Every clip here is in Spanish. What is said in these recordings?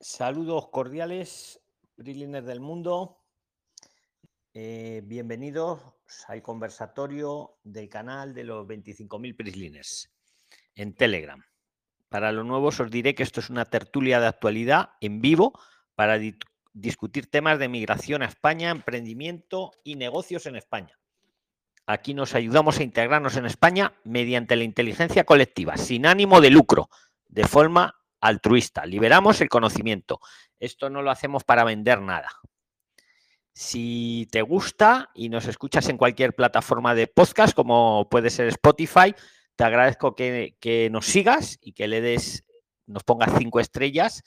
Saludos cordiales, Brilliners del mundo. Eh, bienvenidos al conversatorio del canal de los 25.000 Prisliners en Telegram. Para los nuevos os diré que esto es una tertulia de actualidad en vivo para di discutir temas de migración a España, emprendimiento y negocios en España. Aquí nos ayudamos a integrarnos en España mediante la inteligencia colectiva, sin ánimo de lucro, de forma altruista. Liberamos el conocimiento. Esto no lo hacemos para vender nada. Si te gusta y nos escuchas en cualquier plataforma de podcast, como puede ser Spotify, te agradezco que, que nos sigas y que le des, nos pongas cinco estrellas.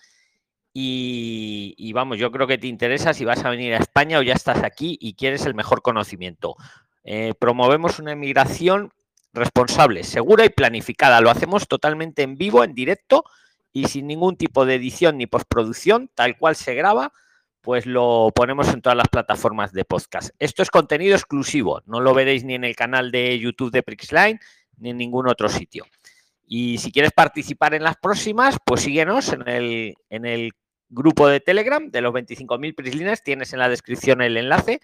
Y, vamos, yo creo que te interesa si vas a venir a España o ya estás aquí y quieres el mejor conocimiento. Eh, promovemos una inmigración responsable, segura y planificada. Lo hacemos totalmente en vivo, en directo y sin ningún tipo de edición ni postproducción, tal cual se graba, pues lo ponemos en todas las plataformas de podcast. Esto es contenido exclusivo, no lo veréis ni en el canal de YouTube de Prixline ni en ningún otro sitio. Y si quieres participar en las próximas, pues síguenos en el, en el grupo de Telegram de los 25.000 Prislines, tienes en la descripción el enlace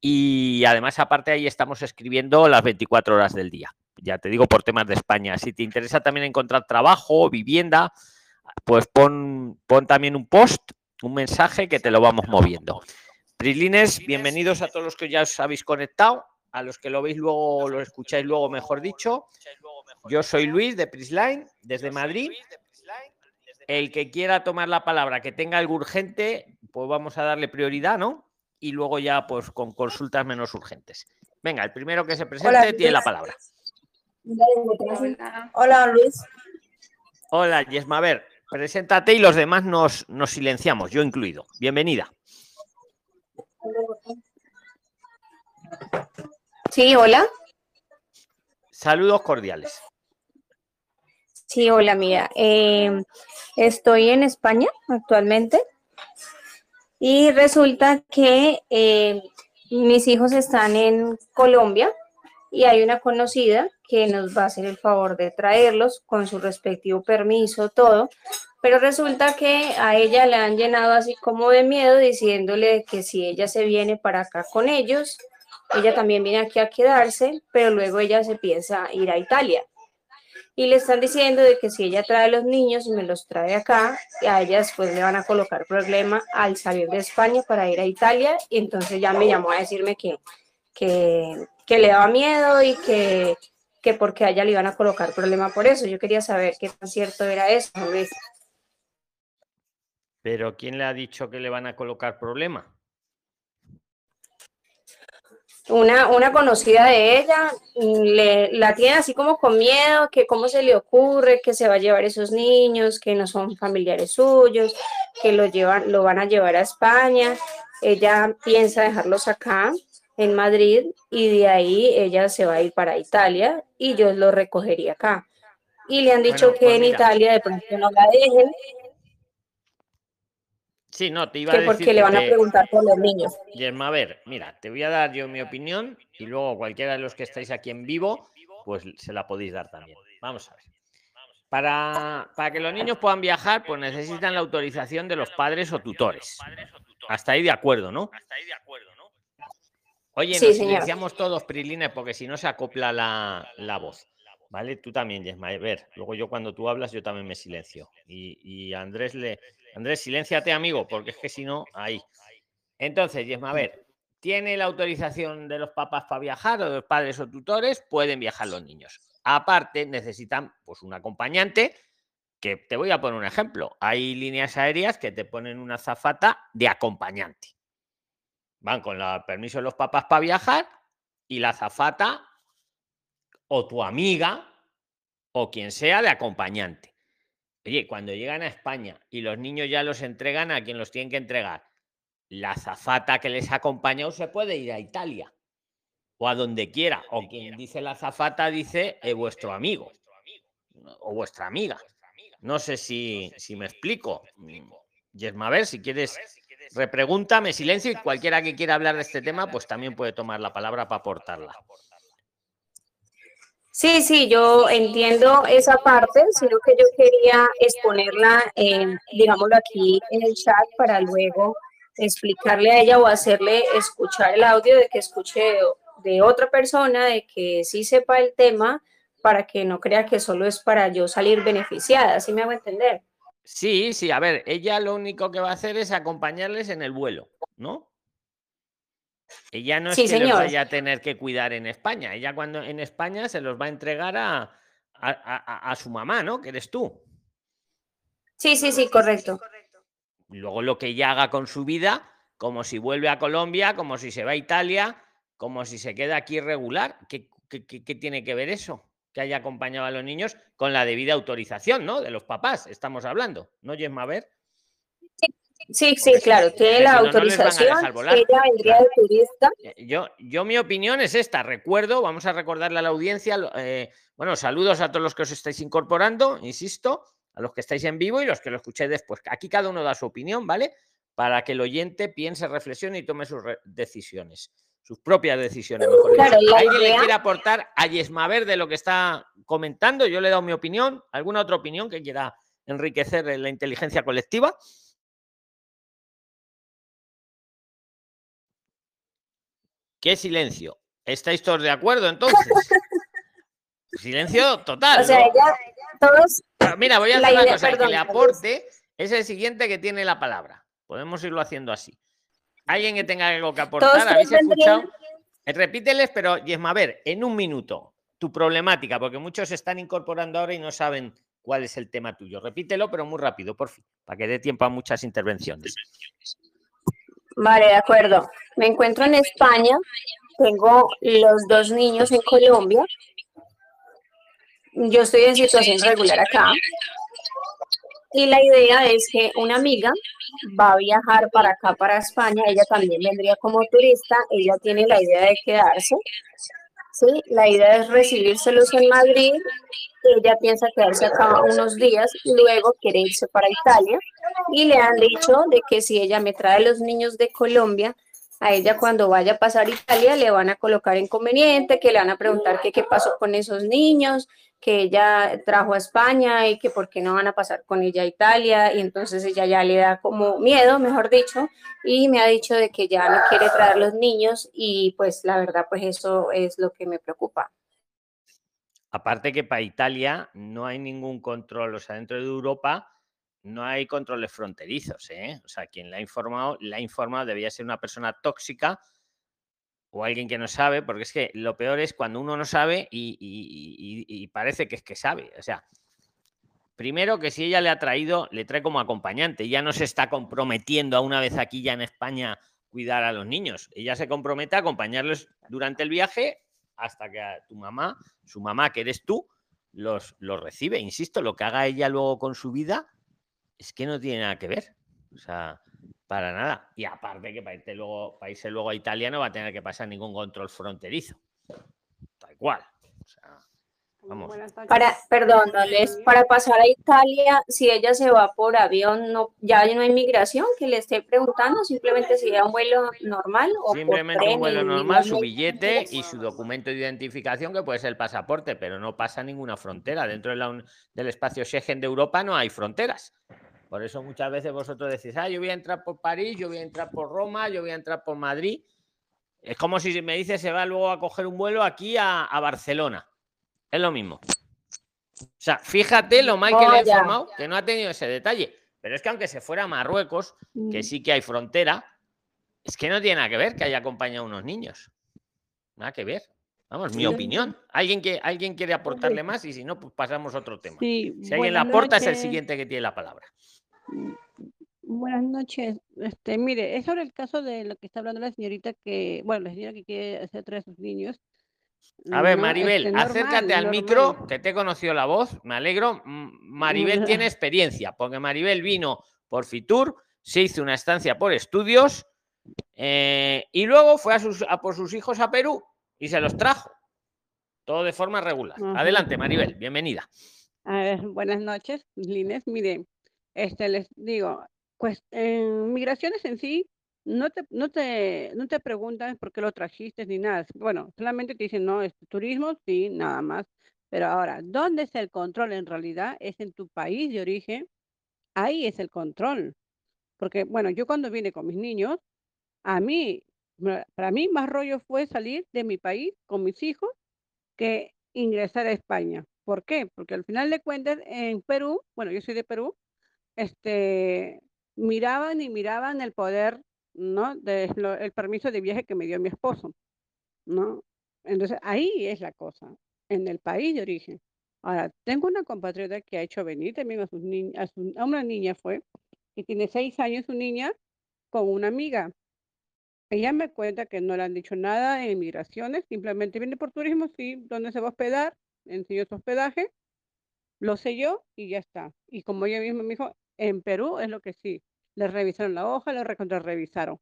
y además aparte ahí estamos escribiendo las 24 horas del día. Ya te digo por temas de España. Si te interesa también encontrar trabajo, vivienda, pues pon, pon también un post, un mensaje que te lo vamos moviendo. Prislines, bienvenidos a todos los que ya os habéis conectado, a los que lo veis luego, lo escucháis luego, mejor dicho. Yo soy Luis de Prisline, desde Madrid. El que quiera tomar la palabra, que tenga algo urgente, pues vamos a darle prioridad, ¿no? Y luego ya, pues con consultas menos urgentes. Venga, el primero que se presente Hola, tiene la palabra. Hola, Hola Luis. Hola, Yesma. A ver, Preséntate y los demás nos, nos silenciamos, yo incluido. Bienvenida. Sí, hola. Saludos cordiales. Sí, hola, mira. Eh, estoy en España actualmente y resulta que eh, mis hijos están en Colombia y hay una conocida que nos va a hacer el favor de traerlos con su respectivo permiso, todo, pero resulta que a ella le han llenado así como de miedo diciéndole que si ella se viene para acá con ellos, ella también viene aquí a quedarse, pero luego ella se piensa ir a Italia. Y le están diciendo de que si ella trae los niños y me los trae acá, a ellas pues le van a colocar problema al salir de España para ir a Italia. Y entonces ya me llamó a decirme que, que, que le daba miedo y que, que porque a ella le iban a colocar problema por eso. Yo quería saber qué tan cierto era eso, Luis. Pero ¿quién le ha dicho que le van a colocar problema? Una, una conocida de ella le, la tiene así como con miedo, que cómo se le ocurre que se va a llevar esos niños, que no son familiares suyos, que lo, llevan, lo van a llevar a España. Ella piensa dejarlos acá en Madrid y de ahí ella se va a ir para Italia y yo lo recogería acá. Y le han dicho bueno, que pues en. Italia de pronto no la dejen. Sí, no, te iba que a decir porque le van a preguntar por los niños. Yerma, a ver, mira, te voy a dar yo mi opinión y luego cualquiera de los que estáis aquí en vivo, pues se la podéis dar también. Vamos a ver. Para, para que los niños puedan viajar, pues necesitan la autorización de los padres o tutores. Hasta ahí de acuerdo, ¿no? Hasta ahí de acuerdo. Oye, sí, nos silenciamos todos, Priline, porque si no se acopla la, la, voz. ¿Vale? Tú también, Yesma. A ver, luego yo cuando tú hablas, yo también me silencio. Y, y Andrés le. Andrés, silénciate, amigo, porque es que si no, ahí. Entonces, Yesma, a ver, ¿tiene la autorización de los papás para viajar o de los padres o tutores? Pueden viajar los niños. Aparte, necesitan pues un acompañante. Que te voy a poner un ejemplo. Hay líneas aéreas que te ponen una zafata de acompañante van con el permiso de los papás para viajar y la zafata o tu amiga o quien sea de acompañante. Oye, cuando llegan a España y los niños ya los entregan a quien los tienen que entregar, la zafata que les ha acompañado se puede ir a Italia o a donde quiera. O quien dice la zafata dice eh, vuestro amigo o vuestra amiga. No sé si, si me explico. Yesma, a ver si quieres Repregunta, me silencio y cualquiera que quiera hablar de este tema, pues también puede tomar la palabra para aportarla. Sí, sí, yo entiendo esa parte, sino que yo quería exponerla, digámoslo aquí en el chat para luego explicarle a ella o hacerle escuchar el audio de que escuche de otra persona, de que sí sepa el tema, para que no crea que solo es para yo salir beneficiada, ¿sí me hago entender? Sí, sí, a ver, ella lo único que va a hacer es acompañarles en el vuelo, ¿no? Ella no es que los vaya a tener que cuidar en España. Ella cuando en España se los va a entregar a, a, su mamá, ¿no? Que eres tú. Sí, sí, sí, correcto. Luego lo que ella haga con su vida, como si vuelve a Colombia, como si se va a Italia, como si se queda aquí regular. ¿Qué, qué tiene que ver eso? Que haya acompañado a los niños con la debida autorización, ¿no? De los papás, estamos hablando, ¿no, Yesma? ver. Sí, sí, claro, tiene la autorización, ella vendría de turista. Eh, yo, yo mi opinión es esta, recuerdo, vamos a recordarle a la audiencia, eh, bueno, saludos a todos los que os estáis incorporando, insisto, a los que estáis en vivo y los que lo escuchéis después. Aquí cada uno da su opinión, ¿vale? Para que el oyente piense, reflexione y tome sus decisiones, sus propias decisiones. Mejor ¿Alguien le quiere aportar a Yesmaver de lo que está comentando? Yo le he dado mi opinión. ¿Alguna otra opinión que quiera enriquecer la inteligencia colectiva? ¿Qué silencio? ¿Estáis todos de acuerdo entonces? silencio total. O sea, ya todos. Ah, mira, voy a hacer una cosa. que le aporte es el siguiente que tiene la palabra. Podemos irlo haciendo así. Alguien que tenga algo que aportar, ¿habéis escuchado? Repíteles, pero Yesma, a ver, en un minuto, tu problemática, porque muchos se están incorporando ahora y no saben cuál es el tema tuyo. Repítelo, pero muy rápido, por fin, para que dé tiempo a muchas intervenciones. Vale, de acuerdo. Me encuentro en España, tengo los dos niños en Colombia. Yo estoy en situación regular acá. Y la idea es que una amiga va a viajar para acá, para España. Ella también vendría como turista. Ella tiene la idea de quedarse. ¿sí? La idea es recibírselos en Madrid. Ella piensa quedarse acá unos días y luego quiere irse para Italia. Y le han dicho de que si ella me trae los niños de Colombia, a ella cuando vaya a pasar Italia le van a colocar inconveniente, que le van a preguntar qué pasó con esos niños, que ella trajo a España y que por qué no van a pasar con ella a Italia. Y entonces ella ya le da como miedo, mejor dicho, y me ha dicho de que ya no quiere traer los niños y pues la verdad pues eso es lo que me preocupa. Aparte que para Italia no hay ningún control, o sea, dentro de Europa no hay controles fronterizos. ¿eh? O sea, quien la ha informado, la ha informado debía ser una persona tóxica o alguien que no sabe, porque es que lo peor es cuando uno no sabe y, parece que es que sabe. O sea, primero que si ella le ha traído, le trae como acompañante, ya no se está comprometiendo a una vez aquí ya en España cuidar a los niños. Ella se compromete a acompañarlos durante el viaje hasta que tu mamá, su mamá, que eres tú, los, los recibe. Insisto, lo que haga ella luego con su vida es que no tiene nada que ver. O sea, para nada. Y aparte que para irte luego, para irse luego a Italia no va a tener que pasar ningún control fronterizo. Tal cual. O sea, para, perdón, para pasar a Italia, si ella se va por avión, no, ya no hay migración que le esté preguntando, simplemente si un vuelo normal o simplemente un vuelo normal, su billete y su documento de identificación que puede ser el pasaporte, pero no pasa ninguna frontera dentro del espacio Schengen de Europa no hay fronteras. Por eso muchas veces vosotros decís, ah, yo voy a entrar por París, yo voy a entrar por Roma, yo voy a entrar por Madrid. Es como si me dice se va luego a coger un vuelo aquí a Barcelona es lo mismo. O sea, fíjate lo mal que le he informado, que no ha tenido ese detalle. Pero es que aunque se fuera a Marruecos, que mm. sí que hay frontera, es que no tiene nada que ver que haya acompañado a unos niños. Nada que ver. Vamos, mi opinión. ¿Alguien, que, ¿Alguien quiere aportarle más? Y si no, pues pasamos a otro tema. si alguien le aporta, es el siguiente que tiene la palabra. Mm, buenas noches. Este, mire, es sobre el caso de lo que está hablando la señorita que, bueno, la señora que quiere hacer traer a sus niños. A ver, Maribel, este, acércate al micro, que te he conocido la voz, me alegro. Maribel tiene experiencia, porque Maribel vino por Fitur, se hizo una estancia por estudios eh, y luego fue a, sus, por sus hijos a Perú y se los trajo. Todo de forma regular. Adelante, Maribel, bienvenida. A ver, buenas noches, Lines. Miren, este, les digo, pues en migraciones en sí, no te, no te, no te preguntan por qué lo trajiste ni nada. Bueno, solamente te dicen, no, es turismo, sí, nada más. Pero ahora, ¿dónde es el control en realidad? Es en tu país de origen. Ahí es el control. Porque, bueno, yo cuando vine con mis niños, a mí, para mí más rollo fue salir de mi país con mis hijos que ingresar a España. ¿Por qué? Porque al final de cuentas, en Perú, bueno, yo soy de Perú, este, miraban y miraban el poder, ¿no? El permiso de viaje que me dio mi esposo, ¿no? Entonces, ahí es la cosa, en el país de origen. Ahora, tengo una compatriota que ha hecho venir también a, a una niña fue, que tiene seis años, su niña, con una amiga. Ella me cuenta que no le han dicho nada en migraciones, simplemente viene por turismo, sí, ¿dónde se va a hospedar? Enseñó su hospedaje, lo selló y ya está. Y como ella misma me dijo, en Perú es lo que sí, le revisaron la hoja, le recontra revisaron,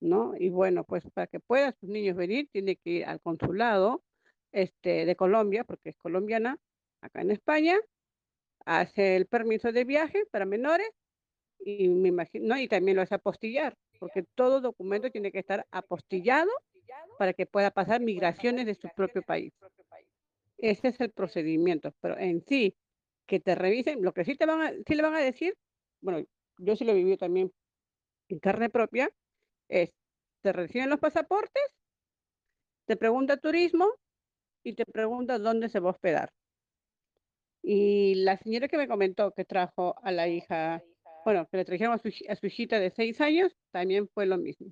¿no? Y bueno, pues para que puedan sus niños venir, tiene que ir al consulado este, de Colombia, porque es colombiana, acá en España, hace el permiso de viaje para menores y me imagino, y también lo hace apostillar, porque todo documento tiene que estar apostillado para que pueda pasar migraciones de su propio país. Ese es el procedimiento, pero en sí, que te revisen, lo que sí, te van a, sí le van a decir bueno, yo sí lo viví también en carne propia, es, te reciben los pasaportes, te pregunta turismo y te pregunta dónde se va a hospedar. Y la señora que me comentó que trajo a la hija, bueno, que le trajeron a su, hijita de seis años, también fue lo mismo.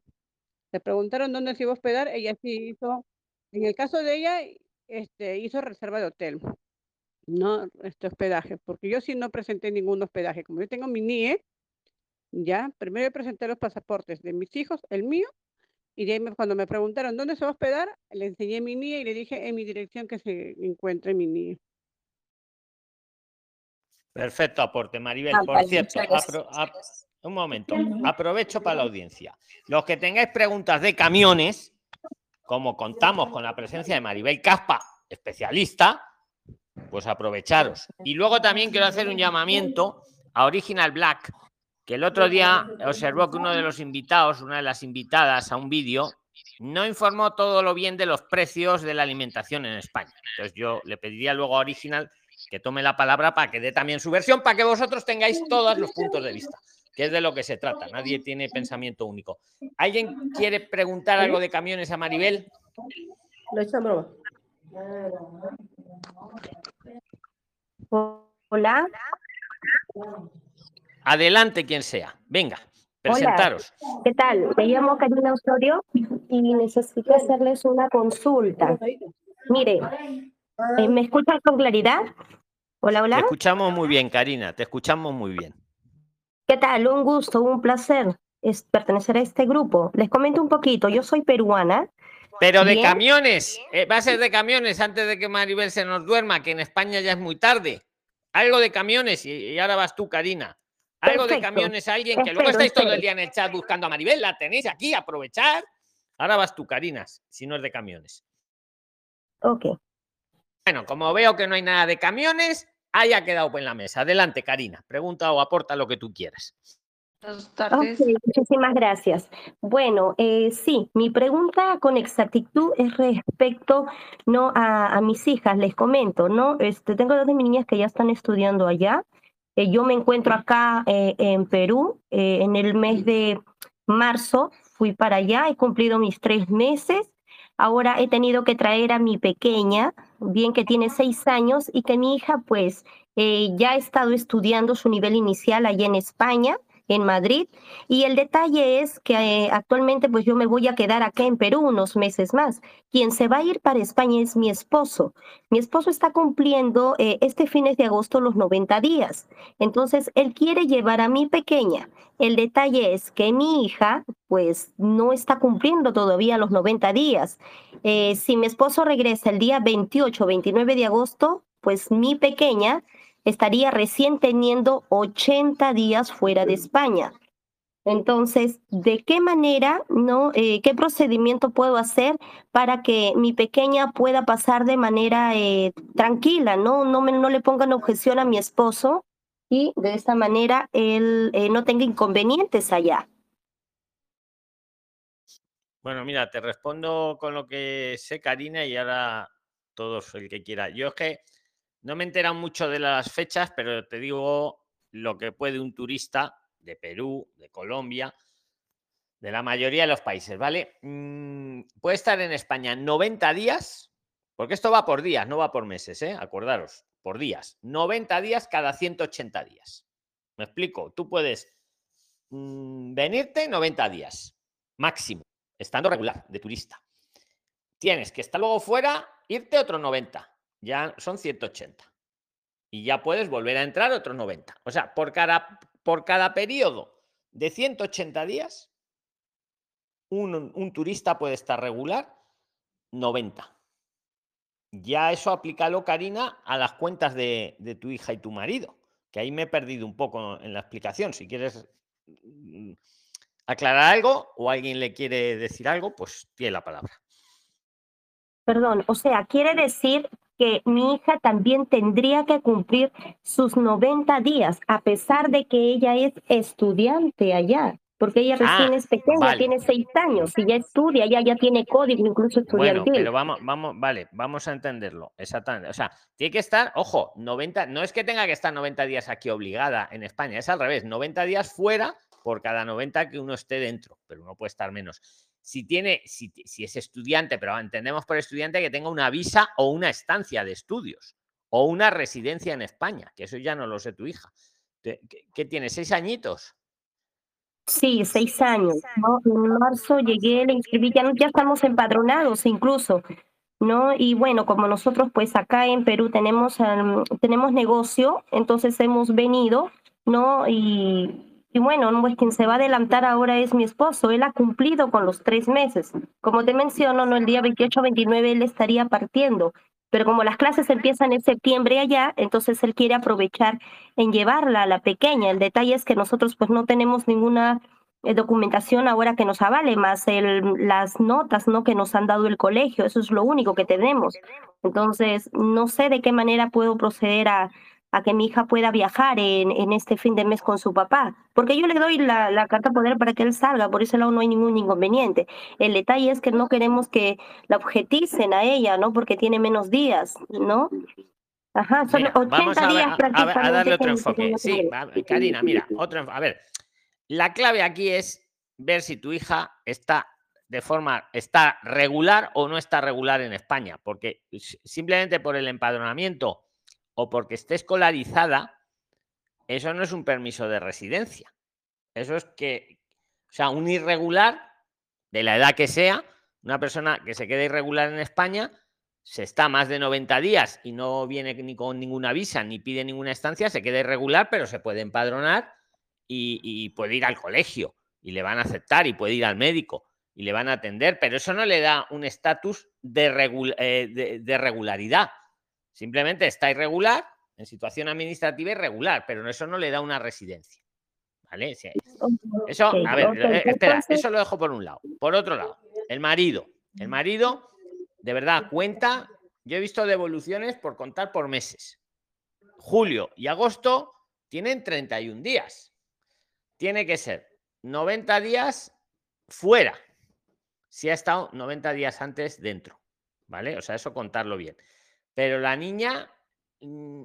Le preguntaron dónde se iba a hospedar, ella sí hizo, en el caso de ella, este, hizo reserva de hotel no este hospedaje, porque yo sí no presenté ningún hospedaje. Como yo tengo mi NIE, ya, primero presenté los pasaportes de mis hijos, el mío, y de ahí cuando me preguntaron dónde se va a hospedar, le enseñé mi NIE y le dije en mi dirección que se encuentre mi NIE. Perfecto aporte, Maribel. Por cierto, un momento, aprovecho para la audiencia. Los que tengáis preguntas de camiones, como contamos con la presencia de Maribel Caspa, especialista, pues aprovecharos. Y luego también quiero hacer un llamamiento a Original Black, que el otro día observó que uno de los invitados, una de las invitadas a un vídeo, no informó todo lo bien de los precios de la alimentación en España. Entonces yo le pediría luego a Original que tome la palabra para que dé también su versión, para que vosotros tengáis todos los puntos de vista, que es de lo que se trata. Nadie tiene pensamiento único. ¿Alguien quiere preguntar algo de camiones a Maribel? Lo he broma. Hola. Adelante quien sea. Venga, presentaros. ¿Qué tal? Me llamo Karina Osorio y necesito hacerles una consulta. Mire, eh, ¿me escuchan con claridad? Hola, hola. Te escuchamos muy bien, Karina, te escuchamos muy bien. ¿Qué tal? Un gusto, un placer es pertenecer a este grupo. Les comento un poquito, yo soy peruana pero de camiones, eh, va a ser de camiones antes de que Maribel se nos duerma, que en España ya es muy tarde. Algo de camiones, y, ahora vas tú, Karina. Algo de camiones, alguien que luego estáis todo el día en el chat buscando a Maribel, la tenéis aquí, aprovechar. Ahora vas tú, Karina, si no es de camiones. Ok. Bueno, como veo que no hay nada de camiones, haya quedado en la mesa. Adelante, Karina. Pregunta o aporta lo que tú quieras muchísimas gracias. Bueno, eh, sí, mi pregunta con exactitud es respecto no a, mis hijas, les comento, ¿no? Este, tengo dos de mis niñas que ya están estudiando allá. Eh, yo me encuentro acá eh, en Perú. en el mes de marzo fui para allá, he cumplido mis tres meses. Ahora he tenido que traer a mi pequeña, bien que tiene seis años, y que mi hija pues ya ha estado estudiando su nivel inicial allá en España en Madrid. Y el detalle es que eh, actualmente pues yo me voy a quedar acá en Perú unos meses más. Quien se va a ir para España es mi esposo. Mi esposo está cumpliendo eh, este fines de agosto los 90 días. Entonces, él quiere llevar a mi pequeña. El detalle es que mi hija pues no está cumpliendo todavía los 90 días. Eh, si mi esposo regresa el día 28 29 de agosto, pues mi pequeña estaría recién teniendo 80 días fuera de España. Entonces, ¿de qué manera, no, eh, qué procedimiento puedo hacer para que mi pequeña pueda pasar de manera eh, tranquila, no, no, me, no le pongan objeción a mi esposo y de esta manera él eh, no tenga inconvenientes allá? Bueno, mira, te respondo con lo que sé, Karina, y ahora todos el que quiera. Yo es que no me he enterado mucho de las fechas, pero te digo lo que puede un turista de Perú, de Colombia, de la mayoría de los países, ¿vale? Mm, puede estar en España 90 días, porque esto va por días, no va por meses, ¿eh? Acordaros, por días. 90 días cada 180 días. ¿Me explico? Tú puedes mm, venirte 90 días, máximo, estando regular, de turista. Tienes que estar luego fuera, irte otros 90, ya son 180. Y ya puedes volver a entrar otros 90. O sea, por cada, por cada periodo de 180 días, un, un turista puede estar regular 90. Ya eso aplícalo, Karina, a las cuentas de, de tu hija y tu marido, que ahí me he perdido un poco en la explicación. Si quieres mm, aclarar algo o alguien le quiere decir algo, pues tiene la palabra. Perdón, o sea, quiere decir que mi hija también tendría que cumplir sus 90 días, a pesar de que ella es estudiante allá porque ella recién Ah, es pequeña, vale. tiene seis años y ya estudia, ya, ya tiene código incluso Bueno, estudiantil. pero vamos, vamos, vale, vamos a entenderlo. Exactamente. O sea, tiene que estar, ojo, 90, no es que tenga que estar 90 días aquí obligada en España, es al revés, 90 días fuera por cada 90 que uno esté dentro, pero uno puede estar menos. Si tiene, si, si es estudiante, pero entendemos por estudiante que tenga una visa o una estancia de estudios o una residencia en España, que eso ya no lo sé tu hija. ¿Qué, qué tiene? ¿Seis añitos? Sí, seis años, ¿no? En marzo llegué, le inscribí, ya, estamos empadronados incluso, ¿no? Y bueno, como nosotros pues acá en Perú tenemos, em, tenemos negocio, entonces hemos venido, ¿no? Y, y bueno, no, pues quien se va a adelantar ahora es mi esposo, él ha cumplido con los tres meses. Como te menciono, ¿no? El día 28 29 él estaría partiendo, pero como las clases empiezan en septiembre allá, entonces él quiere aprovechar en llevarla a la pequeña. El detalle es que nosotros pues no tenemos ninguna eh, documentación ahora que nos avale, más las notas ¿no? que nos han dado el colegio, eso es lo único que tenemos. Entonces, no sé de qué manera puedo proceder a, a que mi hija pueda viajar en, en este fin de mes con su papá, porque yo le doy la, la carta poder para que él salga, por ese lado no hay ningún inconveniente. El detalle es que no queremos que la objeticen a ella, ¿no? Porque tiene menos días, ¿no? Ajá, son Mira, 80 vamos a, ver- días a- ver- darle otro que- que enfoque. Sí, va- Karina, mira, otro enfoque. A ver, la clave aquí es ver si tu hija está de forma, está regular o no está regular en España, porque simplemente por el empadronamiento o porque esté escolarizada, eso no es un permiso de residencia. Eso es que, o sea, un irregular, de la edad que sea, una persona que se quede irregular en España, se está más de 90 días y no viene ni con ninguna visa ni pide ninguna estancia, se queda irregular, pero se puede empadronar y, puede ir al colegio y le van a aceptar y puede ir al médico y le van a atender, pero eso no le da un estatus de, eh, de regularidad. Simplemente está irregular, en situación administrativa irregular, pero eso no le da una residencia. ¿Vale? Eso, a ver, eh, espera, eso lo dejo por un lado. Por otro lado, el marido. El marido, de verdad, cuenta. Yo he visto devoluciones por contar por meses. Julio y agosto tienen 31 días. Tiene que ser 90 días fuera. Si ha estado 90 días antes dentro. ¿Vale? O sea, eso contarlo bien. Pero la niña mm,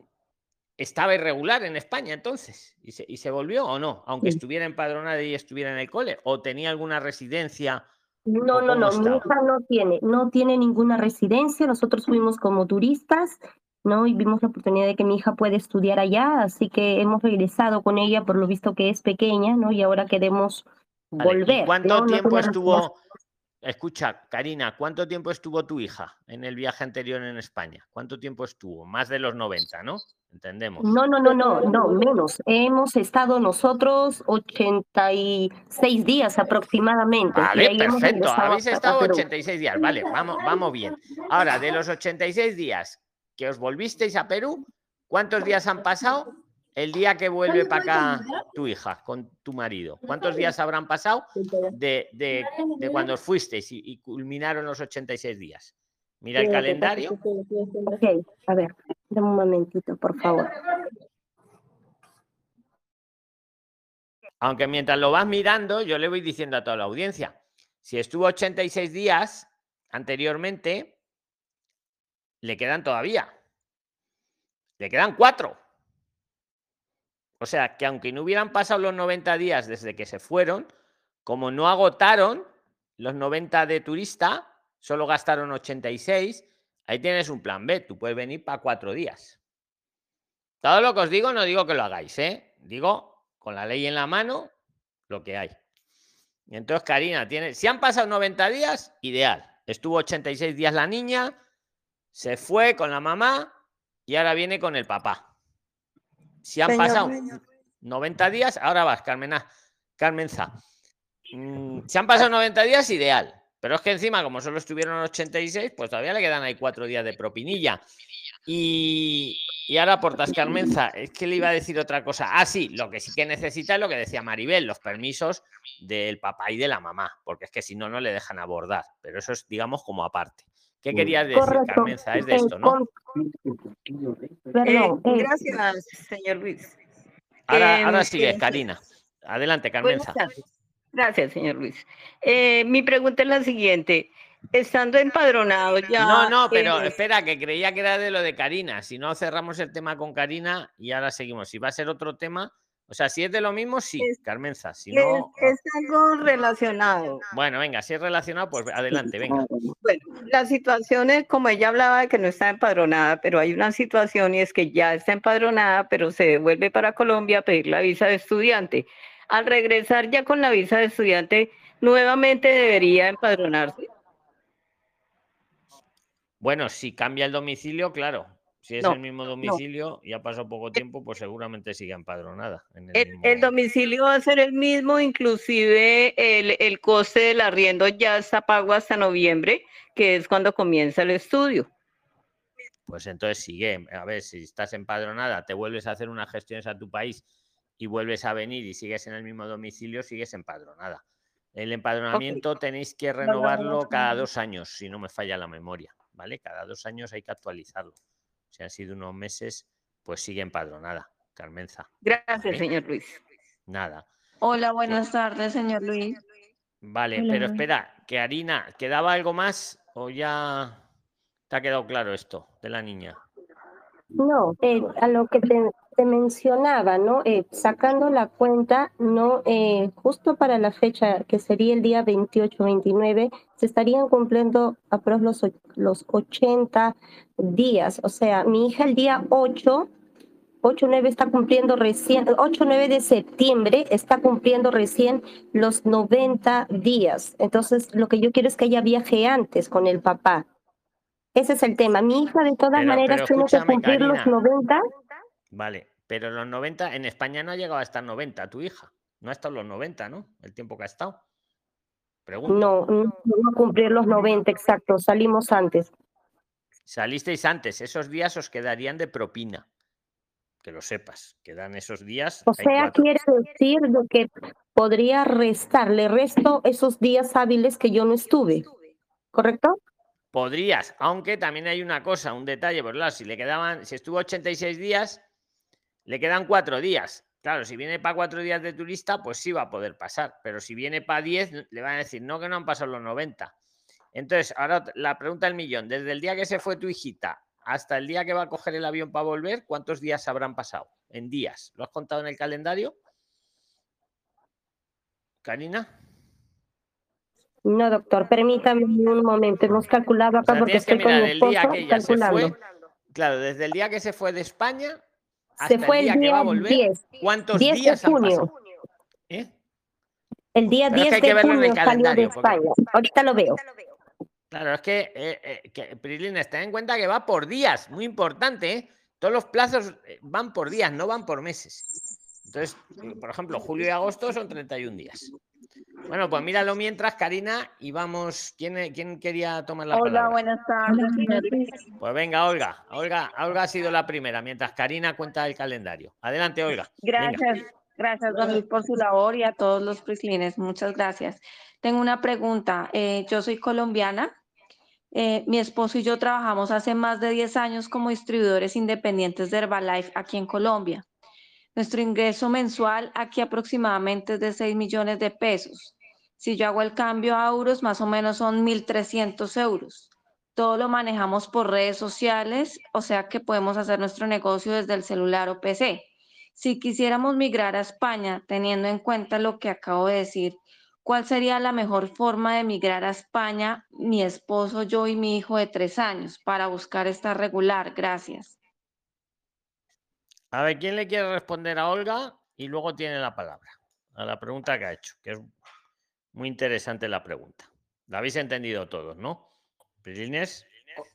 estaba irregular en España entonces. ¿Y se, y se volvió o no? Aunque Sí. estuviera empadronada y estuviera en el cole. ¿O tenía alguna residencia? No, ¿O no, no, mi hija no tiene, no tiene ninguna residencia. Nosotros fuimos como turistas, ¿no? Y vimos la oportunidad de que mi hija puede estudiar allá, así que hemos regresado con ella por lo visto que es pequeña, ¿no? Y ahora queremos Vale, ¿y volver. ¿Cuánto ¿no? Tiempo estuvo? Escucha, Karina, ¿cuánto tiempo estuvo tu hija en el viaje anterior en España? ¿Cuánto tiempo estuvo? Más de los 90, ¿no? Entendemos. No, no, no, no, no, menos. Hemos estado nosotros 86 días aproximadamente. y Vale, perfecto. Habéis estado Perú. 86 días. Vale, vamos, vamos bien. Ahora, de los 86 días que os volvisteis a Perú, ¿cuántos días han pasado el día que vuelve para acá tu hija con tu marido? ¿Cuántos días habrán pasado de, de- de cuando fuisteis y, y culminaron los 86 días? Mira el calendario. Ok, a ver, dame un momentito, por favor. Aunque mientras lo vas mirando, yo le voy diciendo a toda la audiencia, Si estuvo 86 días anteriormente, le quedan todavía. Le quedan cuatro. O sea, que aunque no hubieran pasado los 90 días desde que se fueron, como no agotaron los 90 de turista, solo gastaron 86, ahí tienes un plan B. Tú puedes venir para cuatro días. Todo lo que os digo, no digo que lo hagáis, ¿eh? Digo, con la ley en la mano, lo que hay. Entonces, Karina, tiene, si han pasado 90 días, ideal. Estuvo 86 días la niña, se fue con la mamá y ahora viene con el papá. Si han pasado 90 días, ahora vas, Carmena, Carmenza. Mm, si han pasado 90 días, ideal. Pero es que encima, como solo estuvieron 86, pues todavía le quedan ahí cuatro días de propinilla. Y, y ahora por Carmenza, es que le iba a decir otra cosa. Ah, sí, lo que sí que necesita es lo que decía Maribel, los permisos del papá y de la mamá, porque es que si no, no le dejan abordar. Pero eso es, digamos, como aparte. ¿Qué querías decir, Carmenza? Es de esto, ¿no? Eh, gracias, señor Luis. Ahora, ahora sigue, Karina. Adelante, Carmenza. Gracias, señor Luis. Eh, mi pregunta es la siguiente. Estando empadronado ya. No, no, pero espera, que creía que era de lo de Karina. Si no, cerramos el tema con Karina y ahora seguimos. Si va a ser otro tema, o sea, si es de lo mismo, sí, Carmenza. Si no. Es, algo relacionado. Bueno, venga, si es relacionado, pues adelante, venga. Bueno, la situación es como ella hablaba de que no está empadronada, pero hay una situación y es que ya está empadronada, pero se devuelve para Colombia a pedir la visa de estudiante al regresar ya con la visa de estudiante, nuevamente debería empadronarse. Bueno, si cambia el domicilio, claro. Si es el mismo domicilio y ha pasado poco eh tiempo, pues seguramente sigue empadronada. el, domicilio va a ser el mismo, inclusive el, el coste del arriendo ya está pago hasta noviembre, que es cuando comienza el estudio. Pues entonces sigue, a ver, si estás empadronada, te vuelves a hacer unas gestiones a tu país y vuelves a venir y sigues en el mismo domicilio, sigues empadronada. El empadronamiento tenéis que renovarlo cada dos años, si no me falla la memoria, ¿vale? Cada dos años hay que actualizarlo. Si han sido unos meses, pues sigue empadronada, Carmenza. Gracias, señor Luis. Nada. Hola, buenas tardes, señor Luis. Vale, pero espera, que Harina, ¿quedaba algo más o ya te ha quedado claro esto de la niña? No, eh, a lo que te, mencionaba, ¿no? Eh, sacando la cuenta, ¿no? Eh, justo para la fecha que sería el día 28-29, se estarían cumpliendo aproximadamente los, los 80 días. O sea, mi hija el día 8, 8-9 está cumpliendo recién, 8-9 de septiembre está cumpliendo recién los 90 días. Entonces, lo que yo quiero es que ella viaje antes con el papá. Ese es el tema. Mi hija de todas maneras tiene que cumplir los 90. Vale, pero los 90, en España no ha llegado a estar 90 tu hija. No ha estado los 90, ¿no? El tiempo que ha estado. No, no, a cumplir los 90, exacto. Salimos antes. Salisteis antes. Esos días os quedarían de propina. Que lo sepas. Quedan esos días. O sea, quiere decir que podría restarle resto esos días hábiles que yo no estuve. ¿Correcto? Podrías, aunque también hay una cosa, un detalle, por claro, si le quedaban, si estuvo 86 días, le quedan cuatro días. Claro, si viene para cuatro días de turista, pues sí va a poder pasar, pero si viene para 10, le van a decir, no, que no han pasado los 90. Entonces, ahora la pregunta del millón, desde el día que se fue tu hijita hasta el día que va a coger el avión para volver, ¿cuántos días habrán pasado? En días. ¿Lo has contado en el calendario? Karina. No, doctor, permítame un momento. Hemos calculado acá porque estoy con mi esposo calculando. claro, desde el día que se fue de España hasta se fue el día, que va a volver. 10, ¿Cuántos 10 días de junio. ¿Eh? El día 10 de junio salió de España. Ahorita lo veo. Claro, es que, eh, eh, que Prilines, ten en cuenta que va por días, muy importante, ¿eh? Todos los plazos eh, van por días, no van por meses. Entonces, por ejemplo, julio y agosto son 31 días. Bueno, pues míralo mientras, Karina, y vamos. ¿Quién, quién quería tomar la palabra? Hola, buenas tardes. Pues venga, Olga. Olga. Olga ha sido la primera, mientras Karina cuenta el calendario. Adelante, Olga. Gracias, gracias, don Luis, por su labor y a todos los prislines. Muchas gracias. Tengo una pregunta. Eh, yo soy colombiana. Eh, mi esposo y yo trabajamos hace más de 10 años como distribuidores independientes de Herbalife aquí en Colombia. Nuestro ingreso mensual aquí aproximadamente es de 6 millones de pesos. Si yo hago el cambio a euros, más o menos son 1.300 euros. Todo lo manejamos por redes sociales, o sea que podemos hacer nuestro negocio desde el celular o PC. Si quisiéramos migrar a España, teniendo en cuenta lo que acabo de decir, ¿cuál sería la mejor forma de migrar a España, mi esposo, yo y mi hijo de tres años, para buscar esta regular? Gracias. A ver, ¿quién le quiere responder a Olga? Y luego tiene la palabra a la pregunta que ha hecho, que es muy interesante la pregunta. La habéis entendido todos, ¿no? Prilines.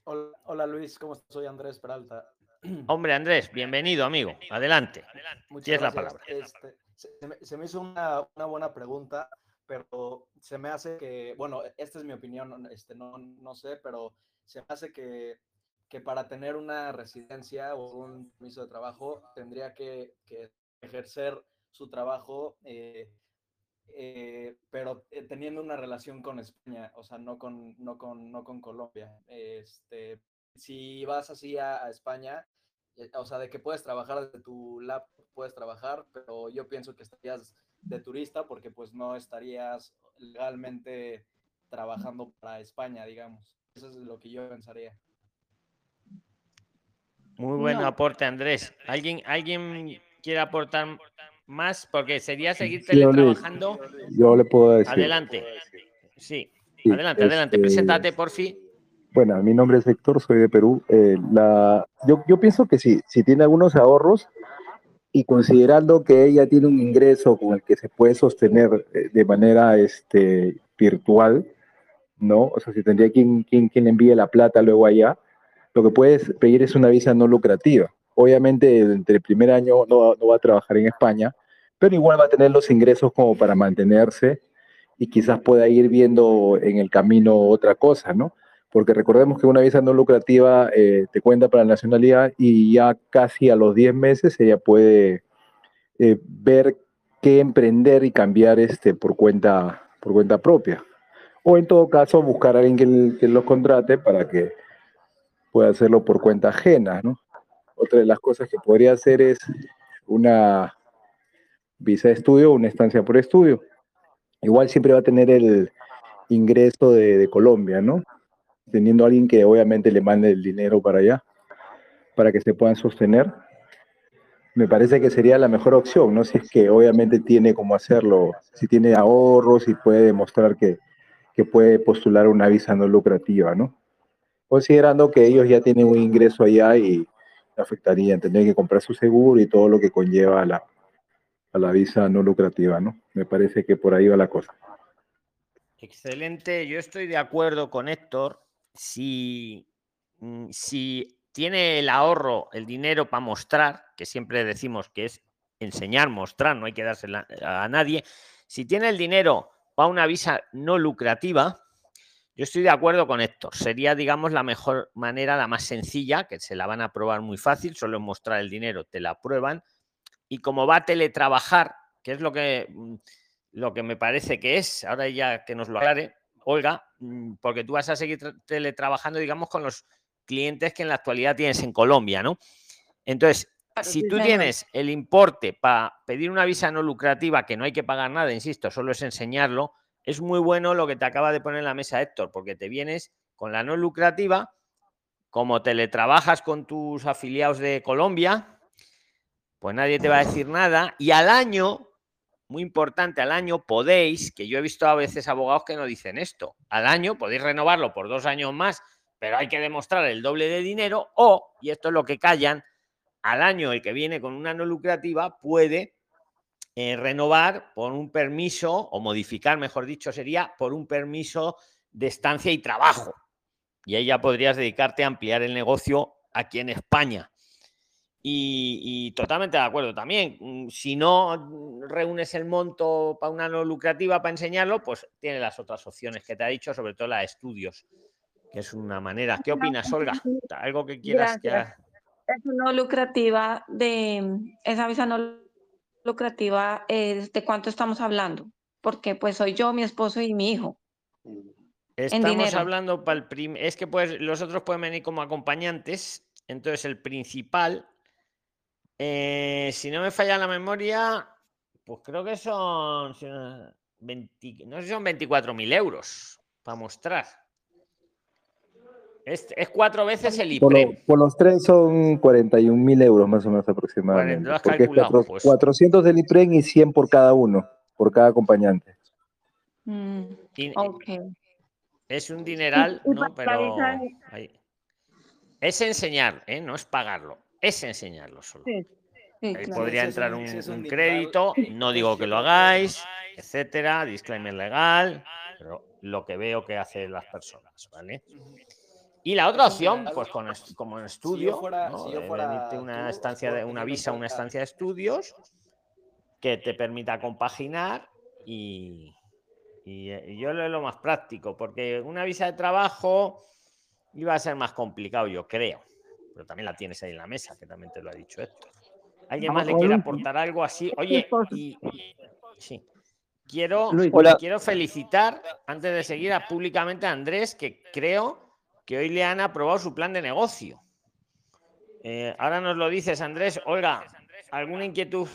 Hola, hola, Luis, ¿cómo estás? Soy Andrés Peralta. Hombre, Andrés, bienvenido, amigo. Adelante. Muchas Tienes la gracias. palabra. Este, se, me, se me hizo una, una buena pregunta, pero se me hace que, bueno, esta es mi opinión, este, no, no sé, pero se me hace que, que para tener una residencia o un permiso de trabajo tendría que, ejercer su trabajo, eh, eh, pero eh, teniendo una relación con España, o sea, no con, no con, no con Colombia. Este, si vas así a, a España, eh, o sea, de que puedes trabajar desde tu laptop, puedes trabajar, pero yo pienso que estarías de turista porque pues no estarías legalmente trabajando para España, digamos. Eso es lo que yo pensaría. Muy buen No. aporte, Andrés. ¿Alguien, ¿Alguien quiere aportar más? Porque sería seguir teletrabajando. Yo le puedo decir. Adelante. Sí, Sí, adelante, adelante. este, Preséntate, por fin. Bueno, mi nombre es Héctor, soy de Perú. Eh, la, yo, yo pienso que sí, si tiene algunos ahorros y considerando que ella tiene un ingreso con el que se puede sostener eh, de manera este, virtual, ¿no? O sea, si tendría quien, quien, quien le envíe la plata luego allá, lo que puedes pedir es una visa no lucrativa. Obviamente, entre el primer año no, no va a trabajar en España, pero igual va a tener los ingresos como para mantenerse y quizás pueda ir viendo en el camino otra cosa, ¿no? Porque recordemos que una visa no lucrativa eh, te cuenta para la nacionalidad y ya casi a los 10 meses ella puede eh, ver qué emprender y cambiar este por cuenta, por cuenta propia. O en todo caso, buscar a alguien que, que los contrate para que pueda hacerlo por cuenta ajena, ¿no? Otra de las cosas que podría hacer es una visa de estudio, una estancia por estudio. Igual siempre va a tener el ingreso de, Colombia, ¿no? Teniendo a alguien que obviamente le mande el dinero para allá, para que se puedan sostener. Me parece que sería la mejor opción, ¿no? Si es que obviamente tiene cómo hacerlo, si tiene ahorros y puede demostrar que, que puede postular una visa no lucrativa, ¿no? Considerando que ellos ya tienen un ingreso allá y afectarían tener que comprar su seguro y todo lo que conlleva a la, la visa no lucrativa, ¿no? Me parece que por ahí va la cosa. Excelente. Yo estoy de acuerdo con Héctor. Si, mm, si tiene el ahorro, el dinero para mostrar, que siempre decimos que es enseñar, mostrar, no hay que dársela a nadie. Si tiene el dinero para una visa no lucrativa, yo estoy de acuerdo con Héctor. Sería, digamos, la mejor manera, la más sencilla, que se la van a probar muy fácil, solo es mostrar el dinero, te la aprueban. Y como va a teletrabajar, que es lo que, mm, lo que me parece que es, ahora ya que nos lo aclare, Olga, mm, porque tú vas a seguir tra- teletrabajando, digamos, con los clientes que en la actualidad tienes en Colombia, ¿no? Entonces, si tú tienes el importe para pedir una visa no lucrativa, que no hay que pagar nada, insisto, solo es enseñarlo, es muy bueno lo que te acaba de poner en la mesa Héctor, porque te vienes con la no lucrativa, como teletrabajas con tus afiliados de Colombia, pues nadie te va a decir nada, y al año, muy importante, al año podéis, que yo he visto a veces abogados que no dicen esto, al año podéis renovarlo por dos años más, pero hay que demostrar el doble de dinero, o, y esto es lo que callan, al año el que viene con una no lucrativa puede eh, renovar por un permiso, o modificar, mejor dicho, sería por un permiso de estancia y trabajo. Y ahí ya podrías dedicarte a ampliar el negocio aquí en España. Y, y totalmente de acuerdo también. mm, Si no reúnes el monto para una no lucrativa para enseñarlo, pues tiene las otras opciones que te ha dicho, sobre todo la de estudios, que es una manera. ¿Qué opinas, Olga? ¿Algo que quieras que. Esa no lucrativa de esa visa no lucrativa, eh, ¿de cuánto estamos hablando? Porque pues soy yo, mi esposo y mi hijo. Estamos dinero. hablando para el prim- es que pues los otros pueden venir como acompañantes. Entonces el principal, eh, si no me falla la memoria, pues creo que son si no- 20 no sé si son 24.000 euros para mostrar. Es, es cuatro veces el Por, lo- IPREM. por los tres son 41 mil euros más o menos aproximadamente. lo has porque es calculado, cuatro- pues. 400 del IPREN y 100 por cada uno, por cada acompañante. Mm. Es un dineral, y ¿no? Pero ahí- es enseñar, ¿eh? no es pagarlo, es enseñarlo solo. Sí, sí, Ahí claro. podría entrar un- crédito, no digo que lo hagáis, etcétera, disclaimer legal, pero lo que veo que hacen las personas, ¿vale? Y la otra Es opción, pues con est- como en Si yo estudio, fuera- ¿no? si yo fuera una tú, estancia de una visa, una estancia de estudios que te permita compaginar y, y, eh, y yo lo lo más práctico, porque una visa de trabajo iba a ser más complicado, yo creo. Pero también la tienes ahí en la mesa, que también te lo ha dicho Héctor. ¿Alguien más le quiere Luis. aportar algo así? Oye, y, sí. Quiero, Luis. Quiero felicitar, antes de seguir, a- públicamente a Andrés, que creo que hoy le han aprobado su plan de negocio. Eh, ahora nos lo dices, Andrés. Olga, ¿alguna inquietud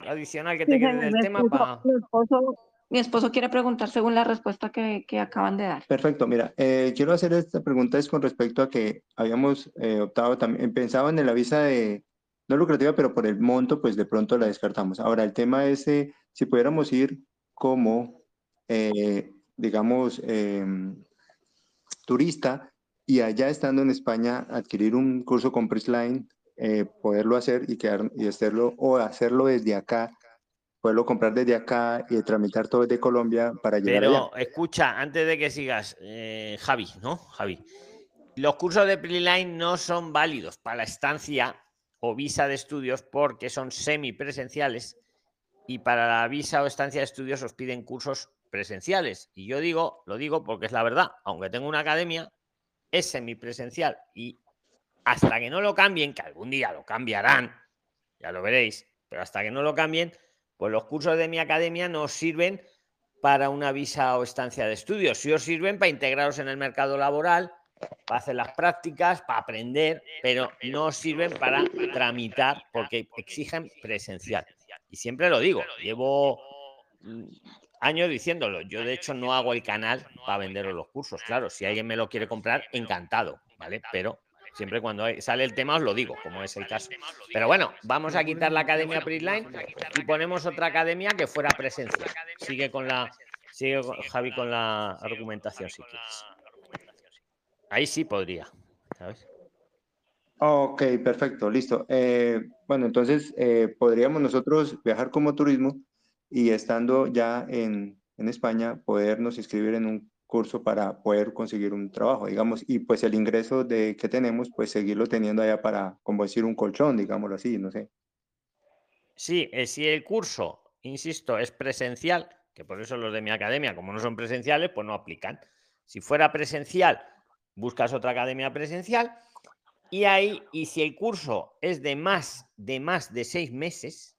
adicional que te Sí, quede del tema? pa- mi esposo, mi esposo quiere preguntar según la respuesta que, que acaban de dar. Perfecto, mira, eh, quiero hacer esta pregunta es con respecto a que habíamos eh, optado también, pensaban en la visa de no lucrativa, pero por el monto, pues de pronto la descartamos. Ahora, el tema es eh, si pudiéramos ir como, eh, digamos, em, turista y allá estando en España adquirir un curso con Prisline, eh, poderlo hacer y, quedar, y hacerlo, o hacerlo desde acá, poderlo comprar desde acá y tramitar todo desde Colombia para llegar allá. Pero escucha, antes de que sigas, eh, Javi, ¿no? Javi. Los cursos de Preline no son válidos para la estancia o visa de estudios porque son semipresenciales y para la visa o estancia de estudios os piden cursos presenciales. Y yo digo, lo digo porque es la verdad, aunque tengo una academia, es semipresencial y hasta que no lo cambien, que algún día lo cambiarán, ya lo veréis, pero hasta que no lo cambien, pues los cursos de mi academia no sirven para una visa o estancia de estudios, sí os sirven para integraros en el mercado laboral, para hacer las prácticas, para aprender, pero no os sirven para tramitar porque exigen presencial. Y siempre lo digo, llevo mm, años diciéndolo. Yo, de hecho, no hago el canal para venderos los cursos. Claro, si alguien me lo quiere comprar, encantado, ¿vale? Pero siempre cuando sale el tema os lo digo, como es el caso. Pero bueno, vamos a quitar la academia Prisline y ponemos otra academia que fuera presencial. Sigue con la, sigue Javi con la argumentación si quieres. Ahí sí podría, ¿sabes? Ok, perfecto, listo. Eh, bueno, entonces eh, podríamos nosotros viajar como turismo y estando ya en, en España, podernos inscribir en un curso para poder conseguir un trabajo, digamos, y pues el ingreso de, que tenemos, pues seguirlo teniendo allá para, como decir, un colchón, digámoslo así, no sé. Sí, eh, si el curso, insisto, es presencial, que por eso los de mi academia, como no son presenciales, pues no aplican. Si fuera presencial, buscas otra academia presencial y ahí, y si el curso es de más de más de seis meses,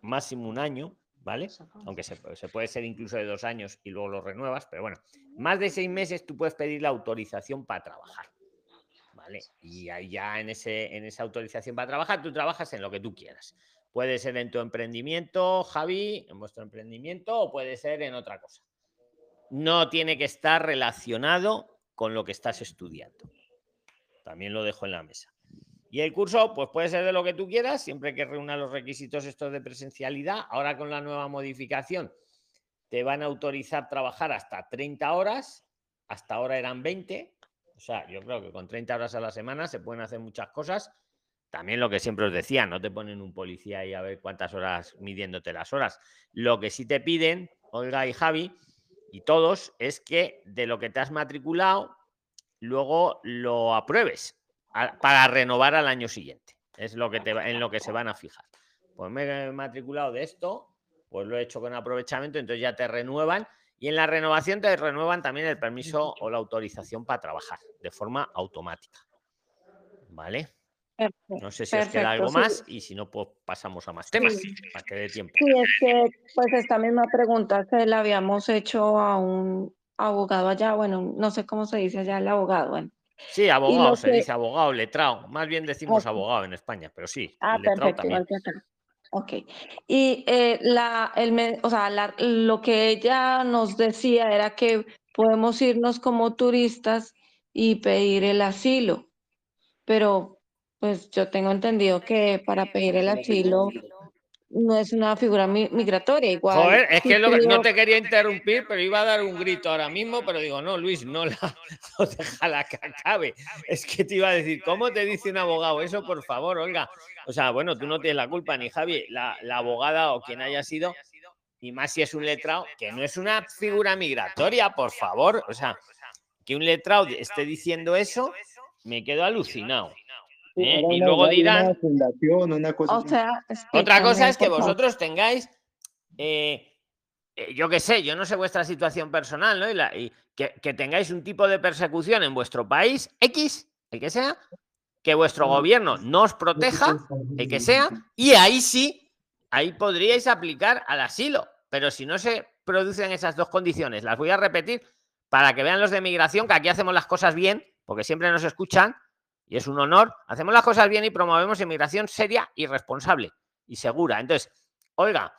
máximo un año, ¿vale? Aunque se, puede- se puede ser incluso de dos años y luego lo renuevas, pero bueno, más de seis meses tú puedes pedir la autorización para trabajar. ¿Vale? Y ahí ya en, ese, en esa autorización para trabajar, tú trabajas en lo que tú quieras. Puede ser en tu emprendimiento, Javi, en vuestro emprendimiento, o puede ser en otra cosa. No tiene que estar relacionado con lo que estás estudiando. También lo dejo en la mesa. Y el curso, pues puede ser de lo que tú quieras, siempre que reúna los requisitos estos de presencialidad. Ahora con la nueva modificación, te van a autorizar trabajar hasta 30 horas. Hasta ahora eran 20. O sea, yo creo que con 30 horas a la semana se pueden hacer muchas cosas. También lo que siempre os decía, no te ponen un policía ahí a ver cuántas horas midiéndote las horas. Lo que sí te piden, Olga y Javi, y todos, es que de lo que te has matriculado, luego lo apruebes a- para renovar al año siguiente. Es lo que te, va- en lo que se van a fijar. Pues me he matriculado de esto, pues lo he hecho con aprovechamiento, entonces ya te renuevan y en la renovación te renuevan también el permiso o la autorización para trabajar de forma automática. ¿Vale? Perfecto. No sé si os queda Perfecto, algo sí. más y si no, pues pasamos a más temas Sí. para que dé tiempo. Sí, es que pues esta misma pregunta se la habíamos hecho a un abogado allá, bueno, no sé cómo se dice allá el abogado, bueno. Sí, abogado, se que- dice abogado, letrado. Más bien decimos abogado en España, pero sí, Ah, letrado perfecto, también. Ok. Y eh, la, el, o sea, la- lo que ella nos decía era que podemos irnos como turistas y pedir el asilo, pero pues yo tengo entendido que para pedir el asilo no es una figura mi- migratoria, igual. Joder, es que lo no te quería interrumpir, pero iba a dar un grito ahora mismo, pero digo, no, Luis, no, la, no déjala que acabe. Es que te iba a decir, ¿cómo te dice un abogado eso, por favor, Olga? O sea, bueno, tú no tienes la culpa, ni Javi, la, la abogada o quien haya sido, y más si es un letrado, que no es una figura migratoria, por favor. O sea, que un letrado esté diciendo eso, me quedo alucinado. ¿Eh? Y una- luego una dirán, fundación, una cosa O así. sea, otra cosa es que vosotros tengáis, eh, eh, yo qué sé, yo no sé vuestra situación personal, ¿no? Y, la- y que, que tengáis un tipo de persecución en vuestro país, X, el que sea, que vuestro gobierno no os proteja, el que sea, y ahí sí, ahí podríais aplicar al asilo. Pero si no se producen esas dos condiciones, las voy a repetir para que vean los de migración que aquí hacemos las cosas bien, porque siempre nos escuchan y es un honor. Hacemos las cosas bien y promovemos inmigración seria y responsable y segura. Entonces, oiga,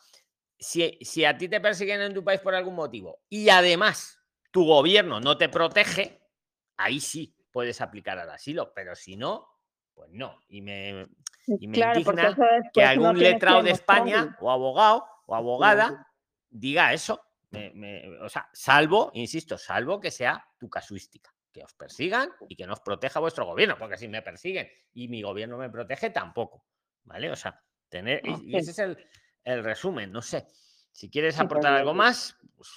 si, si a ti te persiguen en tu país por algún motivo y además tu gobierno no te protege, ahí sí puedes aplicar al asilo, pero si no, pues no. Y me, y me Claro, porque indigna que uno algún letrado de. España o abogado o abogada diga eso. Me- me- o sea, salvo, insisto, salvo que sea tu casuística, que os persigan y que nos proteja vuestro gobierno, porque si me persiguen y mi gobierno me protege, tampoco. ¿Vale? O sea, tener. y- Y Ok. ese es el, el resumen, no sé. Si quieres aportar algo más, pues,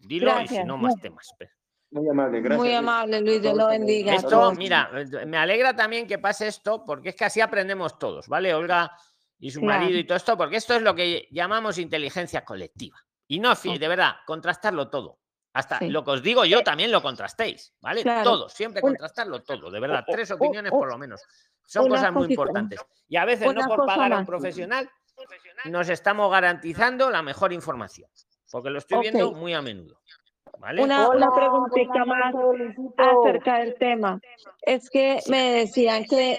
dilo y si no, no. más temas. Pero- Muy amable, gracias. Muy amable, Luis, Dios lo bendiga. Esto, mira, me alegra también que pase esto, porque es que así aprendemos todos, ¿vale? Olga y su marido y todo esto, porque esto es lo que llamamos inteligencia colectiva. Y no, de verdad, contrastarlo todo. Hasta Sí. lo que os digo yo también lo contrastéis, ¿vale? Claro. Todo, siempre contrastarlo todo, de verdad. Tres opiniones por lo menos. Son una cosas muy cosita. importantes. Y a veces Una no por pagar a un profesional, nos estamos garantizando la mejor información. Porque lo estoy viendo muy a menudo. ¿Vale? Una, una preguntita más acerca del tema. Es que me decían que,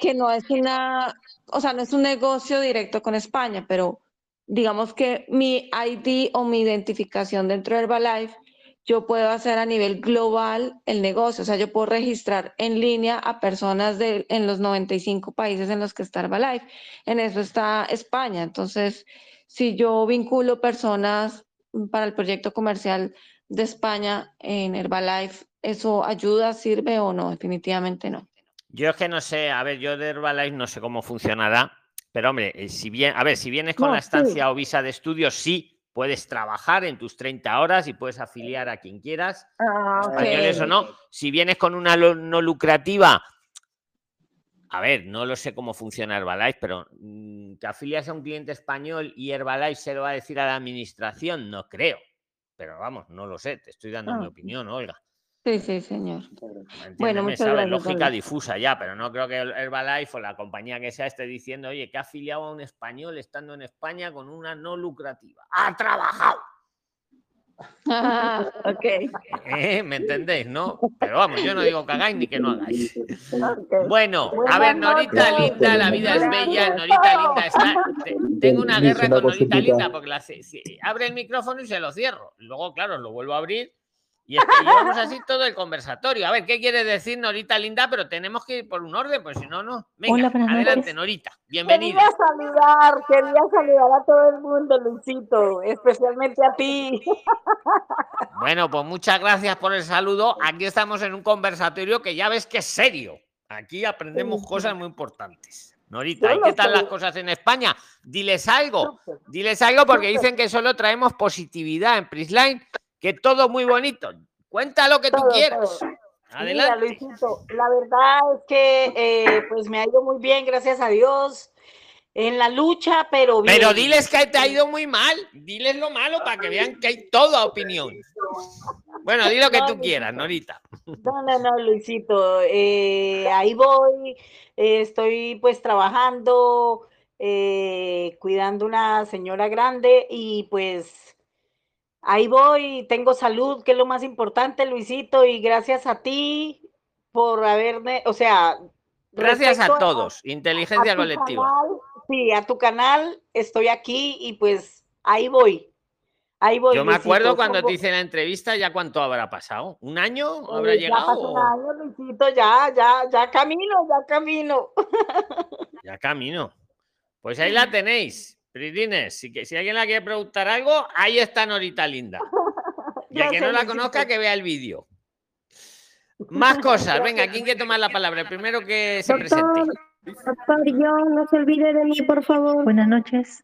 que no es una, o sea, no es un negocio directo con España, pero digamos que mi ID o mi identificación dentro de Herbalife, yo puedo hacer a nivel global el negocio. O sea, yo puedo registrar en línea a personas de, en los 95 países en los que está Herbalife. En eso está España. Entonces, si yo vinculo personas para el proyecto comercial de España en Herbalife, ¿eso ayuda, sirve o no? Definitivamente no. Yo es que no sé, a ver, yo de Herbalife no sé cómo funcionará, pero hombre, eh, si bien, a ver, si vienes con No, la sí. estancia o visa de estudios, sí, puedes trabajar en tus 30 horas y puedes afiliar a quien quieras, Ah, españoles o no. Si vienes con una no lucrativa, a ver, no lo sé cómo funciona Herbalife, pero mm, te afilias a un cliente español y Herbalife se lo va a decir a la administración, no creo. Pero vamos, no lo sé, te estoy dando mi Ah. opinión, Olga. Sí, sí, señor. Entiéndeme, Bueno, muchas ¿sabes? gracias, Lógica difusa ya, pero no creo que el Herbalife o la compañía que sea esté diciendo, oye, que ha afiliado a un español estando en España con una no lucrativa. ¡Ha trabajado! Ah, ok. ¿Eh? ¿Me entendéis? ¿No? Pero vamos, yo no digo que hagáis ni que no hagáis. Bueno, a ver, Norita. Linda, la vida es bella. Norita Linda está. te- Tengo una guerra con Norita. Linda porque la, si- abre el micrófono y se lo cierro. Luego, claro, lo vuelvo a abrir y, es- llevamos así todo el conversatorio. A ver, ¿qué quiere decir Norita Linda? Pero tenemos que ir por un orden, pues si no, no. Venga, Hola, adelante, noches. Norita. Bienvenida. Quería saludar, quería saludar a todo el mundo, Luisito, especialmente a ti. Bueno, pues muchas gracias por el saludo. Aquí estamos en un conversatorio que ya ves que es serio. Aquí aprendemos cosas muy importantes. Norita, ¿y qué tal las cosas en España? Diles algo. Diles algo porque dicen que solo traemos positividad en Prisline, que todo muy bonito. Cuenta lo que tú quieras. todo. Mira, Adelante. Luisito, la verdad es que eh, pues me ha ido muy bien, gracias a Dios, en la lucha, pero bien. Pero diles que te ha ido muy mal. Diles lo malo para que vean que hay toda opinión. Bueno, di lo que No, tú quieras. Norita. No, no, no, Luisito, eh, ahí voy, eh, estoy pues trabajando, eh, cuidando una señora grande y pues ahí voy, tengo salud, que es lo más importante, Luisito, y gracias a ti por haberme, o sea, Gracias a todos. a Inteligencia colectiva. canal, sí, a tu canal, estoy aquí y pues ahí voy. Ahí voy. Yo me acuerdo cuando te hice la entrevista, ¿ya cuánto habrá pasado? ¿Un año Eh, habrá ya llegado? pasó un año, Luisito, ya, ya, ya camino, ya camino. Ya camino. Pues ahí la tenéis, Prilines. Si, que- si alguien la quiere preguntar algo, ahí está Norita Linda. Y el que no la conozca, que vea el vídeo. Más cosas. Venga, ¿quién quiere tomar la palabra? El primero que se presente. Doctor, yo no se olvide de mí, por favor. Buenas noches.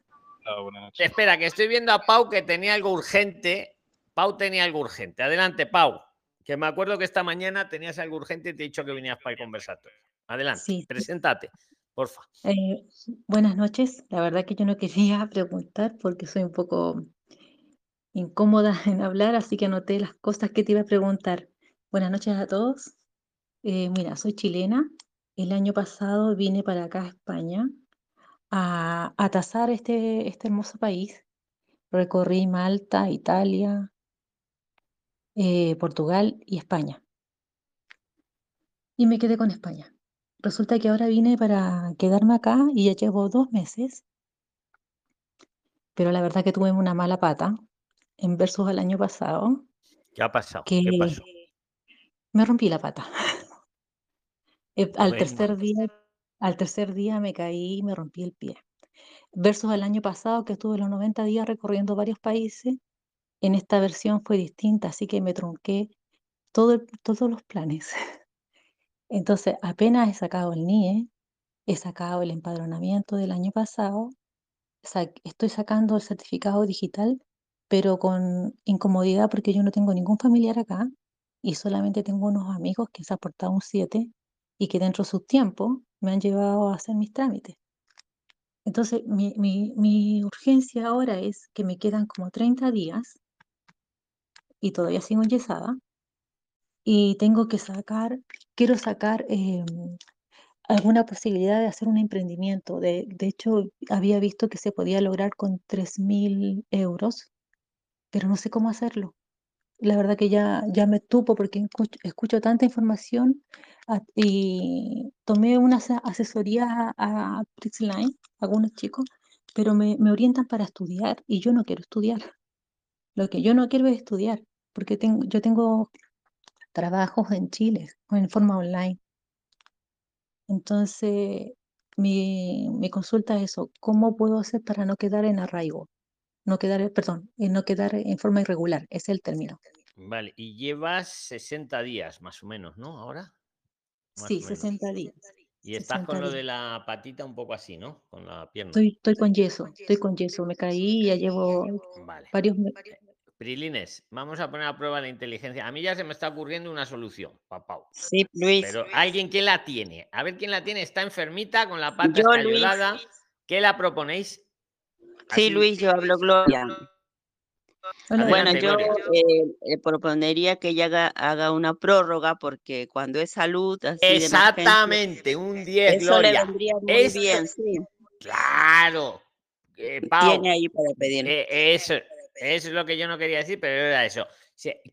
Espera, que estoy viendo a Pau que tenía algo urgente. Pau tenía algo urgente. Adelante, Pau. Que me acuerdo que esta mañana tenías algo urgente y te he dicho que venías para el conversatorio. Adelante, sí. preséntate, porfa. Eh, buenas noches. La verdad que yo no quería preguntar porque soy un poco incómoda en hablar, así que anoté las cosas que te iba a preguntar. Buenas noches a todos. Eh, mira, soy chilena. El año pasado vine para acá a España a, a tasar este, este hermoso país. Recorrí Malta, Italia, eh, Portugal y España. Y me quedé con España. Resulta que ahora vine para quedarme acá y ya llevo dos meses, pero la verdad que tuve una mala pata en versus al año pasado, ¿Qué ha pasado? que ¿Qué pasó? me rompí la pata. Eh, Al tercer día, al tercer día me caí y me rompí el pie. Versus al año pasado que estuve los 90 días recorriendo varios países, en esta versión fue distinta, así que me trunqué todo todos los planes. Entonces, apenas he sacado el NIE, he sacado el empadronamiento del año pasado, sa- estoy sacando el certificado digital, pero con incomodidad porque yo no tengo ningún familiar acá y solamente tengo unos amigos que se han portado un 7 y que dentro de su tiempo me han llevado a hacer mis trámites. Entonces, mi urgencia ahora es que me quedan como 30 días y todavía sigo enyesada y tengo que sacar, quiero sacar em, alguna posibilidad de hacer un emprendimiento. De, de hecho, había visto que se podía lograr con 3.000 euros, pero no sé cómo hacerlo. La verdad que ya, ya me tupo porque escucho, escucho tanta información a- y tomé una ase- asesoría a, a algunos chicos, pero me, me orientan para estudiar y yo no quiero estudiar. Lo que yo no quiero es estudiar, porque tengo, yo tengo trabajos en Chile, en forma online. Entonces, mi, mi consulta es eso, ¿cómo puedo hacer para no quedar en arraigo? No quedar, perdón, eh, no quedar en forma irregular, es el término. Vale, y llevas 60 días más o menos, ¿no? Ahora. Más Sí, o menos. 60 días. Y estás 60 con lo días. de la patita un poco así, ¿no? Con la pierna. Estoy, estoy con yeso, estoy con yeso, me caí y ya llevo Vale. varios meses. Prilines, vamos a poner a prueba la inteligencia. A mí ya se me está ocurriendo una solución, papau. Sí, Luis. Pero alguien que la tiene. A ver quién la tiene. Está enfermita con la pata Yo. ¿Qué la proponéis? Sí, Así- Luis, yo hablo Gloria. Hola, Bueno, Adelante, yo Gloria. eh, le proponería que ella haga, haga una prórroga porque cuando es salud, así de emergencia, Exactamente, un 10, eso le Gloria. vendría muy Esto- bien, sí. Claro. Eh, Pau, Tiene ahí para pedir. eh, eso, es lo que yo no quería decir, pero era eso.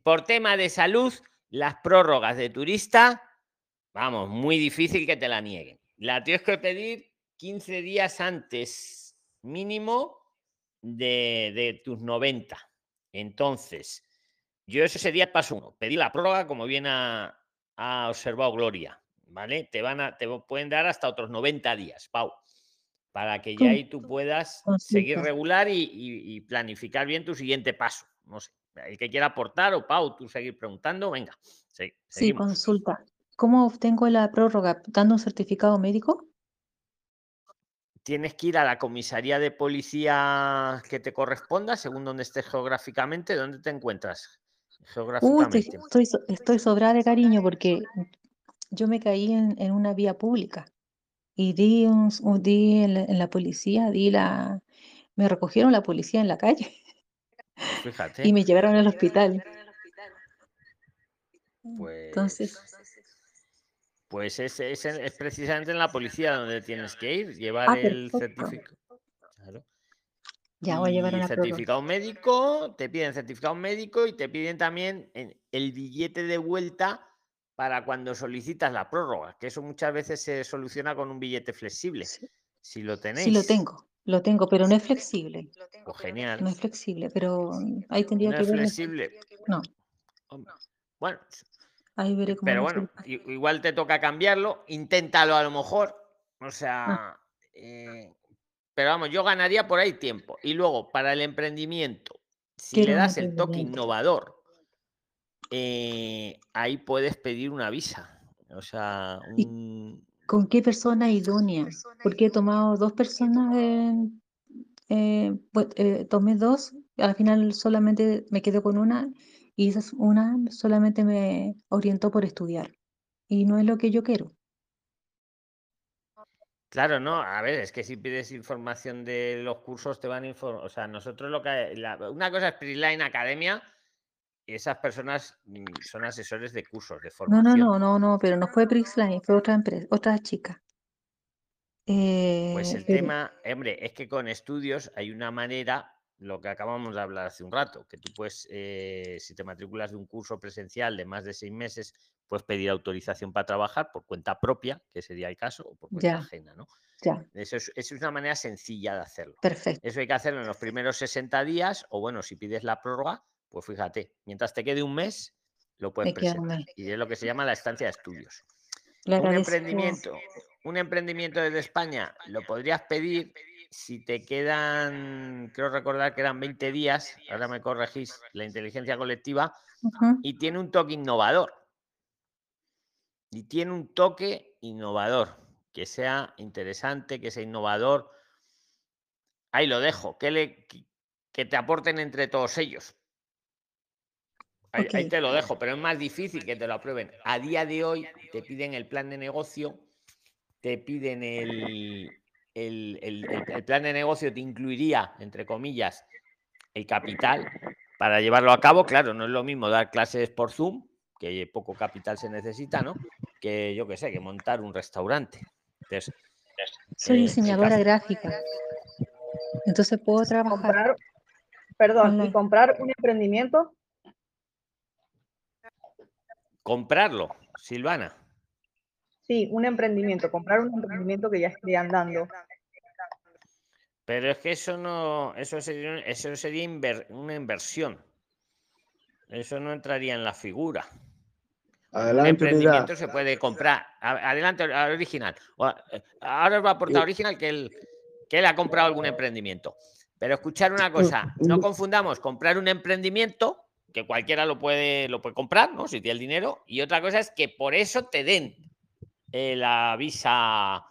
Por tema de salud, las prórrogas de turista, vamos, muy difícil que te la nieguen. La tienes que pedir 15 días antes, mínimo, de, tus 90. Entonces, yo ese sería paso uno. Pedir la prórroga, como bien ha, ha observado Gloria, ¿vale? Te van a, te pueden dar hasta otros 90 días, Pau, para que ya ahí tú puedas seguir regular y, y- y planificar bien tu siguiente paso. No sé, el que quiera aportar o Pau, tú seguir preguntando, venga, Sí, consulta. ¿Cómo obtengo la prórroga? ¿Dando un certificado médico? Tienes que ir a la comisaría de policía que te corresponda, según donde estés geográficamente. ¿Dónde te encuentras estoy, geográficamente? estoy, so- estoy sobrada de cariño porque yo me caí en, en una vía pública y di, un, un- di en la, en la policía, di la, me recogieron la policía en la calle fíjate. y me llevaron al hospital. Pues, Entonces, pues es, es, es precisamente en la policía donde tienes que ir, llevar Ah, el certificado. Claro. ya voy a llevar Y certificado médico, te piden certificado médico y te piden también en- el billete de vuelta para cuando solicitas la prórroga, que eso muchas veces se soluciona con un billete flexible. Sí, Si lo tenéis. Sí lo tengo, lo tengo, pero no es flexible. Pues genial. No es flexible, pero mm, ahí tendría No que es ver. flexible. No, Bueno, ahí veré cómo pero bueno, igual te toca cambiarlo, inténtalo a lo mejor. O Ah. sea, eh, pero vamos, yo ganaría por ahí tiempo. Y luego, para el emprendimiento, si le das el toque innovador, eh, ahí puedes pedir una visa. O sea, ¿Y un, con qué persona idónea? Porque he tomado dos personas, eh, pues, eh, tomé dos, al final solamente me quedé con una y esa es- una solamente me orientó por estudiar y no es lo que yo quiero. Claro, no, a ver, es que si pides información de los cursos te van a informar, o sea, nosotros lo que, la- una cosa es Prisline Academia esas personas mm, son asesores de cursos, de No, no, formación. no, no, no, pero no fue Prixline, fue otra empresa, otra chica. Pues Eh, el pero tema, hombre, es que con estudios hay una manera, lo que acabamos de hablar hace un rato, que tú puedes, eh, si te matriculas de un curso presencial de más de seis meses, puedes pedir autorización para trabajar por cuenta propia, que sería el caso, o por cuenta ya, ajena, ¿no? ya, Eso es, eso es una manera sencilla de hacerlo. perfecto. Eso hay que hacerlo en los primeros 60 días, o bueno, si pides la prórroga, pues fíjate, mientras te quede un mes, lo puedes presentar. Y es lo que se llama la estancia de estudios. Un emprendimiento, un emprendimiento desde España lo podrías pedir si te quedan, creo recordar que eran 20 días, ahora me corregís, la inteligencia colectiva, y tiene un toque innovador. Y tiene un toque innovador, que sea interesante, que sea innovador. Ahí lo dejo, que, le, que te aporten entre todos ellos. Ahí, te lo dejo, pero es más difícil que te lo aprueben. A día de hoy te piden el plan de negocio, te piden el, el, el- el- el plan de negocio, te incluiría, entre comillas, el capital para llevarlo a cabo. Claro, no es lo mismo dar clases por Zoom, que poco capital se necesita, ¿no? Que yo qué sé, que montar un restaurante. Entonces, Soy eh, diseñadora gráfica, entonces puedo trabajar comprar, perdón, y online. comprar un emprendimiento, comprarlo, Silvana. sí, un emprendimiento, comprar un emprendimiento que ya esté andando. Pero es que eso no, eso sería, un- eso sería inver- una inversión. Eso no entraría en la figura. Un Adelante, emprendimiento unidad. se puede comprar. Adelante, al original. Eh, Ahora os va a aportar original que él, que él ha comprado algún emprendimiento. Pero escuchar una cosa, no confundamos comprar un emprendimiento, que cualquiera lo puede, lo puede comprar, ¿no? Si tiene el dinero, y otra cosa es que por eso te den eh, la visa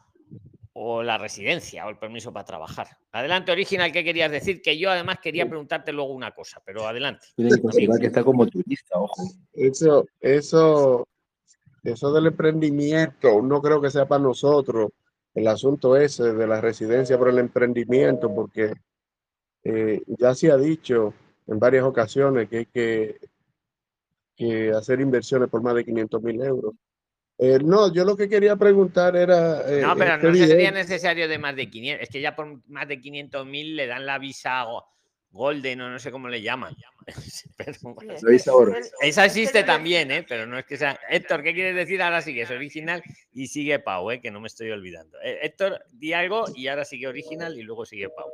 o la residencia o el permiso para trabajar. Adelante, original, ¿qué querías decir? Que yo además quería preguntarte luego una cosa, pero adelante. Tiene que considerar que está como turista, ojo. Eso, eso, eso del emprendimiento, no creo que sea para nosotros el asunto ese de la residencia por el emprendimiento, porque eh, ya se ha dicho en varias ocasiones que hay que, que hacer inversiones por más de 500 mil euros. Eh, no, yo lo que quería preguntar era... eh, No, pero este no sería necesario de más de 500. Es que ya por más de 500 mil le dan la visa go- Golden o no sé cómo le llaman. Pero bueno. Esa existe también, ¿eh? pero no es que sea. Héctor, ¿qué quieres decir? Ahora sí que es original y sigue Pau, ¿eh? que no me estoy olvidando. Eh, Héctor, di algo y ahora sigue original y luego sigue Pau.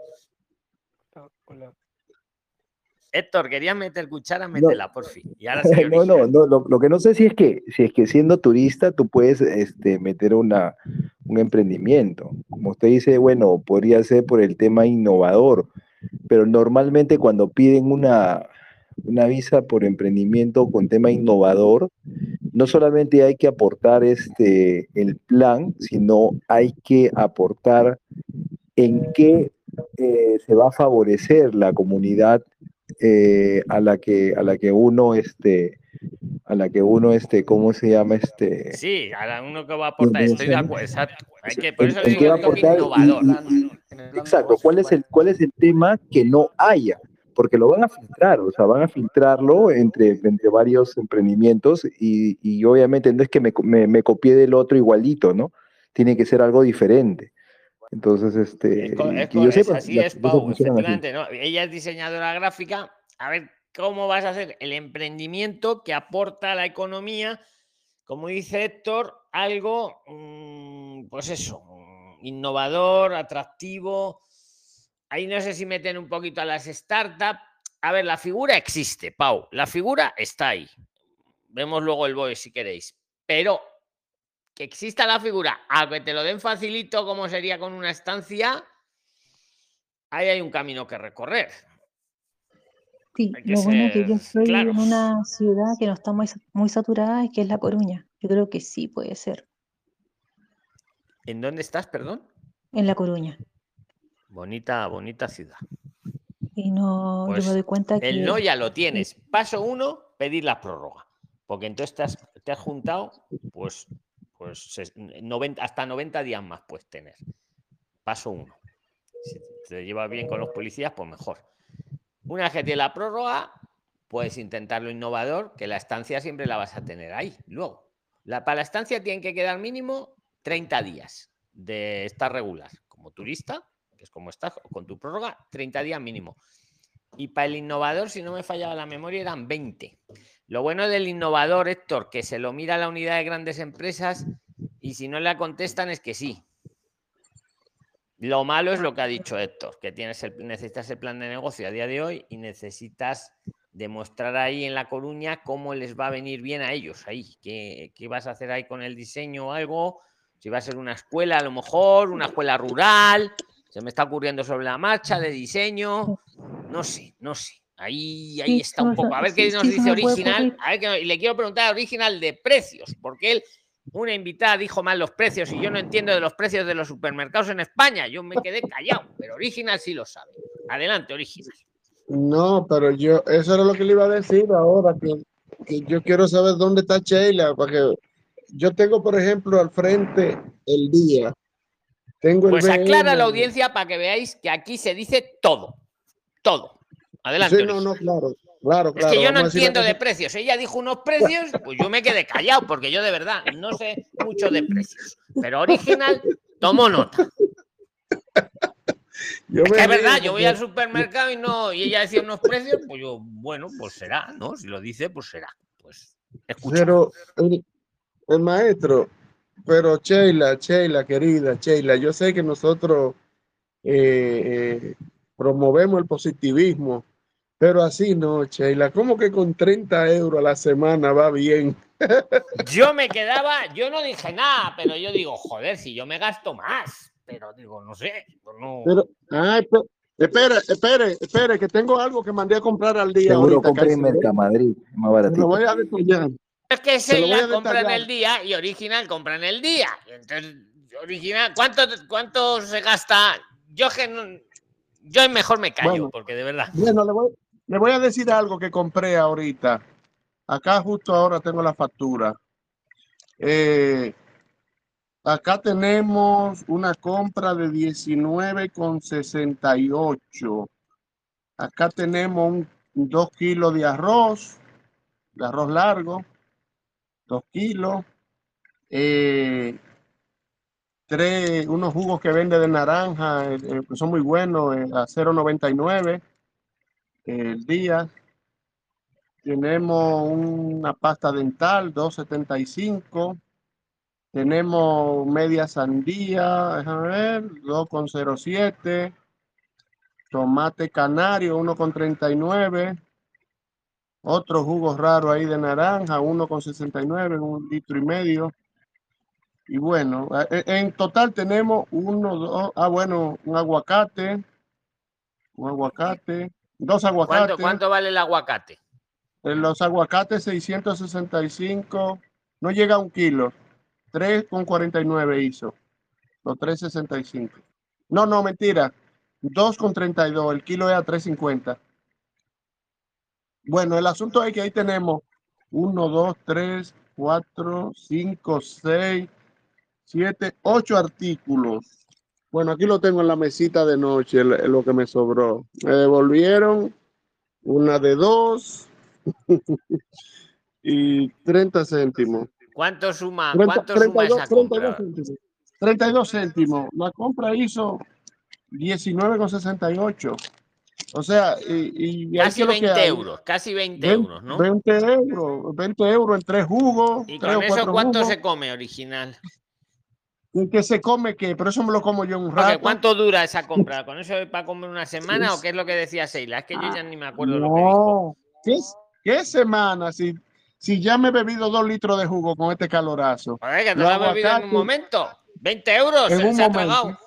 Héctor, querías meter cuchara, métela, por fin. Y ahora No, no, no, lo, lo que no sé si es que, si es que siendo turista tú puedes este, meter una, un emprendimiento. Como usted dice, bueno, podría ser por el tema innovador, pero normalmente cuando piden una, una visa por emprendimiento con tema innovador, no solamente hay que aportar este, el plan, sino hay que aportar en qué eh, se va a favorecer la comunidad eh, a la que a la que uno este a la que uno este cómo se llama este Sí, a uno que va a aportar, estoy de acuerdo, exacto. Hay que, por en- eso en digo qué va a el toque aportar y- innovador. y- exacto cuál es el cuál es el tema que no haya porque lo van a filtrar o sea van a filtrarlo entre entre varios emprendimientos y, y obviamente no es que me, me, me copié del otro igualito no tiene que ser algo diferente entonces este es que co- yo es sepa así las es, cosas Pau, efectivamente. ¿no? Ella es diseñadora gráfica. A ver, ¿cómo vas a hacer el emprendimiento que aporta a la economía? Como dice Héctor, algo, mm, pues eso, mm, innovador, atractivo. Ahí no sé si meten un poquito a las startups. A ver, la figura existe, Pau. La figura está ahí. Vemos luego el BOE si queréis. Pero que exista la figura, a que te lo den facilito, como sería con una estancia, ahí hay un camino que recorrer. Sí, que lo bueno que yo claros. en una ciudad que no está muy, sa- muy saturada y que es La Coruña. Yo creo que sí puede ser. ¿En dónde estás, perdón? En La Coruña. Bonita, bonita ciudad. Y no, yo Pues me doy cuenta que el no ya lo tienes. Paso uno, pedir la prórroga. Porque entonces te has, te has juntado, pues, pues ses- 90, hasta 90 días más puedes tener. Paso uno. Si te llevas bien con los policías, pues mejor. Una vez que tienes la prórroga, puedes intentar lo innovador, que la estancia siempre la vas a tener ahí. Luego, la, para la estancia tienen que quedar mínimo 30 días de estar regular. Como turista, que es como estás, con tu prórroga, 30 días mínimo. Y para el innovador, si no me fallaba la memoria, eran 20. Lo bueno del innovador, Héctor, que se lo mira la unidad de grandes empresas y si no la contestan es que sí. Lo malo es lo que ha dicho Héctor, que tienes el, necesitas el plan de negocio a día de hoy y necesitas demostrar ahí en La Coruña cómo les va a venir bien a ellos ahí. ¿Qué, qué vas a hacer ahí con el diseño o algo? Si va a ser una escuela, a lo mejor, una escuela rural, se me está ocurriendo sobre la marcha de diseño. No sé, no sé. Ahí, ahí Sí, está un poco. A ver sí, qué nos sí, dice original. A ver qué- y le quiero preguntar a original de precios, porque él, una invitada dijo mal los precios y yo no entiendo de los precios de los supermercados en España. Yo me quedé callado, pero original sí lo sabe. Adelante, original. No, pero yo, eso era lo que le iba a decir ahora, que, que yo quiero saber dónde está Sheila, para que yo tengo, por ejemplo, al frente el día. Tengo el Pues aclara a la audiencia para que veáis que aquí se dice todo. Todo. Adelante. Sí, no, no, claro, claro, Es que yo no entiendo de precios. Ella dijo unos precios, pues yo me quedé callado, porque yo de verdad no sé mucho de precios. Pero original, tomo nota. Yo Es que verdad, yo voy al supermercado y no, y ella decía unos precios, pues yo, bueno, pues será, ¿no? Si lo dice, pues será. Pues escucha. Pero el, el maestro, pero Sheila, Sheila, querida Sheila, yo sé que nosotros eh, eh, promovemos el positivismo, pero así no, Sheila, ¿cómo que con 30 euros a la semana va bien? Yo me quedaba, yo no dije nada, pero yo digo, joder, si yo me gasto más. Pero digo, no sé, no. Pero, ay, pe- espere, espere, espere, que tengo algo que mandé a comprar al día. Seguro ahorita, compré en casi. Mercamadrid, más Se lo baratito. voy a detallar. Es que Sheila compra en el día y original compra en el día. Entonces, original, ¿cuánto, cuánto se gasta? Yo que no- yo mejor me callo, Bueno. porque de verdad. Bueno, le voy, le voy a decir algo que compré ahorita. Acá justo ahora tengo la factura. Eh, acá tenemos una compra de 19,68. Acá tenemos un, 2 kilos de arroz, de arroz largo, 2 kilos. Eh, tres, unos jugos que vende de naranja, eh, son muy buenos, a 0,99 el día. Tenemos una pasta dental, 2.75. Tenemos media sandía, déjame ver, 2.07. Tomate canario, 1.39. Otro jugo raro ahí de naranja, 1.69, un litro y medio. Y bueno, a- e- en total tenemos uno, dos, ah, bueno, un aguacate, un aguacate, dos aguacates. ¿Cuánto, cuánto vale el aguacate? En los aguacates 665, no llega a un kilo, 3,49 hizo, los 3,65. No, no, mentira, 2,32, el kilo es a 3,50. Bueno, el asunto es que ahí tenemos 1, 2, 3, 4, 5, 6, 7, 8 artículos. Bueno, aquí lo tengo en la mesita de noche, lo que me sobró. Me devolvieron una de dos y 30 céntimos. ¿Cuánto suma, 30, cuánto suma 32, esa compra? 32 céntimos. 32 céntimos. La compra hizo 19,68. O sea, y, y Casi qué es lo que 20 hay. euros, casi 20 Vein- euros, ¿no? 20 euros, 20 euros en tres jugos, ¿Y tres con eso cuánto jugos. se come original? El que se come qué, pero eso me lo como yo en un rato. ¿Cuánto dura esa compra? ¿Con eso es para comer una semana o qué es lo que decía Sheila? Es que yo ya ni me acuerdo lo que dijo. No, ¿qué, qué semana? Si, si ya me he bebido dos litros de jugo con este calorazo. Joder, que te lo has bebido en un momento. 20 euros En se, un se ha tragado.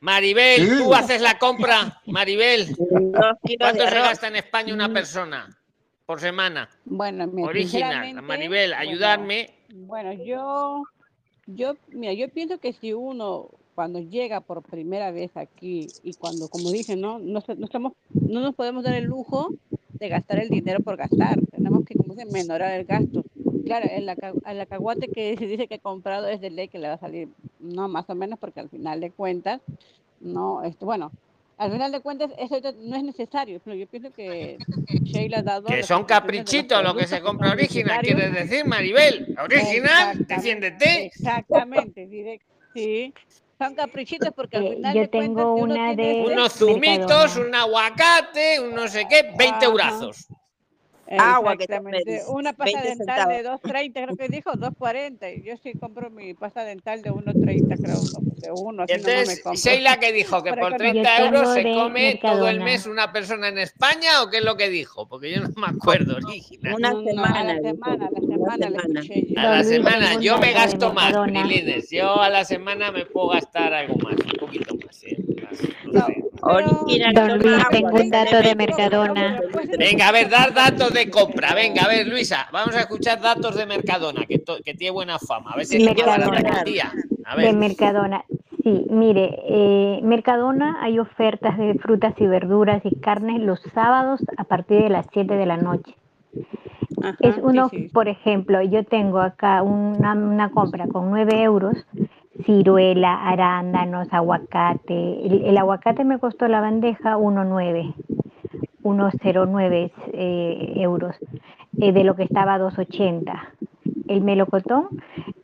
Maribel, Sí. tú haces la compra. Maribel, ¿cuánto se gasta en España una persona por semana? Bueno, Original. Maribel, bueno, ayudarme. Bueno, yo, yo, mira, yo pienso que si uno cuando llega por primera vez aquí y cuando, como dicen, no, no, se- no estamos, no nos podemos dar el lujo de gastar el dinero por gastar. Tenemos que, como dicen, menorar el gasto. Claro, el, el acahuate que se dice que he comprado es de ley que le va a salir, no, más o menos, porque al final de cuentas, no, este, bueno, al final de cuentas eso no es necesario, pero yo pienso que Sheila ha dado Que son caprichitos lo que se compra original, quieres decir, Maribel. Original, defiéndete. Exactamente, direct- sí. Son caprichitos porque al Eh, final yo de cuentas, tengo uno una tiene Unos zumitos, un aguacate, un no sé qué, 20 Ajá. eurazos. Agua que te Una pasta 20 dental de centavos. 2.30, creo que dijo, 2.40. y Yo sí compro mi pasta dental de 1.30, creo, no, de uno, entonces, compro. Sheila, que dijo? ¿Que por que no- 30 Yo euros se come todo el mes una persona en España o qué es lo que dijo? Porque yo no me acuerdo, original. Una No, no, a semana. la semana, a la semana le semana. A la semana, yo me gasto más. Yo a la semana me puedo gastar algo más, un poquito más, ¿eh? No. Original, Don Luis, tengo un dato de Mercadona. Venga, a ver, dar datos de compra. Venga, a ver, Luisa, vamos a escuchar datos de Mercadona, que, tiene buena fama. A ver si te lleva la. A De ver. Mercadona. Sí, mire, eh, Mercadona hay ofertas de frutas y verduras y carnes los sábados a partir de las 7 de la noche. Ajá, Es sí, uno, sí. por ejemplo, yo tengo acá una, una compra con 9 euros, ciruela, arándanos, aguacate. El, aguacate me costó la bandeja 1,9, 1,09 eh, euros, eh, de lo que estaba 2,80. El melocotón,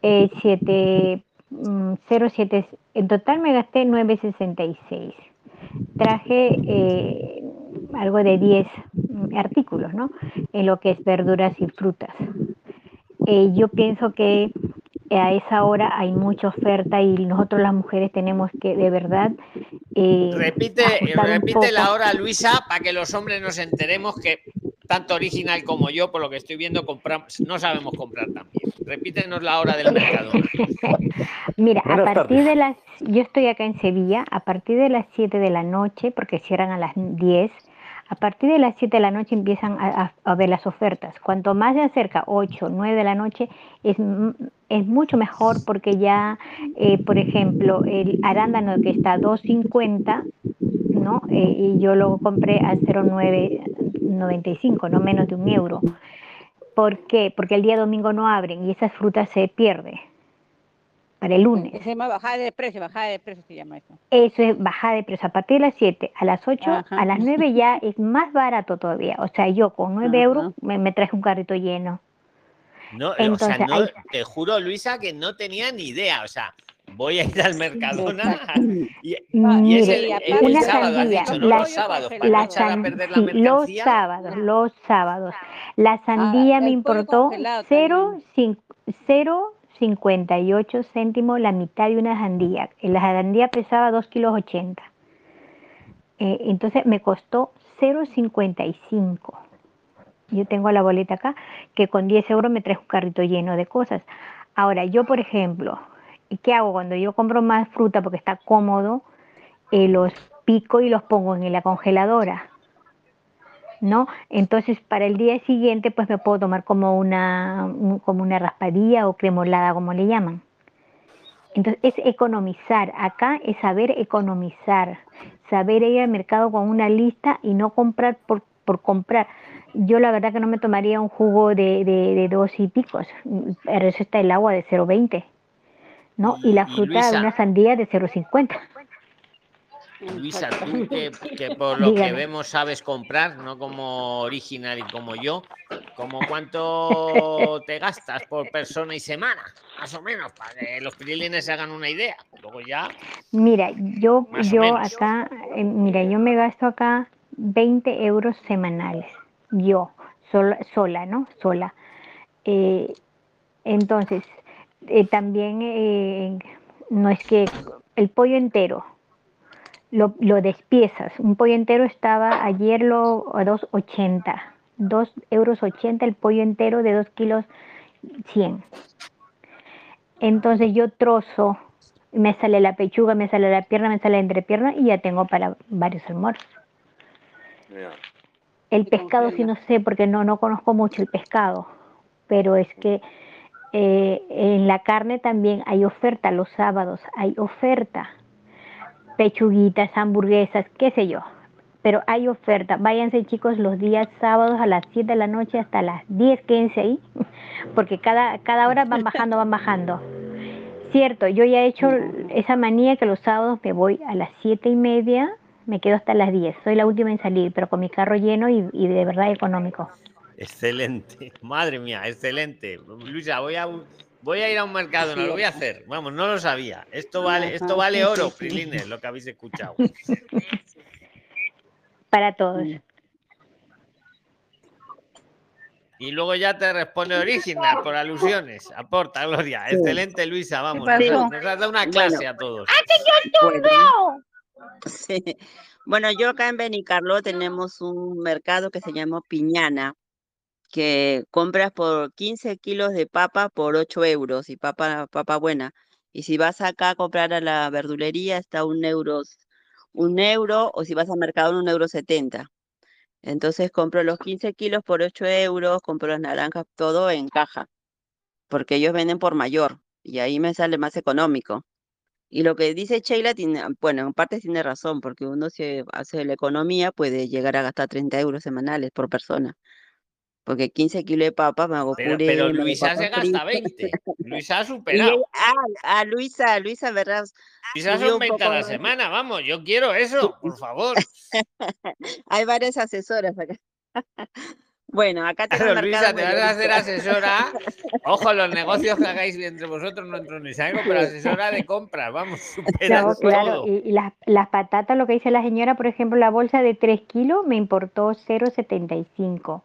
eh, 7, mm, 0,7, en total me gasté 9,66. Traje eh, algo de 10 mm, artículos, ¿no? En lo que es verduras y frutas. Yo pienso que a esa hora hay mucha oferta y nosotros las mujeres tenemos que de verdad eh, Repite, repite la hora, Luisa, para que los hombres nos enteremos que tanto original como yo, por lo que estoy viendo, compramos, no sabemos comprar también. Repítenos la hora del mercado. Mira, a partir tardes. de las, yo estoy acá en Sevilla, a partir de las 7 de la noche, porque cierran a las 10, a partir de las 7 de la noche empiezan a, a- a ver las ofertas. Cuanto más se acerca, 8, 9 de la noche, es, m- es mucho mejor porque ya, eh, por ejemplo, el arándano que está a 2.50, ¿no? Eh, y yo lo compré a 0.995, no menos de un euro. ¿Por qué? Porque el día domingo no abren y esas frutas se pierde para el lunes. Se llama bajada de precio, bajada de precio se llama eso. Eso es bajada de precio, a partir de las 7, a las 8, a las 9 ya es más barato todavía. O sea, yo con 9 euros me, me, traje un carrito lleno. No, Entonces, o sea, no, te juro, Luisa, que no tenía ni idea. O sea, voy a ir al Mercadona y, ah, y es el, el, el sábado, has dicho, ¿no? los sábados, para no echar a perder la mercancía. Los sábados, los sábados. La ah, sandía ah, me importó 0,50 58 céntimos la mitad de una jandía. La jandía pesaba 2 kilos 80. Eh, entonces me costó 0,55. Yo tengo la boleta acá, que con 10 euros me trae un carrito lleno de cosas. Ahora, yo, por ejemplo, ¿qué hago cuando yo compro más fruta porque está cómodo? Eh, los pico y los pongo en la congeladora. ¿No? Entonces, para el día siguiente, pues me puedo tomar como una, un- como una raspadilla o cremolada, como le llaman. Entonces, es economizar. Acá es saber economizar. Saber ir al mercado con una lista y no comprar por, por comprar. Yo la verdad que no me tomaría un jugo de, de, de dos y picos. Para eso está el agua de 0,20. ¿No? Y la y fruta, Luisa. una sandía de 0,50. Luisa, tú que, que por lo que vemos sabes comprar, no como original y como yo, como cuánto te gastas por persona y semana, más o menos, para que los prilines se hagan una idea. Luego ya, Mira, yo, yo acá, eh, mira, yo me gasto acá 20 euros semanales. Yo, sola, sola ¿no? Sola. Eh, entonces, eh, también no es que el pollo entero, lo, lo despiezas. Un pollo entero estaba ayer lo a 2,80. 2 euros 80 el pollo entero de 2 kilos 100. Entonces yo trozo, me sale la pechuga, me sale la pierna, me sale la entrepierna y ya tengo para varios almuerzos. El pescado sí no sé porque no, no conozco mucho el pescado, pero es que eh, en la carne también hay oferta los sábados, hay oferta. Pechuguitas, hamburguesas, qué sé yo. Pero hay oferta. Váyanse chicos los días sábados a las 7 de la noche hasta las 10, quédense ahí, porque cada, cada hora van bajando, van bajando. Cierto, yo ya he hecho esa manía que los sábados me voy a las 7 y media, me quedo hasta las 10. Soy la última en salir, pero con mi carro lleno y, y de verdad económico. Excelente, madre mía, excelente. Luisa, voy a, voy a ir a un mercado, no lo voy a hacer. Vamos, no lo sabía. Esto vale, esto vale oro, Prilines, lo que habéis escuchado. Para todos. Y luego ya te responde Original por alusiones. Aporta, Gloria. Sí. Excelente, Luisa, vamos. ¿Qué Nos, pasó? nos has dado una Bueno. clase a todos. Bueno, sí. Bueno, yo acá en Benicarló tenemos un mercado que se llama Piñana, que compras por 15 kilos de papa por 8 euros y papa, papa buena. Y si vas acá a comprar a la verdulería está un euro, un euro, o si vas al mercado un euro 70. Entonces compro los 15 kilos por 8 euros, compro las naranjas, todo en caja, porque ellos venden por mayor y ahí me sale más económico. Y lo que dice Sheila, tiene, bueno, en parte tiene razón, porque uno si hace la economía puede llegar a gastar 30 euros semanales por persona. Porque 15 kilos de papas me hago Pero, puré, pero Luisa se gasta fritas. 20. Luisa ha superado. ella- ah, a Luisa, Luisa, ¿verdad? Luisa Subió son un 20 poco a la más. semana, vamos. Yo quiero eso, por favor. Hay varias asesoras acá. Bueno, acá tengo Claro, Luisa, te vas a hacer asesora. Ojo, los negocios que hagáis entre vosotros no entro ni salgo, pero asesora de compras, vamos, claro, todo. y, y las, las patatas, lo que dice la señora, por ejemplo, la bolsa de 3 kilos me importó 0,75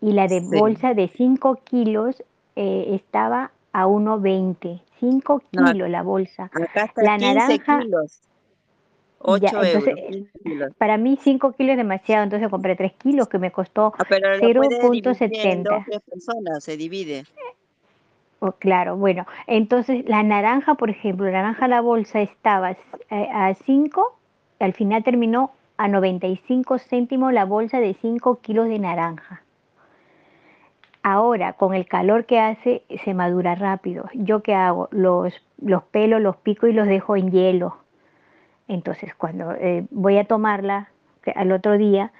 y la de Sí. bolsa de 5 kilos eh, estaba a 1,20. 5 No, kilos la bolsa. acá está La 15 naranja, kilos, ya, 8 entonces, euros, 15 kilos. para mí 5 kilos es demasiado, entonces compré 3 kilos que me costó Ah, pero lo puede dividir en dos, 0.70. tres personas, se divide. Oh, claro, bueno, entonces la naranja, por ejemplo, la naranja la bolsa estaba eh, a 5, al final terminó a 95 céntimos la bolsa de 5 kilos de naranja. Ahora, con el calor que hace, se madura rápido. ¿Yo qué hago? Los, los pelos, los pico y los dejo en hielo. Entonces, cuando eh, voy a tomarla al otro día,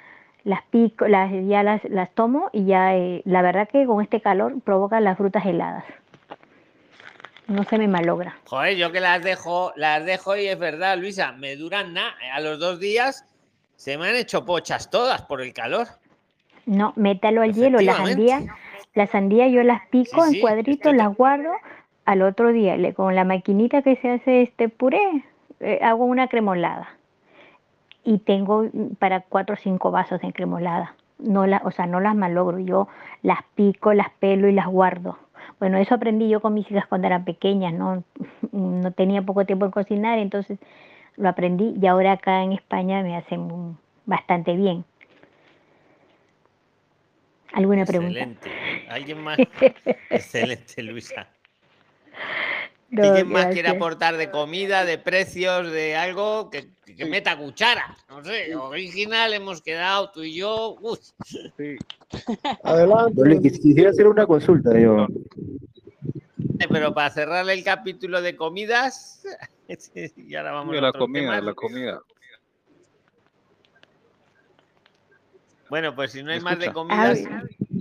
las pico, las, ya las, las tomo y ya, eh, la verdad que con este calor provoca las frutas heladas. No se me malogra. Joder, yo que las dejo, las dejo y es verdad, Luisa, me duran nada. A los dos días se me han hecho pochas todas por el calor. No, métalo al hielo. La Efectivamente. La sandía yo las pico Sí, en sí, cuadritos, las guardo. Al otro día, le, con la maquinita que se hace este puré, eh, hago una cremolada. Y tengo mm, para cuatro o cinco vasos de cremolada. No la, o sea, no las malogro. Yo las pico, las pelo y las guardo. Bueno, eso aprendí yo con mis hijas cuando eran pequeñas, ¿no? No tenía poco tiempo en cocinar, entonces lo aprendí y ahora acá en España me hacen bastante bien. ¿Alguna pregunta? Excelente. ¿Alguien más? Excelente, Luisa. No, ¿Alguien más quiere aportar de comida, de precios, de algo que, que meta cuchara? No sé, original hemos quedado tú y yo. Uy. Adelante. Yo le quis- quisiera hacer una consulta, yo. Pero para cerrar el capítulo de comidas, y ahora vamos a la comida, la comida. Bueno, pues si no hay ¿Me más de comidas,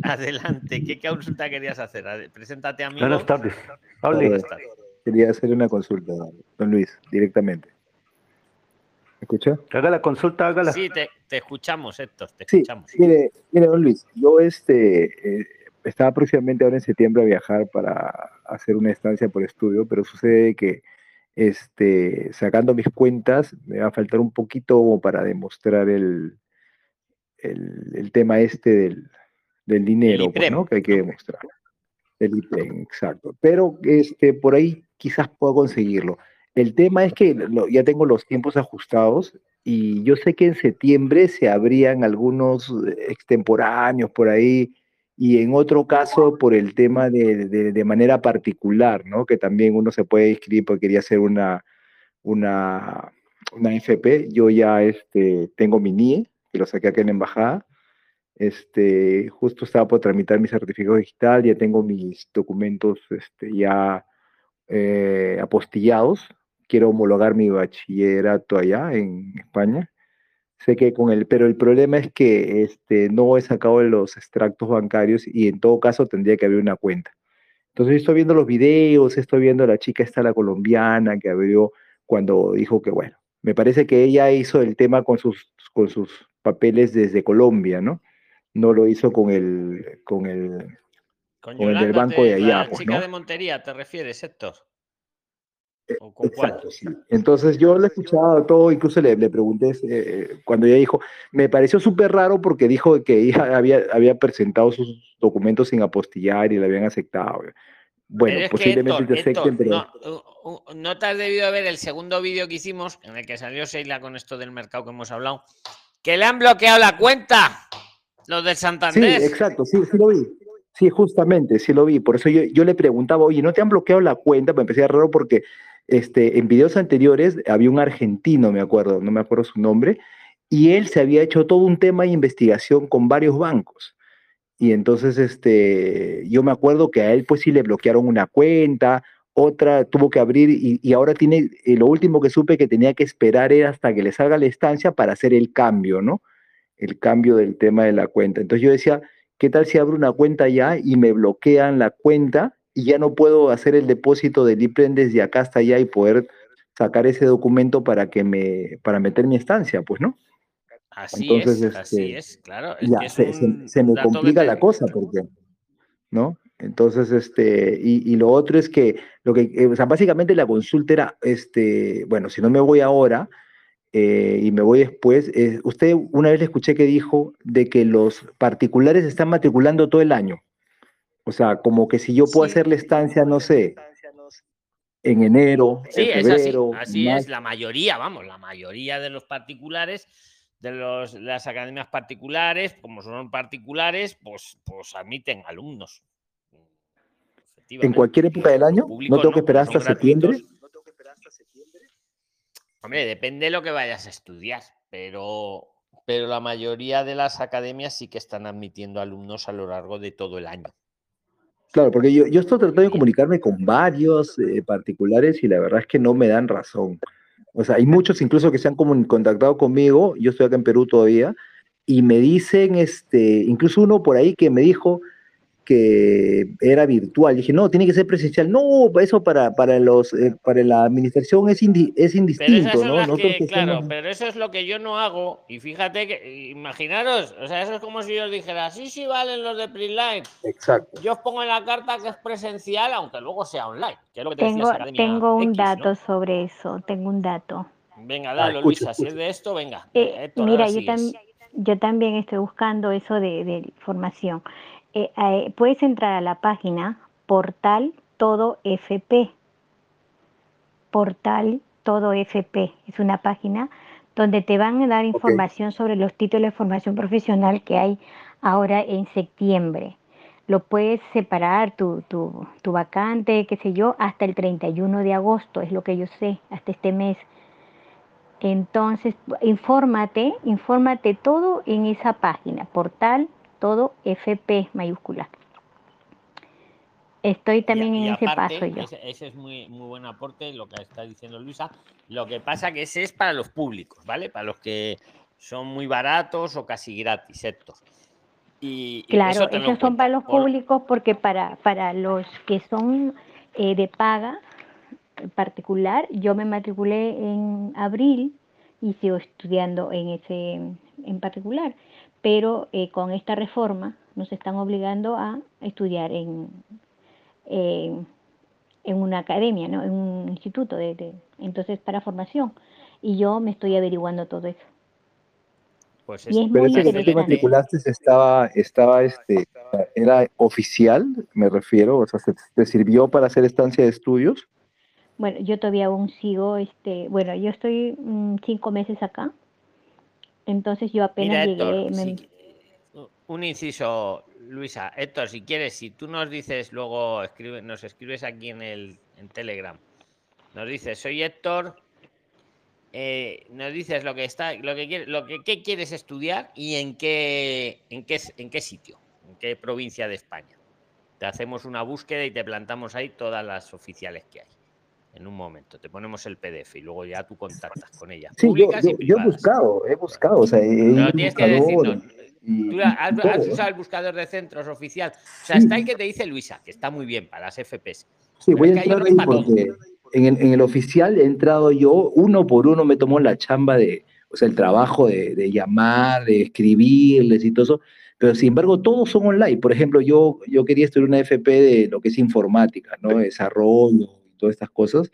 adelante. ¿Qué consulta querías hacer? Preséntate, amigo. Buenas tardes. Hable. Buenas tardes. Quería hacer una consulta, don Luis, directamente. ¿Me escucha? Haga la consulta, hágala. Sí, te, te escuchamos, Héctor, te Sí, escuchamos. mire, mire, don Luis, yo este, eh, estaba próximamente ahora en septiembre a viajar para hacer una estancia por estudio, pero sucede que este, sacando mis cuentas me va a faltar un poquito para demostrar el, el, el tema este del, del dinero, pues. ¿no? Que hay que demostrar. El IPREM, exacto. Pero este, por ahí quizás puedo conseguirlo. El tema es que lo- ya tengo los tiempos ajustados y yo sé que en septiembre se abrían algunos eh, extemporáneos por ahí y en otro caso por el tema de, de- de manera particular, ¿no? Que también uno se puede inscribir porque quería hacer una, una, una FP. Yo ya este, tengo mi NIE, que lo saqué acá en la embajada. Este, justo estaba por tramitar mi certificado digital, ya tengo mis documentos este, ya eh, apostillados. Quiero homologar mi bachillerato allá en España. Sé que con el, pero el problema es que este, no he sacado los extractos bancarios y en todo caso tendría que abrir una cuenta. Entonces estoy viendo los videos, estoy viendo a la chica esta, la colombiana, que abrió cuando dijo que, bueno, me parece que ella hizo el tema con sus, con sus papeles desde Colombia, ¿no? No lo hizo con el, con el, Con con el del banco de allá, la pues, chica ¿no? de Montería, ¿te refieres, Héctor? ¿O con? Exacto, sí. Entonces yo le escuchaba todo, incluso le, le pregunté eh, cuando ella dijo, me pareció súper raro porque dijo que ella había, había presentado sus documentos sin apostillar y le habían aceptado. Bueno, Pero posiblemente Héctor, te acepten, Héctor, pero no, no te has debido ver el segundo vídeo que hicimos en el que salió Sheila con esto del mercado que hemos hablado. Que le han bloqueado la cuenta. Los del sí, Santander. exacto, sí, sí lo vi. Sí, justamente, sí lo vi. Por eso yo, yo le preguntaba, oye, ¿no te han bloqueado la cuenta? Me parecía raro porque este, en videos anteriores había un argentino, me acuerdo, no me acuerdo su nombre, y él se había hecho todo un tema de investigación con varios bancos. Y entonces, este, yo me acuerdo que a él pues sí le bloquearon una cuenta, otra tuvo que abrir y, y ahora tiene, eh, lo último que supe que tenía que esperar era hasta que le salga la estancia para hacer el cambio, ¿no? El cambio del tema de la cuenta. Entonces yo decía, ¿qué tal si abro una cuenta ya y me bloquean la cuenta y ya no puedo hacer el depósito del IPREN desde acá hasta allá y poder sacar ese documento para que me, para meter mi estancia, pues, ¿no? Así Entonces, es, así este, es, claro. Es ya que es se, se- me complica la cosa porque, ¿no? Entonces, este, y, y lo otro es que, lo que, eh, o sea, básicamente la consulta era, este, bueno, si no me voy ahora eh, y me voy después, eh, usted una vez le escuché que dijo de que los particulares están matriculando todo el año. O sea, como que si yo puedo hacer la estancia, no sé, en enero, Sí, en es así, febrero, así es la mayoría, vamos, la mayoría de los particulares, de los, las academias particulares, como son particulares, pues, pues admiten alumnos. En cualquier época del año, no tengo que esperar hasta septiembre. Hombre, depende de lo que vayas a estudiar, pero, pero la mayoría de las academias sí que están admitiendo alumnos a lo largo de todo el año. Claro, porque yo, yo estoy tratando de comunicarme con varios eh, particulares y la verdad es que no me dan razón. O sea, hay muchos incluso que se han contactado conmigo, yo estoy acá en Perú todavía, y me dicen, este, incluso uno por ahí que me dijo que era virtual. dije, no, tiene que ser presencial. No, eso para, para, los, eh, para la administración es, indi- es Pero indistinto, son ¿no? que, que claro, somos- pero eso es lo que yo no hago. Y fíjate que, imaginaros, o sea, eso es como si yo os dijera, sí, sí, valen los de Printline. Exacto. Yo os pongo en la carta que es presencial, aunque luego sea online, que es lo que te Tengo, academia tengo un X, ¿no? dato sobre eso, tengo un dato. Venga, Ah, dalo, Luisa, si es de esto, venga. Eh, Héctor, mira, yo, tam- yo también estoy buscando eso de, de formación. Eh, eh, puedes entrar a la página Portal Todo FP. Portal Todo FP. Es una página donde te van a dar información sobre los títulos de formación profesional que hay ahora en septiembre. Lo puedes separar tu, tu, tu vacante, qué sé yo, hasta el 31 de agosto, es lo que yo sé, hasta este mes. Entonces, infórmate, infórmate todo en esa página, portal todo FP mayúscula. Estoy también Y en ese aparte, paso yo. Ese, ese es muy, muy buen aporte, lo que está diciendo Luisa. Lo que pasa que ese es para los públicos, ¿vale? Para los que son muy baratos o casi gratis, Héctor. Y, Claro, eso esos son cuenta. para los públicos porque para, para los que son eh, de paga en particular, yo me matriculé en abril y sigo estudiando en ese en particular, pero eh, con esta reforma nos están obligando a estudiar en, en, en una academia, ¿no? en un instituto, de, de- entonces para formación. Y yo me estoy averiguando todo eso. Pues Y es Pero muy ese que tú te matriculaste estaba, estaba, este, era oficial, me refiero, o sea, ¿te, te sirvió para hacer estancia de estudios? bueno, yo todavía aún sigo, este, bueno, yo estoy mm, cinco meses acá, entonces yo apenas Mira, Héctor, llegué, me- si- un inciso, Luisa. Héctor, si quieres, si tú nos dices luego, escribe, nos escribes aquí en el en Telegram, nos dices, soy Héctor, eh, nos dices lo que está, lo que quieres, lo que qué quieres estudiar y en qué, en qué, en qué sitio, en qué provincia de España. Te hacemos una búsqueda y te plantamos ahí todas las oficiales que hay. En un momento, te ponemos el PDF y luego ya tú contactas con ellas. Sí, yo, públicas yo, y yo he buscado, he buscado, o sea, he ido Pero al tienes que y- Tú y has, usado el buscador de centros oficial. O sea, Sí. está el que te dice Luisa, que está muy bien para las FPs. Sí, Pero voy a entrar ahí porque en el, en el oficial he entrado yo, uno por uno me tomó la chamba de, o sea, el trabajo de, de llamar, de escribirles y todo eso, pero sin embargo todos son online. Por ejemplo, yo, yo quería estudiar una FP de lo que es informática, ¿no? Desarrollo todas estas cosas,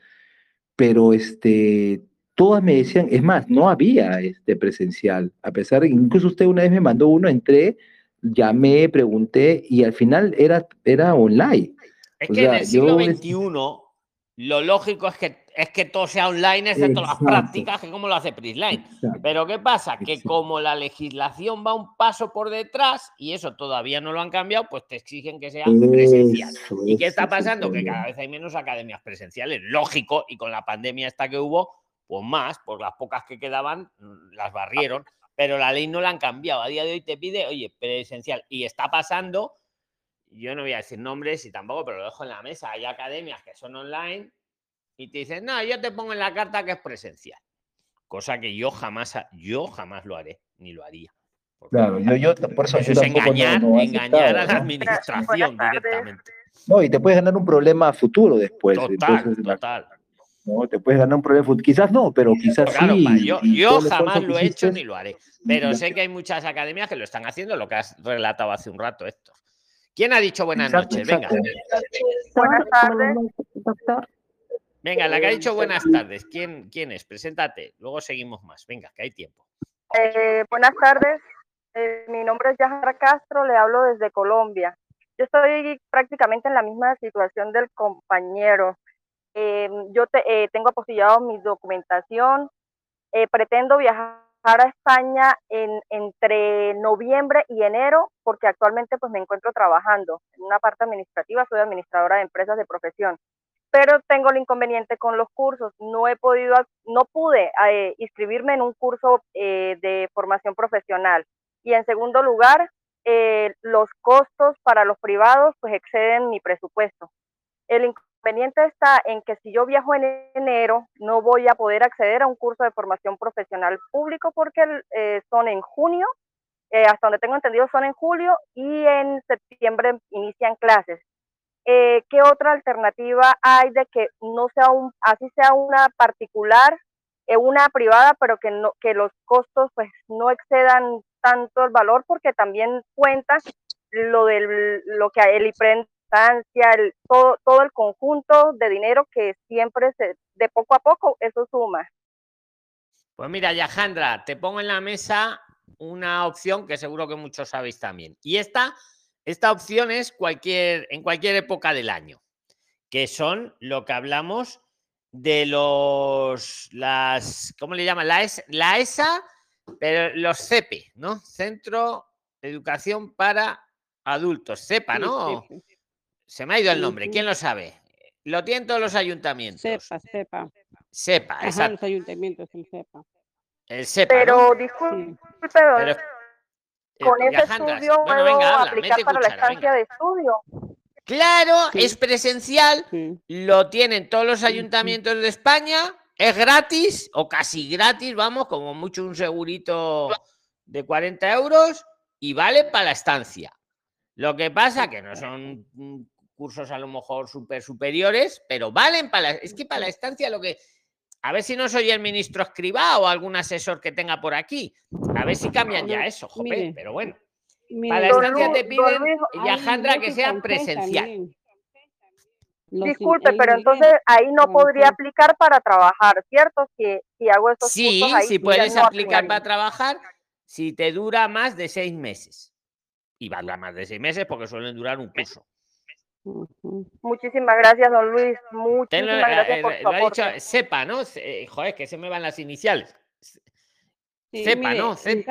pero este, todas me decían, es más, no había este presencial, a pesar de, incluso usted una vez me mandó uno, entré, llamé, pregunté y al final era, era online. Es O que en sea, el siglo yo- XXI lo lógico es que, es que todo sea online, excepto las prácticas, que como lo hace Prisline. Pero ¿qué pasa? Que como la legislación va un paso por detrás y eso todavía no lo han cambiado, pues te exigen que sea presencial. Eso, ¿Y qué está pasando? Que cada vez hay menos academias presenciales, lógico, y con la pandemia esta que hubo, pues más, pues las pocas que quedaban mm, las barrieron, pero la ley no la han cambiado. A día de hoy te pide, oye, presencial. Y está pasando, yo no voy a decir nombres y tampoco, pero lo dejo en la mesa. Hay academias que son online y te dicen, no, yo te pongo en la carta que es presencial. Cosa que yo jamás, yo jamás lo haré, ni lo haría. Claro, yo, yo por eso, Eso yo es no- engañar, no engañar a la administración directamente. No, y te puedes ganar un problema a futuro después. Total, entonces, total. no, te puedes ganar un problema futuro. Quizás no, pero quizás Claro, sí. pa, yo, jamás lo he hecho ni lo haré. Pero sé que hay muchas academias que lo están haciendo, lo que has relatado hace un rato, Héctor. ¿Quién ha dicho buenas Exacto, noches? Venga. Buenas tardes. Doctor. Venga, la que ha dicho buenas tardes. ¿Quién, quién es? Preséntate. Luego seguimos más. Venga, que hay tiempo. Eh, buenas tardes, Eh, mi nombre es Yajara Castro, le hablo desde Colombia. Yo estoy prácticamente en la misma situación del compañero. Eh, yo te- eh, tengo apostillado mi documentación, eh, pretendo viajar a España en, entre noviembre y enero, porque actualmente pues me encuentro trabajando en una parte administrativa, soy administradora de empresas de profesión pero tengo el inconveniente con los cursos. No he podido, no pude eh, inscribirme en un curso eh, de formación profesional. Y en segundo lugar, eh, los costos para los privados pues exceden mi presupuesto. El inconveniente está en que si yo viajo en enero, no voy a poder acceder a un curso de formación profesional público porque son en junio, hasta donde tengo entendido son en julio y en septiembre inician clases eh, ¿qué otra alternativa hay de que no sea un, así sea una particular, eh, una privada, pero que no, que los costos pues no excedan tanto el valor, porque también cuenta lo del lo que el IPREN todo, todo el conjunto de dinero que siempre se, de poco a poco eso suma. Pues mira, Yajandra, te pongo en la mesa una opción que seguro que muchos sabéis también. Y esta, esta opción es cualquier, en cualquier época del año, que son lo que hablamos de los, las, ¿cómo le llaman? La, ES- la ESA, pero los CEPE, ¿no? Centro de Educación para Adultos, CEPA, ¿no? sí, Se me ha ido el nombre. ¿quién lo sabe? Lo tienen todos los ayuntamientos. Sepa, sepa. SEPA, Ajá, exacto. los ayuntamientos, el sepa. El SEPA, Pero ¿no? disculpe, Pero, con ese estudio bueno, puedo venga, habla, aplicar para la venga. estancia de estudio. Claro, es presencial, lo tienen todos los ayuntamientos de España, es gratis o casi gratis, vamos, como mucho un segurito de 40 euros y vale para la estancia. Lo que pasa que no son cursos a lo mejor super superiores, pero valen para la, es que para la estancia lo que a ver si no soy el ministro escriba o algún asesor que tenga por aquí. A ver si cambian ya eso, jope, Mire, pero bueno. Mire, Para la estancia Lu- te piden, hay que sea presencial. también. Los in- Disculpe, pero leyes entonces ahí no podría aplicar para trabajar, ¿cierto? Si, si hago estos Sí, cursos ahí, si puedes no aplicar para trabajar, si te dura más de seis meses. Y va a durar más de seis meses porque suelen durar un curso. Muchísimas gracias, don Luis. Muchísimas gracias por su lo ha dicho, sepa, ¿no? Eh, Joder, que se me van las iniciales. Sí, mire, ¿no? que,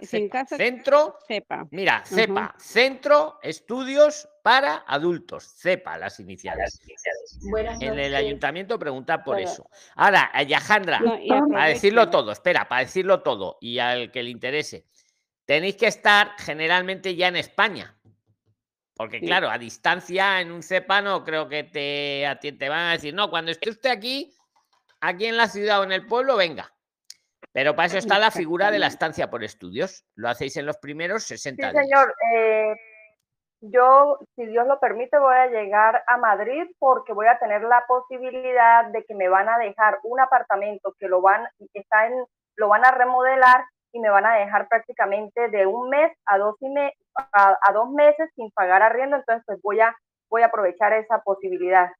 si caso Centro, sepa. mira, CEPA, Centro Estudios para Adultos, CEPA, las iniciales. Buenas En el ayuntamiento preguntar por eso. Ahora, Yajandra, No, y para decirlo todo, espera, para decirlo todo y al que le interese, tenéis que estar generalmente ya en España. Porque Sí. claro, a distancia en un CEPA no creo que te, a ti te van a decir, no, cuando esté usted aquí, aquí en la ciudad o en el pueblo, venga. Pero para eso está la figura de la estancia por estudios. Lo hacéis en los primeros Sí, 60 días. señor. eh, yo, si Dios lo permite, voy a llegar a Madrid porque voy a tener la posibilidad de que me van a dejar un apartamento que lo van, está en, lo van a remodelar y me van a dejar prácticamente de un mes a dos, y me- a, dos meses sin pagar arriendo. Entonces, pues voy a, voy a aprovechar esa posibilidad.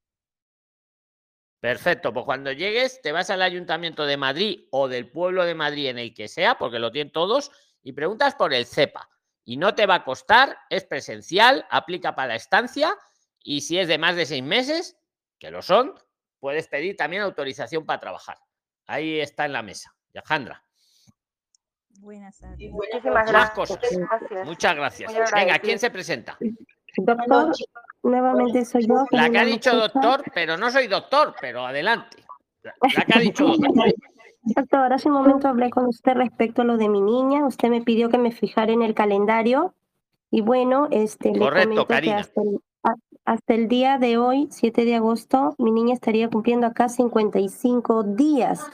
Perfecto, pues cuando llegues te vas al Ayuntamiento de Madrid o del pueblo de Madrid en el que sea, porque lo tienen todos, y preguntas por el CEPA. Y no te va a costar, es presencial, aplica para la estancia y si es de más de seis meses, que lo son, puedes pedir también autorización para trabajar. Ahí está en la mesa. Alejandra, Buenas tardes. Muchísimas más gracias. cosas. Gracias. Muchas gracias. Venga. ¿quién se presenta? Doctor, nuevamente soy yo. La que ha dicho doctor, pero no soy doctor, pero adelante. La la que ha dicho doctor. Doctor, hace un momento hablé con usted respecto a lo de mi niña. Usted me pidió que me fijara en el calendario. Y bueno, este, le Correcto, comento que Karina. hasta el, hasta el día de hoy, 7 de agosto, mi niña estaría cumpliendo acá 55 días.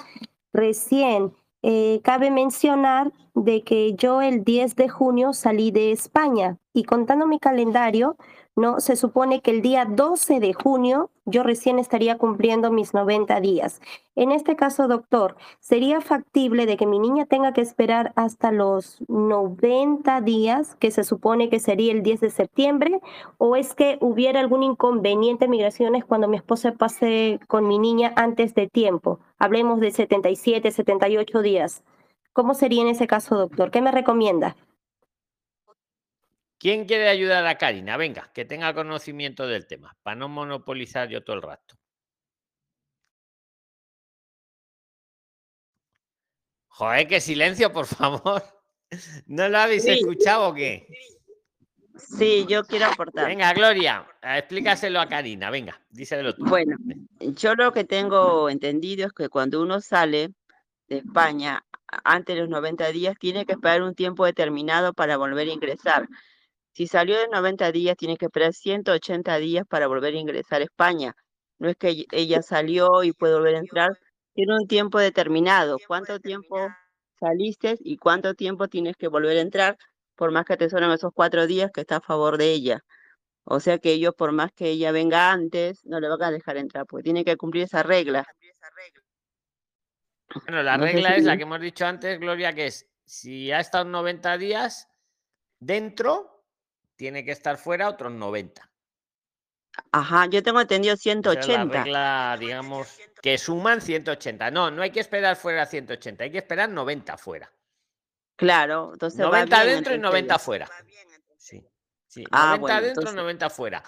Recién, eh, cabe mencionar de que yo el 10 de junio salí de España y contando mi calendario, no se supone que el día 12 de junio yo recién estaría cumpliendo mis 90 días. En este caso, doctor, ¿sería factible de que mi niña tenga que esperar hasta los 90 días, que se supone que sería el 10 de septiembre? ¿O es que hubiera algún inconveniente en migraciones cuando mi esposa pase con mi niña antes de tiempo? Hablemos de 77, 78 días. ¿Cómo sería en ese caso, doctor? ¿Qué me recomienda? ¿Quién quiere ayudar a Karina? Venga, que tenga conocimiento del tema, para no monopolizar yo todo el rato. Joder, qué silencio, por favor. ¿No lo habéis Sí. escuchado o qué? Sí, yo quiero aportar. Venga, Gloria, eh, explícaselo a Karina. Venga, díselo tú. Bueno, yo lo que tengo entendido es que cuando uno sale de España antes de los 90 días, tiene que esperar un tiempo determinado para volver a ingresar. Si salió de 90 días, tiene que esperar 180 días para volver a ingresar a España. No es que ell- ella salió y puede volver a entrar, tiene un tiempo determinado. ¿Cuánto tiempo saliste y cuánto tiempo tienes que volver a entrar? Por más que te suenen esos cuatro días que está a favor de ella. O sea que ellos, por más que ella venga antes, no le van a dejar entrar, porque tiene que cumplir esa regla. Bueno, la No regla si- es la que hemos dicho antes, Gloria, que es si ha estado 90 días dentro, tiene que estar fuera otros 90. Ajá, yo tengo entendido Esa es la 180. regla, digamos, que suman 180. No, no hay que esperar fuera 180, hay que esperar 90 fuera. Claro, entonces va 90 bien dentro y entre 90 ustedes. fuera. Sí, sí. Ah, 90 bueno, dentro, entonces- 90 fuera.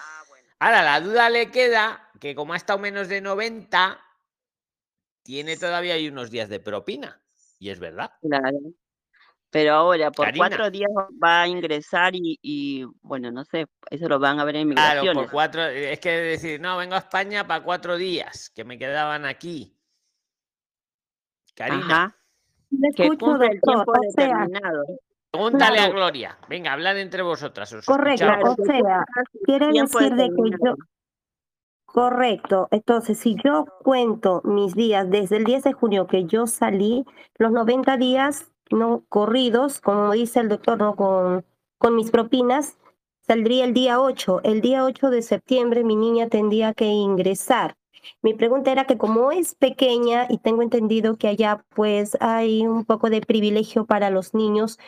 Ahora, la duda le queda que como ha estado menos de 90, tiene todavía ahí unos días de propina. Y es verdad. Claro. Pero ahora, por Karina. cuatro días va a ingresar y, y, bueno, no sé, eso lo van a ver en Claro, migraciones. por cuatro. Es que decir, no, vengo a España para cuatro días, que me quedaban aquí. Karina, Ajá. Que escucho, cumple el doctor. tiempo O sea, determinado. pregúntale a claro. Gloria. Venga, hablad entre vosotras. Os correcto. escuchamos. O sea, quiere decir de que yo. Correcto. Entonces, si yo cuento mis días desde el 10 de junio que yo salí, los 90 días no corridos, como dice el doctor, no con, con mis propinas, saldría el día 8. El día 8 de septiembre mi niña tendría que ingresar. Mi pregunta era que como es pequeña y tengo entendido que allá pues hay un poco de privilegio para los niños,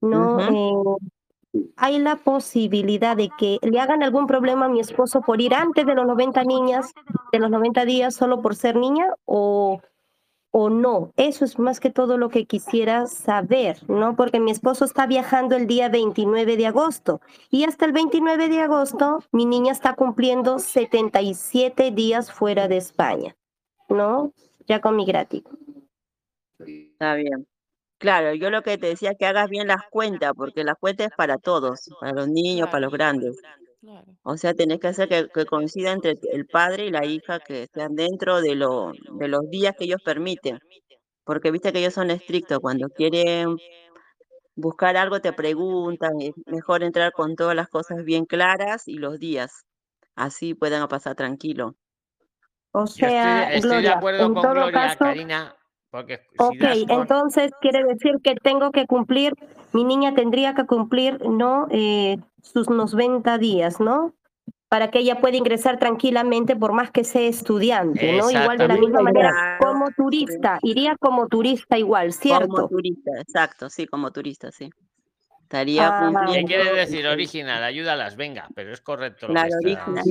¿no? Eh, ¿Hay la posibilidad de que le hagan algún problema a mi esposo por ir antes de los 90 niñas, de los 90 días solo por ser niña? ¿O, o no? Eso es más que todo lo que quisiera saber, ¿no? Porque mi esposo está viajando el día 29 de agosto y hasta el 29 de agosto mi niña está cumpliendo 77 días fuera de España, ¿no? Ya con mi gratis. Está bien. Claro, yo lo que te decía es que hagas bien las cuentas, porque las cuentas es para todos, para los niños, para los grandes. O sea, tenés que hacer que, que coincida entre el padre y la hija, que sean dentro de, lo, de los días que ellos permiten. Porque viste que ellos son estrictos, cuando quieren buscar algo te preguntan, es mejor entrar con todas las cosas bien claras y los días, así puedan pasar tranquilo. O estoy, sea, estoy de Gloria, acuerdo en con todo Gloria, caso, Karina, porque si ok, das entonces quiere decir que tengo que cumplir, mi niña tendría que cumplir, ¿no? Eh, sus 90 días, ¿no? Para que ella pueda ingresar tranquilamente por más que sea estudiante, ¿no? Igual de la misma manera como turista, iría como turista igual, Como ¿cierto? turista, exacto, sí, como turista, sí. Estaría Ah, ¿Qué cumpliendo. quiere decir original? Ayúdalas, venga, pero es correcto lo que Claro, está... original.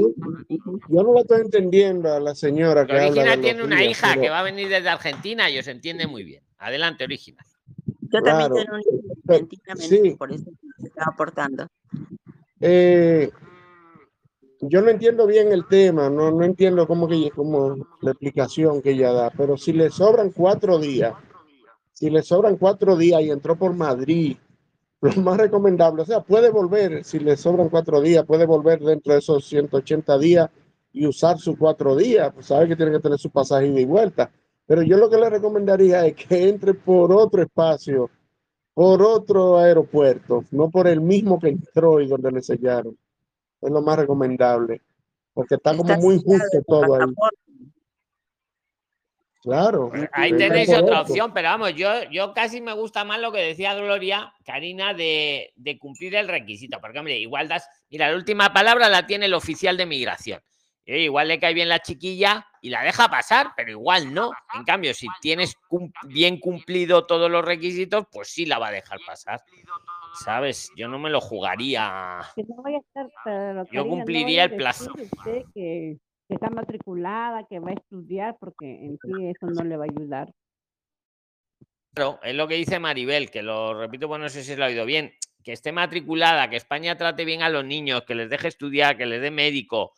Yo no la estoy entendiendo a la señora que habla Origina de los tiene una hija pero- que va a venir desde Argentina y os entiende muy bien. Adelante, Origina. Yo también tengo una argentina, sí. por eso se estaba aportando. Eh, yo no entiendo bien el tema, no, no entiendo cómo que cómo la explicación que ella da, pero si le sobran cuatro días, si le sobran cuatro días y entró por Madrid, lo más recomendable, o sea, puede volver, si le sobran cuatro días, puede volver dentro de esos 180 días y usar sus cuatro días, pues sabe que tiene que tener su pasaje ida y vuelta. Pero yo lo que le recomendaría es que entre por otro espacio, por otro aeropuerto, no por el mismo que entró y donde le sellaron. Es lo más recomendable, porque está como Está muy justo todo ahí. Claro. Ahí tenéis otra opción, pero vamos, yo, yo casi me gusta más lo que decía Gloria, Karina, de, de cumplir el requisito. Porque, hombre, igual das. Mira, la última palabra la tiene el oficial de migración. Y, oye, igual le cae bien la chiquilla y la deja pasar, pero igual no. En cambio, si tienes cum- bien cumplido todos los requisitos, pues sí la va a dejar pasar. ¿Sabes? Yo no me lo jugaría. Que no vaya a estar, pero, Yo cumpliría el plazo. que, que está matriculada, que va a estudiar, porque en sí eso no le va a ayudar. Claro, es lo que dice Maribel, que lo repito, pues no sé si lo ha oído bien, que esté matriculada, que España trate bien a los niños, que les deje estudiar, que les dé médico.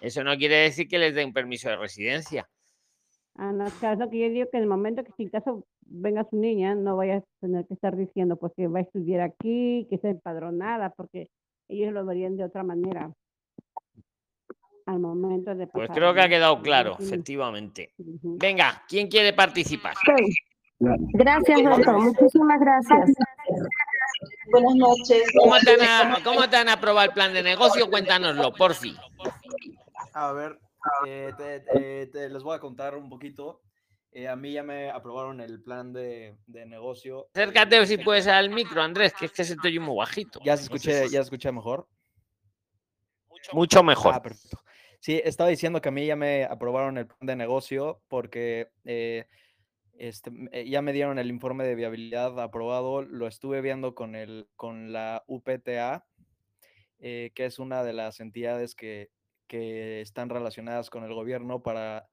Eso no quiere decir que les dé un permiso de residencia. Ah, no, claro, es lo que yo digo que en el momento que si en caso venga su niña, no vaya a tener que estar diciendo pues que va a estudiar aquí, que está empadronada, porque ellos lo verían de otra manera al momento de Pues pasar, creo que ha quedado claro, efectivamente. Venga, ¿quién quiere participar? Gracias, doctor. Muchísimas gracias. Buenas noches. ¿Cómo te, han, a- cómo te han aprobado el plan de negocio? Cuéntanoslo, por fin. A ver, eh, te, te- te- les voy a contar un poquito. Eh, a mí ya me aprobaron el plan de, de negocio. Acércate si puedes al micro, Andrés, que es que se te oye muy bajito. Ya se escuché, si- ya se escuché mejor. Mucho mejor. Ah, perfecto. Sí, estaba diciendo que a mí ya me aprobaron el plan de negocio porque eh, este, eh, ya me dieron el informe de viabilidad aprobado. Lo estuve viendo con, el, con la UPTA, eh, que es una de las entidades que, que están relacionadas con el gobierno para,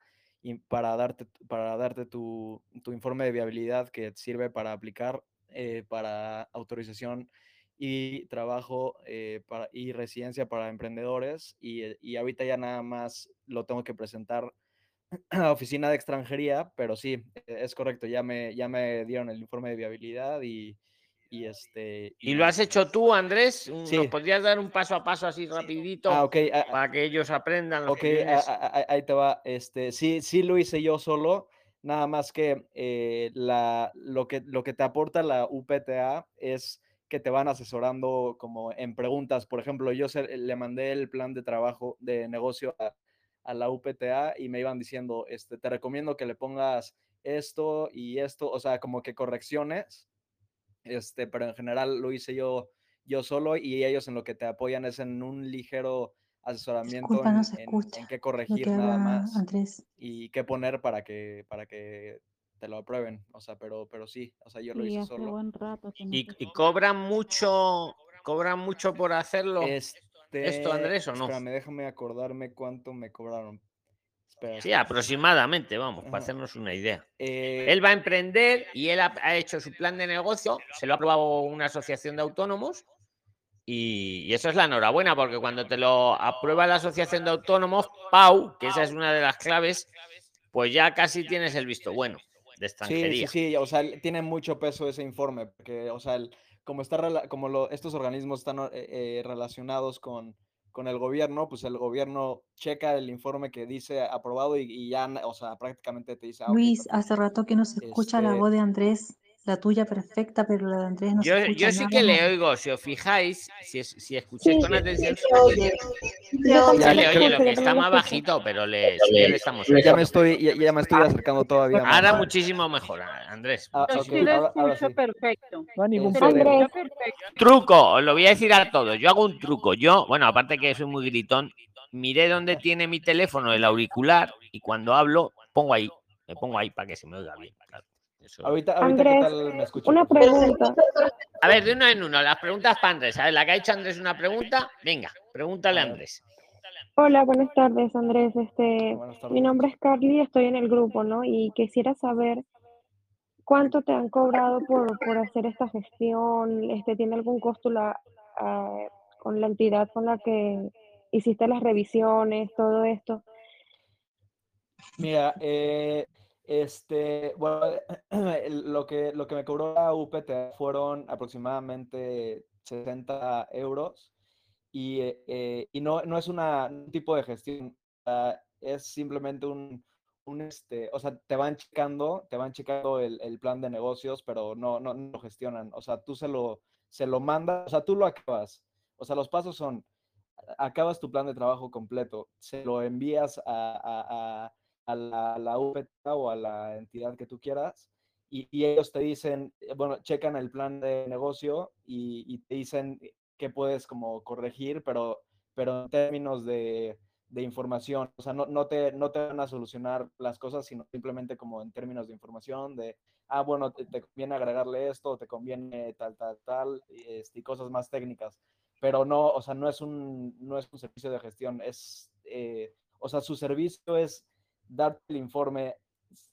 para darte, para darte tu, tu informe de viabilidad que sirve para aplicar eh, para autorización y trabajo eh, para, y residencia para emprendedores. Y, eh, y ahorita ya nada más lo tengo que presentar a oficina de extranjería, pero sí, e- es correcto, ya me, ya me dieron el informe de viabilidad y, y este... ¿Y lo has hecho tú, Andrés? Un- ¿Nos Sí. podrías dar un paso a paso así rapidito Ah, ah, para que ellos aprendan lo Ok, que a- vienes? a- a- ahí te va. Este, sí, sí lo hice yo solo, nada más que eh, la, lo que lo que te aporta la UPTA es que te van asesorando como en preguntas. Por ejemplo, yo se- le mandé el plan de trabajo de negocio a, a la UPTA y me iban diciendo, este, te recomiendo que le pongas esto y esto, o sea, como que correcciones este, pero en general lo hice yo, yo solo y ellos en lo que te apoyan es en un ligero asesoramiento Disculpa, no en, se en- escucha en qué corregir que nada más Andrés. y qué poner para que, para que te lo aprueben, o sea, pero, pero sí, o sea, yo lo Sí, hice solo. buen rato ¿Y, y cobran mucho cobran mucho por hacerlo? Este, ¿Esto, Andrés, o no? espérame, déjame acordarme cuánto me cobraron. Espera, Sí, aproximadamente, vamos, para hacernos una idea. Eh, Él va a emprender y él ha, ha hecho su plan de negocio, se lo ha aprobado una asociación de autónomos y, y eso es la enhorabuena, porque cuando te lo aprueba la asociación de autónomos, Pau, que esa es una de las claves, pues ya casi tienes el visto bueno de Sí, sí, extranjería. sí, o sea, tiene mucho peso ese informe, porque, o sea, el- como está, como lo- estos organismos están eh, eh, relacionados con, con el gobierno, pues el gobierno checa el informe que dice aprobado y, y ya, o sea, prácticamente te dice, ah, Luis, hace rato que no se escucha la Este- voz de Andrés, la tuya perfecta, pero la de Andrés no Yo, se escucha yo sí nada. que le oigo, si os fijáis, si, es- si escucháis Sí, con atención, sí, oye. se le Ya, oye, lo que está más bajito, pero le, sí que le estamos ya oyendo. me estoy, ya, ya me estoy acercando todavía más. Ahora muchísimo mejor, Andrés. Ah, Yo sí lo escucho perfecto. No hay ningún problema. Truco, os lo voy a decir a todos. Yo hago un truco. Yo, bueno, aparte que soy muy gritón, miré dónde tiene mi teléfono el auricular y cuando hablo pongo ahí, me pongo ahí para que se me oiga bien. claro. Eso- Ahorita, ahorita ¿qué Andrés, tal me escucho? una pregunta. A ver, de uno en uno, las preguntas para Andrés. A ver, la que ha hecho Andrés una pregunta, venga, pregúntale a Andrés. Hola, buenas tardes, Andrés. Este, mi nombre es Carly, estoy en el grupo, ¿no? Y quisiera saber cuánto te han cobrado por, por hacer esta gestión. Este, ¿tiene algún costo la, con la entidad con la que hiciste las revisiones, todo esto? Mira, eh, este, bueno, lo que, lo que me cobró la UPT fueron aproximadamente 60 euros y, eh, y no, no es una, un tipo de gestión, ah, es simplemente un, un, este, o sea, te van checando, te van checando el, el plan de negocios, pero no, no, no lo gestionan, o sea, tú se lo, se lo mandas, o sea, tú lo acabas, o sea, los pasos son, acabas tu plan de trabajo completo, se lo envías a- a la, a la UPT o a la entidad que tú quieras y, y ellos te dicen, eh, bueno, checan el plan de negocio y, y te dicen qué puedes como corregir, pero, pero en términos de, de información, o sea, no, no, te, no te van a solucionar las cosas, sino simplemente como en términos de información, de, ah, bueno, te, te conviene agregarle esto, te conviene tal, tal, tal, y, este, cosas más técnicas pero no, o sea, no es un, no es un servicio de gestión, es, eh, o sea, su servicio es darte el informe,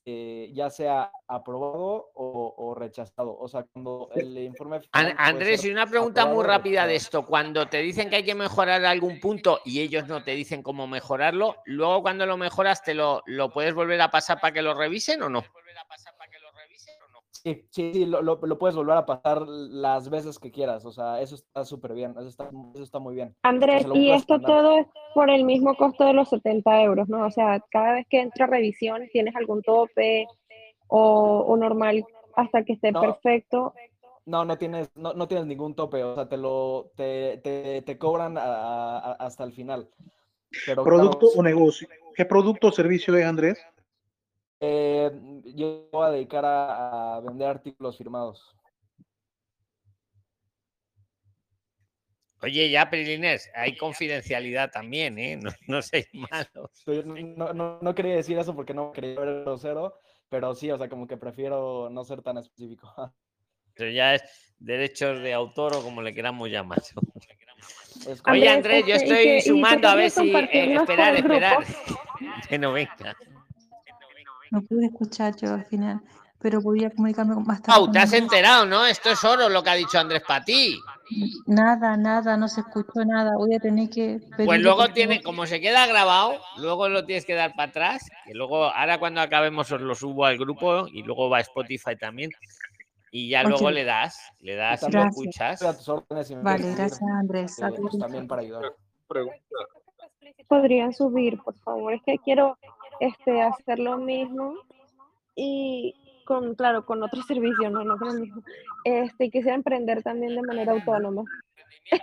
eh, ya sea aprobado o, o rechazado. O sea, cuando el informe Andrés, y una pregunta muy rápida de esto. Cuando te dicen que hay que mejorar algún punto y ellos no te dicen cómo mejorarlo, luego cuando lo mejoras, ¿te lo, lo puedes volver a pasar para que lo revisen o no? Sí, sí, sí, lo, lo- lo puedes volver a pasar las veces que quieras. O sea, eso está súper bien, eso está, eso está muy bien. O sea, Andrés, y esto mandar. todo es por el mismo costo de los 70 euros, ¿no? O sea, cada vez que entra revisión, ¿tienes algún tope o, o normal hasta que esté No. perfecto? No, no tienes, no, no tienes ningún tope, o sea, te lo, te, te, te cobran a- a- hasta el final. Pero claro, ¿Producto o negocio? ¿Qué producto o servicio es, Andrés? Eh, yo me voy a dedicar a, a vender artículos firmados. Oye, ya, Prilines, hay confidencialidad también, ¿eh? No, no seáis malos. No, no- no- quería decir eso porque no quería ver grosero, pero sí, o sea, como que prefiero no ser tan específico. Eso ya es derechos de autor o como le queramos llamar. Oye, Andrés, yo este, ¿y estoy tú sumando a ver si. Eh, esperar, esperar. Que no venga. No pude escuchar yo al final, pero podía comunicarme con- más tarde. Pau, te has enterado, ¿no? Esto es oro lo que ha dicho Andrés para ti. Nada, nada, no se escuchó nada. Voy a tener que Pues luego tiene, como se queda grabado, luego lo tienes que dar para atrás. Que luego, ahora cuando acabemos, os lo subo al grupo y luego va a Spotify también. Y ya luego le das, le das y lo escuchas. Vale, gracias, Andrés. eh, A ti. también para ayudar. Podrían subir, por favor. Es que quiero este, hacer lo mismo y con, claro, con otro servicio, no, no con el mismo. Este, y quisiera emprender también de manera autónoma.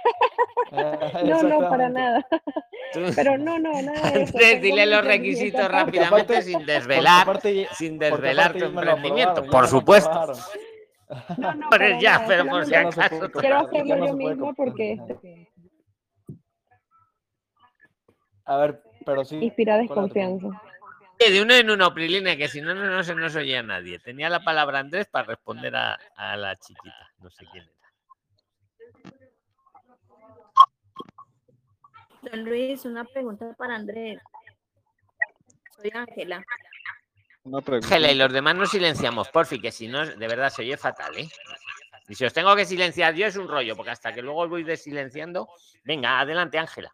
No, no, para nada. Pero no, no, nada de eso. Dile los requisitos rápidamente aparte, sin desvelar, aparte, sin desvelar tu emprendimiento. ya Por supuesto. No, no, Pero ya, nada. pero por si no acaso. Quiero hacerlo yo misma porque. A ver, pero sí, inspira desconfianza. Oye, De uno en uno, Prilina, que si no, no, no se nos oía nadie. Tenía la palabra Andrés para responder a, a la chiquita. No sé quién era. Don Luis, una pregunta para Andrés. Soy Ángela. Una pregunta. Ángela, y los demás nos silenciamos, porfi, que si no, de verdad se oye fatal, ¿eh? Y si os tengo que silenciar yo es un rollo, porque hasta que luego os voy desilenciando. Venga, adelante, Ángela.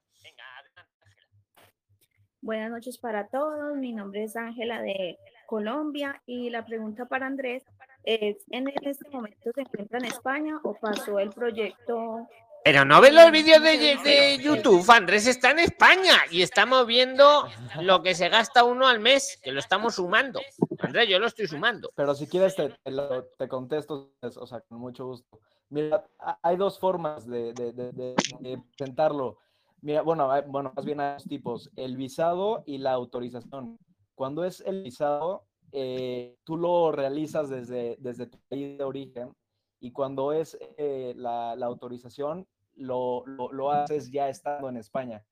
Buenas noches para todos. Mi nombre es Ángela de Colombia y la pregunta para Andrés es, ¿en este momento se encuentra en España o pasó el proyecto? Pero no ves los vídeos de, de YouTube, Andrés está en España y estamos viendo lo que se gasta uno al mes, que lo estamos sumando. Andrés, yo lo estoy sumando. Pero si quieres te, te, lo- te contesto, es- o sea, con mucho gusto. Mira, ha- hay dos formas de, de- de- de- de presentarlo. Mira, bueno, bueno, más bien hay dos tipos, el visado y la autorización. Cuando es el visado, eh, tú lo realizas desde, desde tu país de origen y cuando es eh, la, la autorización, lo, lo, lo haces ya estando en España.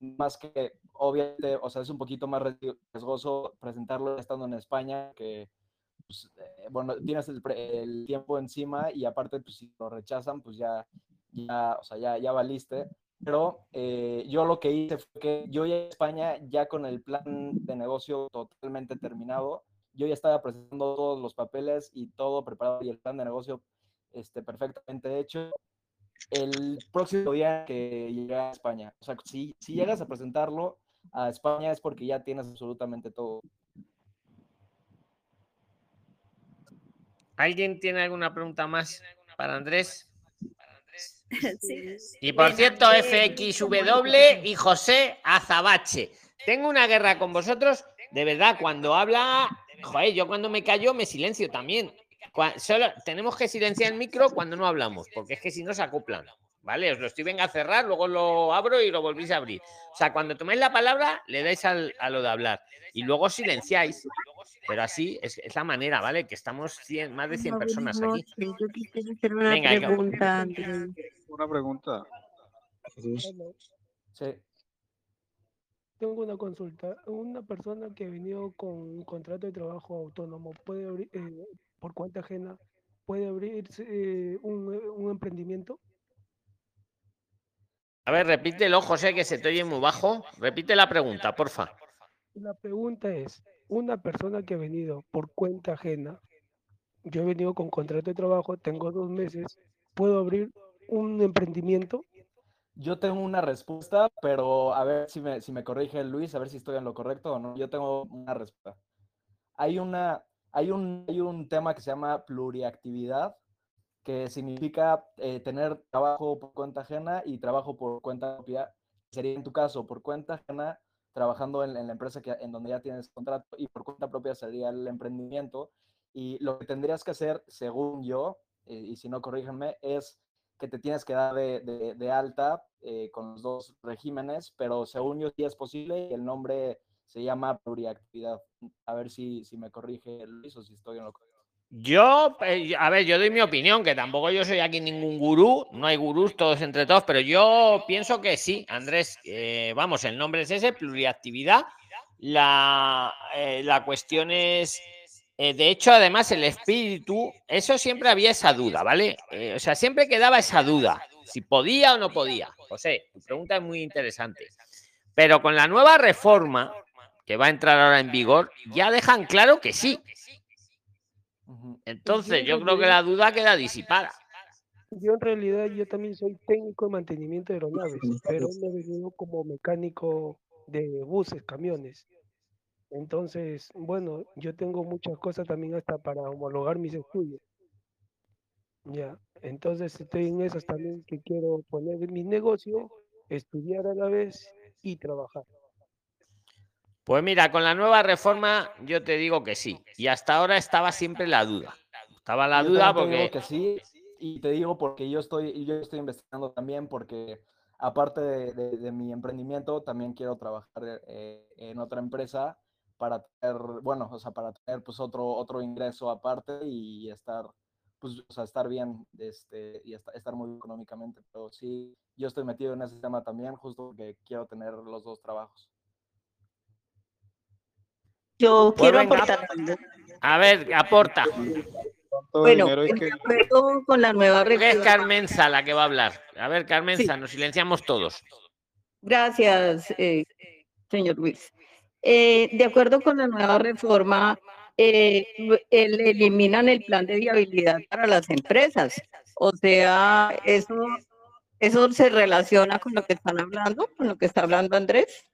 Más que, obviamente, o sea, es un poquito más riesgoso presentarlo estando en España que, pues, eh, bueno, tienes el, el tiempo encima y aparte, pues si lo rechazan, pues ya, ya, o sea, ya, ya valiste. Pero eh, yo lo que hice fue que yo ya en España, ya con el plan de negocio totalmente terminado, yo ya estaba presentando todos los papeles y todo preparado y el plan de negocio este, perfectamente hecho el próximo día que llegue a España. O sea, si, si llegas a presentarlo a España es porque ya tienes absolutamente todo. ¿Alguien tiene alguna pregunta más para Andrés? Sí. Y por cierto, eh, FXW y José Azabache. Tengo una guerra con vosotros, de verdad, cuando habla, joder, yo cuando me callo me silencio también. Solo tenemos que silenciar el micro cuando no hablamos, porque es que si no se acoplan. ¿Vale? Os lo estoy venga a cerrar, luego lo abro y lo volvéis a abrir. O sea, cuando tomáis la palabra, le dais al- a lo de hablar y luego silenciáis. Pero así es, es la manera, ¿vale? Que estamos 100, más de 100 personas aquí. Yo quisiera hacer una Venga, pregunta. Una pregunta. Sí. Tengo una consulta. Una persona que ha venido con un contrato de trabajo autónomo, puede abrir, eh, por cuenta ajena, puede abrirse eh, un, un emprendimiento. A ver, repítelo, José, que se te oye muy bajo. Repite la pregunta, porfa. La pregunta es, una persona que ha venido por cuenta ajena, yo he venido con contrato de trabajo, tengo dos meses, ¿puedo abrir un emprendimiento? Yo tengo una respuesta, pero a ver si me, si me corrige Luis, a ver si estoy en lo correcto o no. Yo tengo una respuesta. Hay, una, hay, un, hay un tema que se llama pluriactividad, que significa eh, tener trabajo por cuenta ajena y trabajo por cuenta propia. Sería en tu caso por cuenta ajena, trabajando en, la empresa que, en donde ya tienes contrato, y por cuenta propia sería el emprendimiento. Y lo que tendrías que hacer, según yo, eh, y si no, corríjanme, es que te tienes que dar de alta eh, con los dos regímenes, pero según yo sí es posible y el nombre se llama pluriactividad. A ver si, si me corrige Luis o si estoy en lo correcto. Yo, eh, a ver, yo doy mi opinión, que tampoco yo soy aquí ningún gurú, no hay gurús todos entre todos, pero yo pienso que sí, Andrés, eh, vamos, el nombre es ese, pluriactividad. La, eh, la cuestión es, de hecho, además, el espíritu, eso siempre había esa duda, ¿vale? O sea, siempre quedaba esa duda, si podía o no podía. José, tu pregunta es muy interesante. Pero con la nueva reforma que va a entrar ahora en vigor, ya dejan claro que sí. Entonces, yo creo que la duda queda disipada. Yo en realidad yo también soy técnico de mantenimiento de aeronaves, pero me he venido como mecánico de buses, camiones. Entonces, bueno, yo tengo muchas cosas también hasta para homologar mis estudios. Ya, entonces estoy en esas también que quiero poner mi negocio, estudiar a la vez y trabajar. Pues mira, con la nueva reforma yo te digo que sí. Y hasta ahora estaba siempre la duda. Estaba la Yo duda te digo porque que sí, y te digo porque yo estoy, yo estoy investigando también porque aparte de, de- de mi emprendimiento, también quiero trabajar eh, en otra empresa para tener, bueno, o sea, para tener pues otro, otro ingreso aparte y estar, pues, o sea, estar bien este, y esta- estar muy económicamente. Pero sí, yo estoy metido en ese tema también, justo porque quiero tener los dos trabajos. Yo Pues quiero venga, aportar. A ver, aporta. Bueno, que- acuerdo con la nueva Creo que es reforma. Carmenza la que va a hablar. A ver, Carmenza, nos silenciamos todos. Gracias, eh, señor Luis. eh, de acuerdo con la nueva reforma, eh, el- eliminan el plan de viabilidad para las empresas. O sea, eso, eso se relaciona con lo que están hablando, con lo que está hablando Andrés.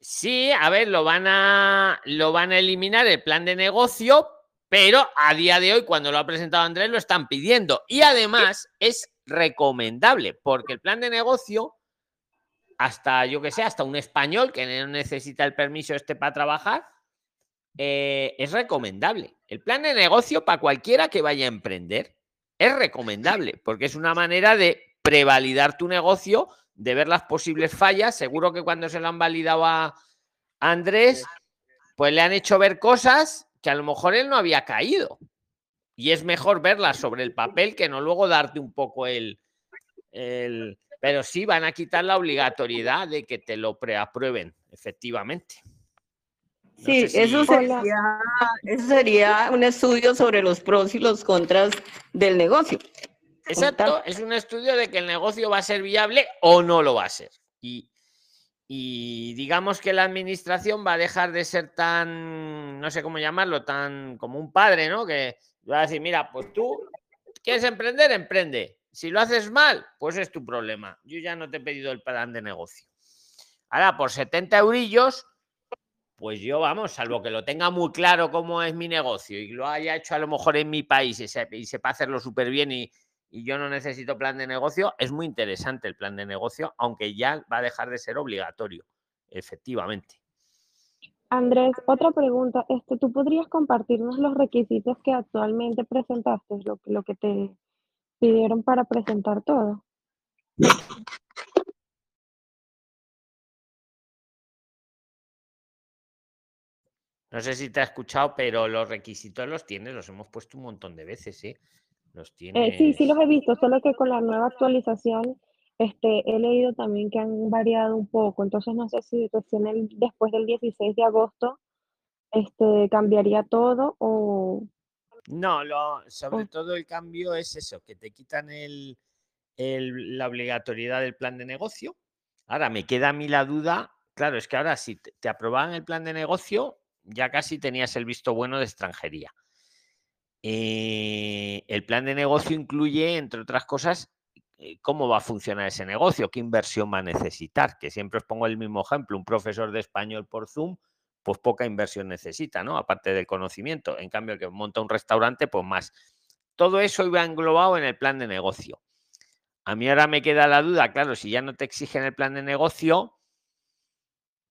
Sí, a ver, lo van a, lo van a eliminar el plan de negocio, pero a día de hoy, cuando lo ha presentado Andrés, lo están pidiendo. Y además es recomendable, porque el plan de negocio, hasta yo que sé, hasta un español que no necesita el permiso este para trabajar, eh, es recomendable. El plan de negocio para cualquiera que vaya a emprender es recomendable, porque es una manera de prevalidar tu negocio, de ver las posibles fallas. Seguro que cuando se lo han validado a Andrés, pues le han hecho ver cosas que a lo mejor él no había caído. Y es mejor verlas sobre el papel que no luego darte un poco el, el... Pero sí van a quitar la obligatoriedad de que te lo preaprueben, efectivamente. No Sí, eso sería, eso sería un estudio sobre los pros y los contras del negocio. Exacto, es un estudio de que el negocio va a ser viable o no lo va a ser. Y, y digamos que la administración va a dejar de ser tan, no sé cómo llamarlo, tan como un padre, ¿no? Que va a decir, mira, pues tú quieres emprender, emprende. Si lo haces mal, pues es tu problema. Yo ya no te he pedido el plan de negocio. Ahora, por 70 eurillos, pues yo, vamos, salvo que lo tenga muy claro cómo es mi negocio y lo haya hecho a lo mejor en mi país y sepa hacerlo súper bien y, y yo no necesito plan de negocio, es muy interesante el plan de negocio, aunque ya va a dejar de ser obligatorio, efectivamente. Andrés, otra pregunta. Este, ¿tú podrías compartirnos los requisitos que actualmente presentaste, lo, que- lo que te pidieron para presentar todo? No sé si te ha escuchado, pero los requisitos los tienes, los hemos puesto un montón de veces, ¿sí? Los Eh, sí, sí los he visto, solo que con la nueva actualización, este, he leído también que han variado un poco. Entonces no sé si recién el- después del 16 de agosto, este, cambiaría todo o... No, lo, sobre o- todo el cambio es eso, que te quitan el, el- la obligatoriedad del plan de negocio. Ahora me queda a mí la duda, claro, es que ahora si te, te aprobaban el plan de negocio, ya casi tenías el visto bueno de extranjería. Eh, el plan de negocio incluye, entre otras cosas, eh, cómo va a funcionar ese negocio, qué inversión va a necesitar, que siempre os pongo el mismo ejemplo, un profesor de español por Zoom, pues poca inversión necesita, ¿no? Aparte del conocimiento. En cambio, que monta un restaurante, pues más. Todo eso iba englobado en el plan de negocio. A mí ahora me queda la duda, claro, si ya no te exigen el plan de negocio,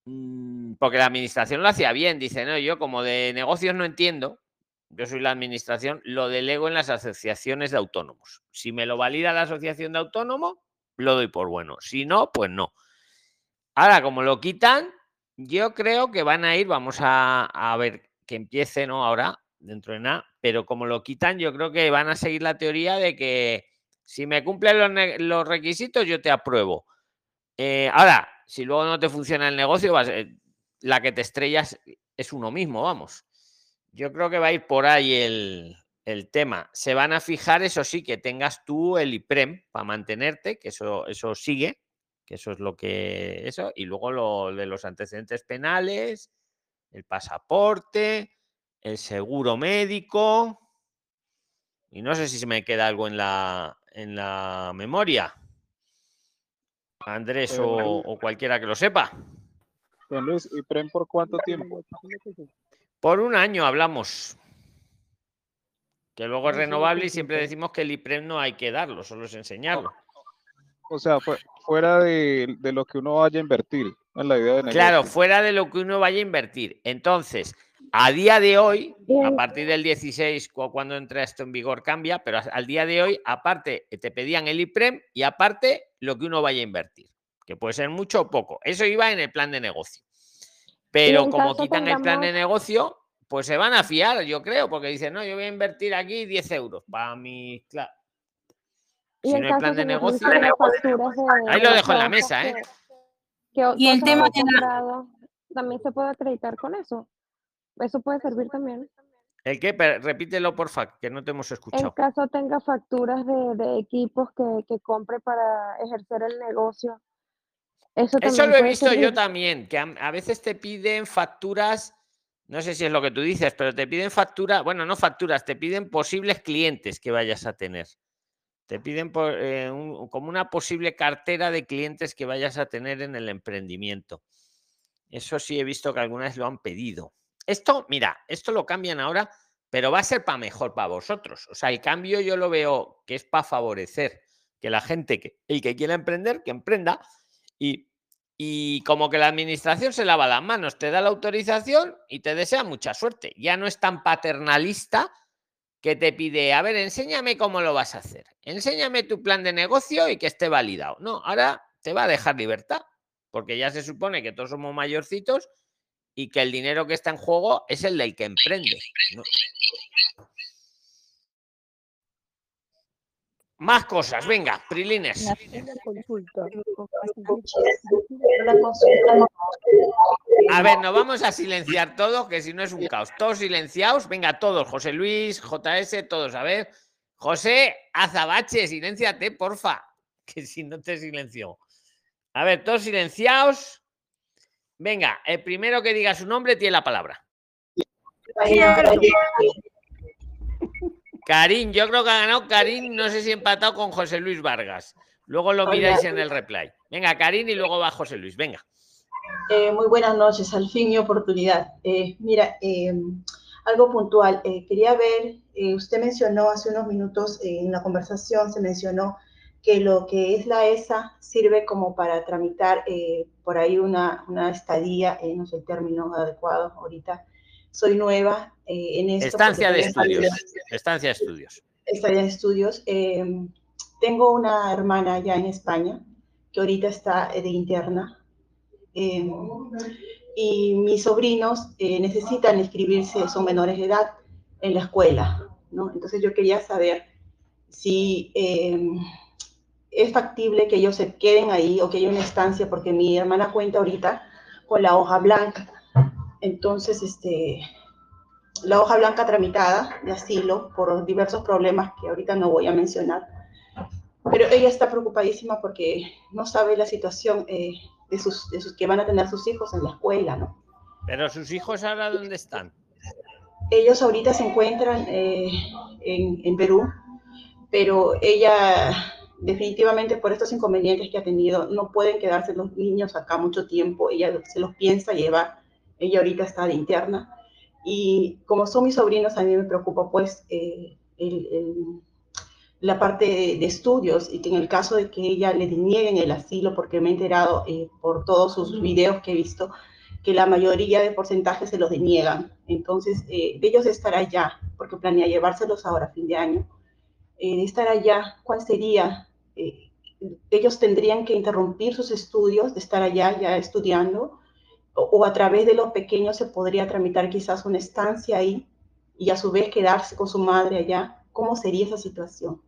mm, porque la administración lo hacía bien, dice, no, yo como de negocios no entiendo, yo soy la administración, lo delego en las asociaciones de autónomos. Si me lo valida la asociación de autónomos, lo doy por bueno. Si no, pues no. Ahora, como lo quitan, yo creo que van a ir, vamos a, ver que empiece, ¿no? Ahora, dentro de nada, pero como lo quitan, yo creo que van a seguir la teoría de que si me cumplen los requisitos, yo te apruebo. Eh, ahora, si luego no te funciona el negocio, vas- eh, la que te estrellas es uno mismo, vamos. Yo creo que va a ir por ahí el, el tema. Se van a fijar, eso sí, que tengas tú el IPREM para mantenerte, que eso, eso sigue, que eso es lo que. Eso, y luego lo de los antecedentes penales, el pasaporte, el seguro médico. Y no sé si se me queda algo en la, en la memoria. Andrés Eh, o, cualquiera que lo sepa. Don Luis, ¿y PREM por cuánto tiempo? Por un año hablamos. Que luego es renovable y siempre decimos que el IPREM no hay que darlo, solo es enseñarlo. O sea, fue- fuera de, de lo que uno vaya a invertir en la idea de negocio. Claro, fuera de lo que uno vaya a invertir. Entonces, a día de hoy, a partir del 16, cu- cuando entra esto en vigor, cambia, pero al día de hoy, aparte, eh, te pedían el IPREM y aparte lo que uno vaya a invertir, que puede ser mucho o poco. Eso iba en el plan de negocio. Pero en como quitan el plan de negocio, pues se van a fiar, yo creo, porque dicen, no, yo voy a invertir aquí 10 euros para mi... cla-". Y Si en no hay plan de negocio, de de, ahí lo dejo en la mesa, ¿eh? que, que o- Y el tema de la- también se puede acreditar con eso. Eso puede servir también. ¿El qué? Pero repítelo, porfa, que no te hemos En escuchado. caso tenga facturas de, de equipos que, que compre para ejercer el negocio, Eso lo he visto yo también, que a, a veces te piden facturas, no sé si es lo que tú dices, pero te piden facturas, bueno, no facturas, te piden posibles clientes que vayas a tener. Te piden por, eh, un- como una posible cartera de clientes que vayas a tener en el emprendimiento. Eso sí he visto que alguna vez lo han pedido. Esto, mira, esto lo cambian ahora, pero va a ser para mejor para vosotros. O sea, el cambio yo lo veo que es para favorecer que la gente, que, el que quiera emprender, que emprenda. Y, y como que la administración se lava las manos, te da la autorización y te desea mucha suerte. Ya no es tan paternalista que te pide, a ver, enséñame cómo lo vas a hacer. Enséñame tu plan de negocio y que esté validado. No, ahora te va a dejar libertad, porque ya se supone que todos somos mayorcitos y que el dinero que está en juego es el del que emprende. ¿no? Más cosas, venga, Prilines. Consulta. A ver, nos vamos a silenciar todos, que si no es un caos. Todos silenciados, venga, todos. José Luis, JS, todos. A ver, José Azabache, silénciate, porfa, que si no te silencio. A ver, todos silenciados. Venga, el primero que diga su nombre tiene la palabra. Karim, yo creo que ha ganado Karim, no sé si empatado con José Luis Vargas. Luego lo Hola. miráis en el replay. Venga, Karim y luego va José Luis. Venga. Eh, muy buenas noches, al fin mi oportunidad. Eh, mira, eh, algo puntual. eh, quería ver, usted mencionó hace unos minutos en la conversación, se mencionó que lo que es la ESA sirve como para tramitar por ahí una, una estadía, no sé el término adecuado ahorita. Soy nueva eh, en esto. Estancia de estudios. Estancia de estudios. estadía de estudios. Eh, tengo una hermana ya en España que ahorita está eh, de interna. Eh, y mis sobrinos eh, necesitan inscribirse, son menores de edad, en la escuela, ¿no? Entonces yo quería saber si eh, es factible que ellos se queden ahí o que haya una estancia, porque mi hermana cuenta ahorita con la hoja blanca. Entonces, este, la hoja blanca tramitada de asilo por diversos problemas que ahorita no voy a mencionar. Pero ella está preocupadísima porque no sabe la situación eh, de, sus, de sus que van a tener sus hijos en la escuela, ¿no? Pero sus hijos ahora dónde están? Ellos ahorita se encuentran eh, en, en Perú, pero ella definitivamente por estos inconvenientes que ha tenido no pueden quedarse los niños acá mucho tiempo. Ella se los piensa llevar. Ella ahorita está de interna. Y como son mis sobrinos, a mí me preocupa pues eh, el- el- la parte de, de estudios y que en el caso de que ella le nieguen el asilo, porque me he enterado eh, por todos sus videos que he visto, que la mayoría de porcentajes se los deniegan. Entonces, eh, de ellos estar allá, porque planea llevárselos ahora a fin de año, eh, de estar allá, ¿cuál sería? Eh, ellos tendrían que interrumpir sus estudios, de estar allá ya estudiando, o, a través de los pequeños se podría tramitar quizás una estancia ahí y a su vez quedarse con su madre allá. ¿Cómo sería esa situación?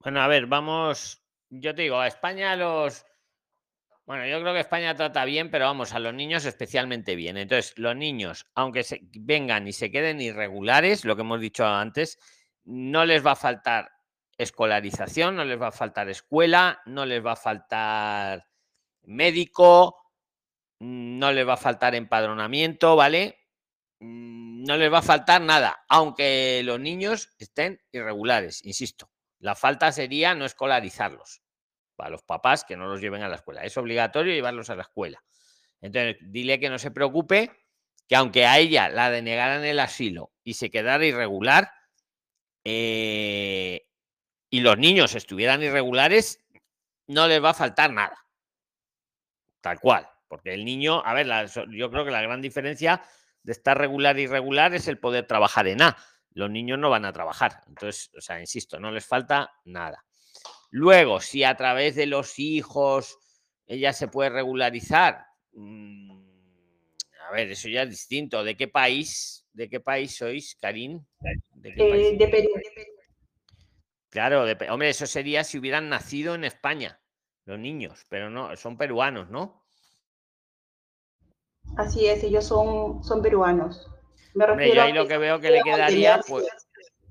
Bueno, a ver, vamos. Yo te digo, a España los. Bueno, yo creo que España trata bien, pero vamos, a los niños especialmente bien. Entonces, los niños, aunque se vengan y se queden irregulares, lo que hemos dicho antes, no les va a faltar escolarización, no les va a faltar escuela, no les va a faltar médico, no les va a faltar empadronamiento, ¿vale? Mm, No les va a faltar nada, aunque los niños estén irregulares, insisto. La falta sería no escolarizarlos. Para los papás que no los lleven a la escuela. Es obligatorio llevarlos a la escuela. Entonces, dile que no se preocupe, que aunque a ella la denegaran el asilo y se quedara irregular, eh, y los niños estuvieran irregulares, no les va a faltar nada. Tal cual. Porque el niño, a ver, la- yo creo que la gran diferencia de estar regular e irregular es el poder trabajar en A. Los niños no van a trabajar. Entonces, o sea, insisto, no les falta nada. Luego, si a través de los hijos ella se puede regularizar, mm, a ver, eso ya es distinto. ¿De qué país? ¿De qué país sois, Karim? ¿De qué país? Eh, de Perú. Claro, dep- hombre, eso sería si hubieran nacido en España, los niños, pero no, son peruanos, ¿no? Así es, ellos son, son peruanos. Me refiero yo a ahí lo que que veo que le quedaría, pues,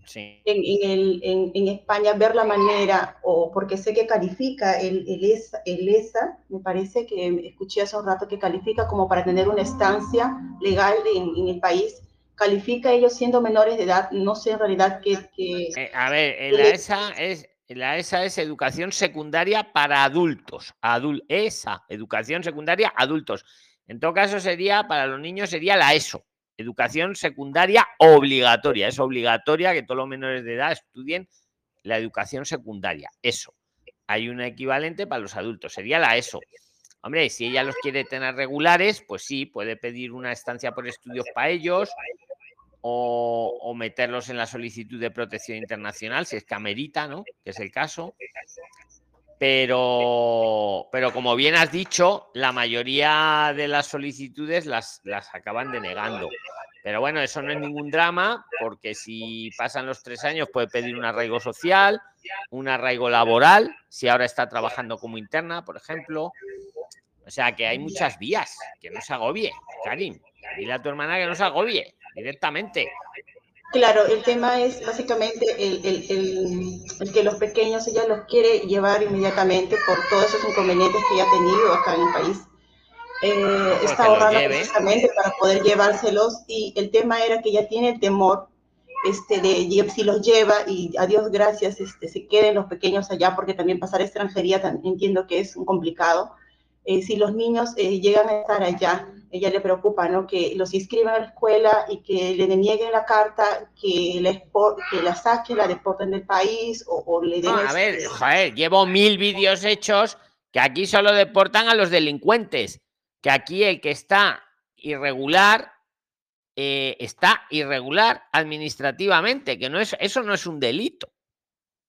Sí. en, en el- en- en España, ver la manera, o porque sé que califica el, el, ESA, el ESA, me parece que escuché hace un rato que califica como para tener una estancia legal en, en el país, califica ellos siendo menores de edad, no sé en realidad qué... qué- Eh, a ver, eh, la ESA es la ESA es educación secundaria para adultos. Adul ESA, educación secundaria adultos. En todo caso sería para los niños sería la ESO, educación secundaria obligatoria. Es obligatoria que todos los menores de edad estudien la educación secundaria. Eso. Hay un equivalente para los adultos, sería la ESO. Hombre, si ella los quiere tener regulares, pues sí, puede pedir una estancia por estudios para ellos o, o meterlos en la solicitud de protección internacional, si es que amerita, ¿no? Que es el caso. Pero, pero como bien has dicho, la mayoría de las solicitudes las, las acaban denegando. Pero bueno, eso no es ningún drama, porque si pasan los tres años puede pedir un arraigo social, un arraigo laboral, si ahora está trabajando como interna, por ejemplo. O sea que hay muchas vías, que no se agobie, Karim. Dile a tu hermana que no se agobie directamente. Claro, el tema es básicamente el, el- el- el que los pequeños ella los quiere llevar inmediatamente por todos esos inconvenientes que ella ha tenido acá en el país. Eh, está ahorrando precisamente para poder llevárselos y el tema era que ella tiene el temor este, de si los lleva y a Dios gracias este, se queden los pequeños allá porque también pasar a extranjería entiendo que es un complicado. Eh, si los niños eh, llegan a estar allá, ella le preocupa, ¿no? Que los inscriban a la escuela y que le denieguen la carta, que la, que la saquen, la deporten del país o, o le den... No, a este- ver, joder, llevo mil vídeos hechos que aquí solo deportan a los delincuentes. Que aquí el que está irregular eh, está irregular administrativamente, que no es, eso no es un delito.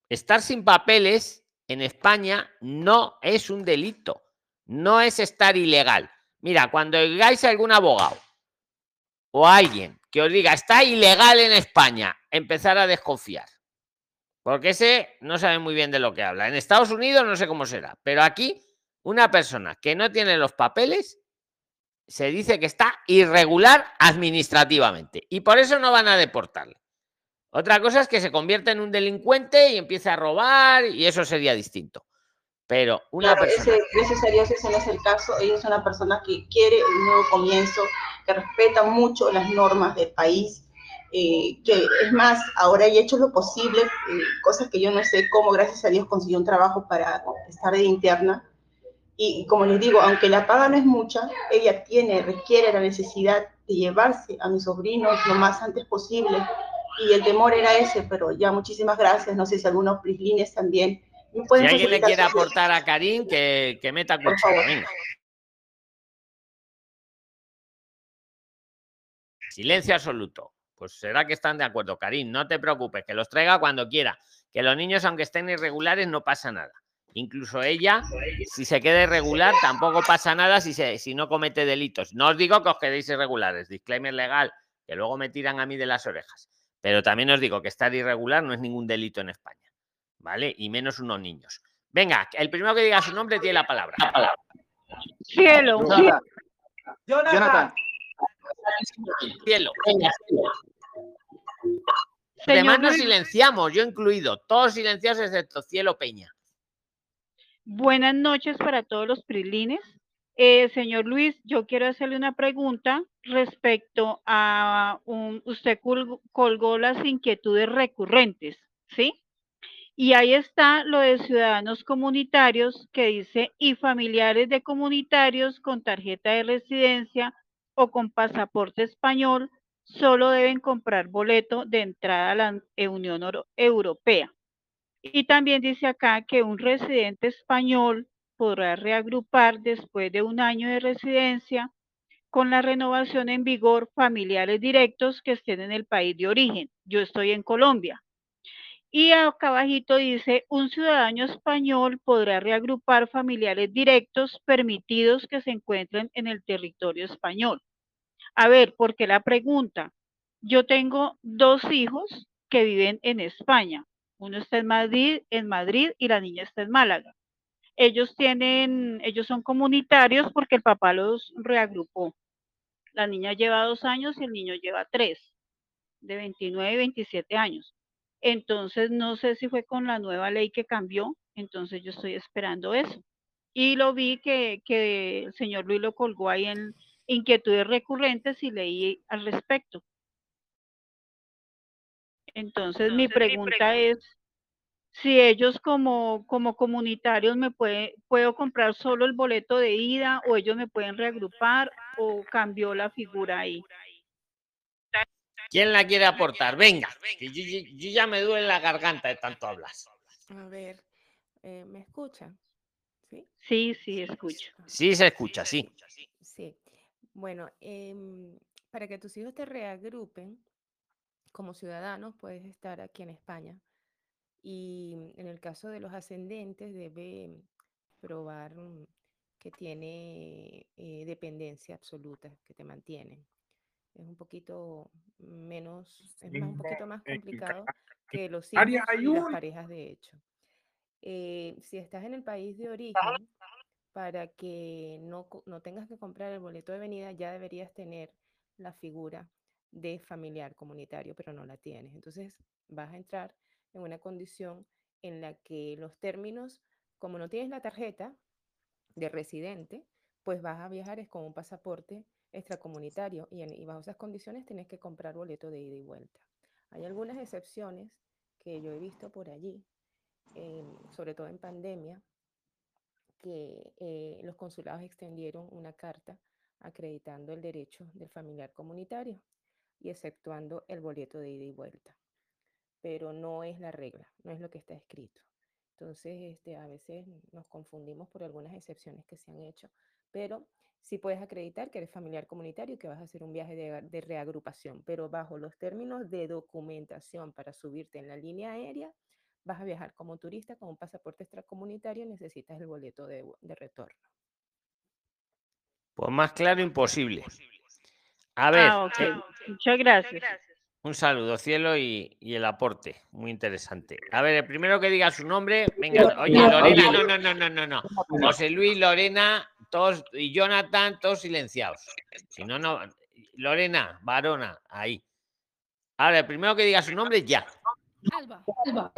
Estar sin papeles en España no es un delito, no es estar ilegal. Mira, cuando oigáis a algún abogado o alguien que os diga está ilegal en España, empezar a desconfiar. Porque ese no sabe muy bien de lo que habla. En Estados Unidos no sé cómo será, pero aquí una persona que no tiene los papeles se dice que está irregular administrativamente y por eso no van a deportarle. Otra cosa es que se convierta en un delincuente y empiece a robar y eso sería distinto. Pero una Claro, persona... ese, gracias a Dios ese no es el caso. Ella es una persona que quiere un nuevo comienzo, que respeta mucho las normas del país, eh, que es más, ahora ha hecho lo posible, eh, cosas que yo no sé cómo, gracias a Dios, consiguió un trabajo para estar de interna. Y, y como les digo, aunque la paga no es mucha, ella tiene, requiere la necesidad de llevarse a mis sobrinos lo más antes posible. Y el temor era ese, pero ya muchísimas gracias. No sé si algunos prislines también. Si alguien le quiere aportar a Karim, que, que meta cuchara, venga. Silencio absoluto. Pues será que están de acuerdo, Karim. No te preocupes, que los traiga cuando quiera. Que los niños, aunque estén irregulares, no pasa nada. Incluso ella, si se queda irregular, tampoco pasa nada si, se, si no comete delitos. No os digo que os quedéis irregulares, disclaimer legal, que luego me tiran a mí de las orejas. Pero también os digo que estar irregular no es ningún delito en España. ¿Vale? Y menos unos niños. Venga, el primero que diga su nombre tiene la palabra. Cielo. Jonathan. Jonathan. Cielo. Además nos silenciamos, yo incluido. Todos silenciados excepto Cielo Peña. Buenas noches para todos los prilines. Eh, señor Luis, yo quiero hacerle una pregunta respecto a un, usted col- colgó las inquietudes recurrentes, ¿sí? Y ahí está lo de ciudadanos comunitarios que dice y familiares de comunitarios con tarjeta de residencia o con pasaporte español solo deben comprar boleto de entrada a la Unión Europea. Y también dice acá que un residente español podrá reagrupar después de un año de residencia con la renovación en vigor familiares directos que estén en el país de origen. Yo estoy en Colombia. Y acá abajito dice, un ciudadano español podrá reagrupar familiares directos permitidos que se encuentren en el territorio español. A ver, ¿por qué la pregunta? Yo tengo dos hijos que viven en España. Uno está en Madrid, en Madrid y la niña está en Málaga. Ellos tienen, ellos son comunitarios porque el papá los reagrupó. La niña lleva dos años y el niño lleva tres, de 29 y 27 años. Entonces, no sé si fue con la nueva ley que cambió, entonces yo estoy esperando eso. Y lo vi que, que el señor Luis lo colgó ahí en inquietudes recurrentes y leí al respecto. Entonces, mi pregunta es si ellos como, como comunitarios me puede, puedo comprar solo el boleto de ida o ellos me pueden reagrupar o cambió la figura ahí. ¿Quién la quiere aportar? Venga, que yo, yo- yo ya me duele la garganta de tanto hablas. A ver, eh, ¿me escuchan? ¿Sí? Sí, sí, escucho. Sí, se escucha, sí. Sí. Bueno, em, para que tus hijos te reagrupen como ciudadanos, puedes estar aquí en España. Y en el caso de los ascendentes, debe probar mm, que tiene eh, dependencia absoluta, que te mantienen. Es un poquito menos, es más, un poquito más complicado que los hijos Área, y las parejas de hecho. Eh, si estás en el país de origen, para que no, no tengas que comprar el boleto de venida, ya deberías tener la figura de familiar comunitario, pero no la tienes. Entonces vas a entrar en una condición en la que los términos, como no tienes la tarjeta de residente, pues vas a viajar es con un pasaporte extracomunitario y, en- y bajo esas condiciones tienes que comprar boleto de ida y vuelta. Hay algunas excepciones que yo he visto por allí, em, sobre todo en pandemia, que eh, los consulados extendieron una carta acreditando el derecho del familiar comunitario y exceptuando el boleto de ida y vuelta. Pero no es la regla, no es lo que está escrito. Entonces, este, a veces nos confundimos por algunas excepciones que se han hecho, pero sí puedes acreditar que eres familiar comunitario y que vas a hacer un viaje de, reagrupación, pero bajo los términos de documentación para subirte en la línea aérea, vas a viajar como turista con un pasaporte extracomunitario y necesitas el boleto de, de retorno. Pues más claro imposible. A ver, Ah, eh, Muchas gracias. Un saludo, cielo, y, y el aporte. Muy interesante. A ver, el primero que diga su nombre. Venga, oye, Lorena, no, no, no, no, no, no. José Luis, Lorena, todos, y Jonathan, todos silenciados. Si no, no. Lorena, varona, ahí. Ahora, el primero que diga su nombre, ya. Alba. Alba.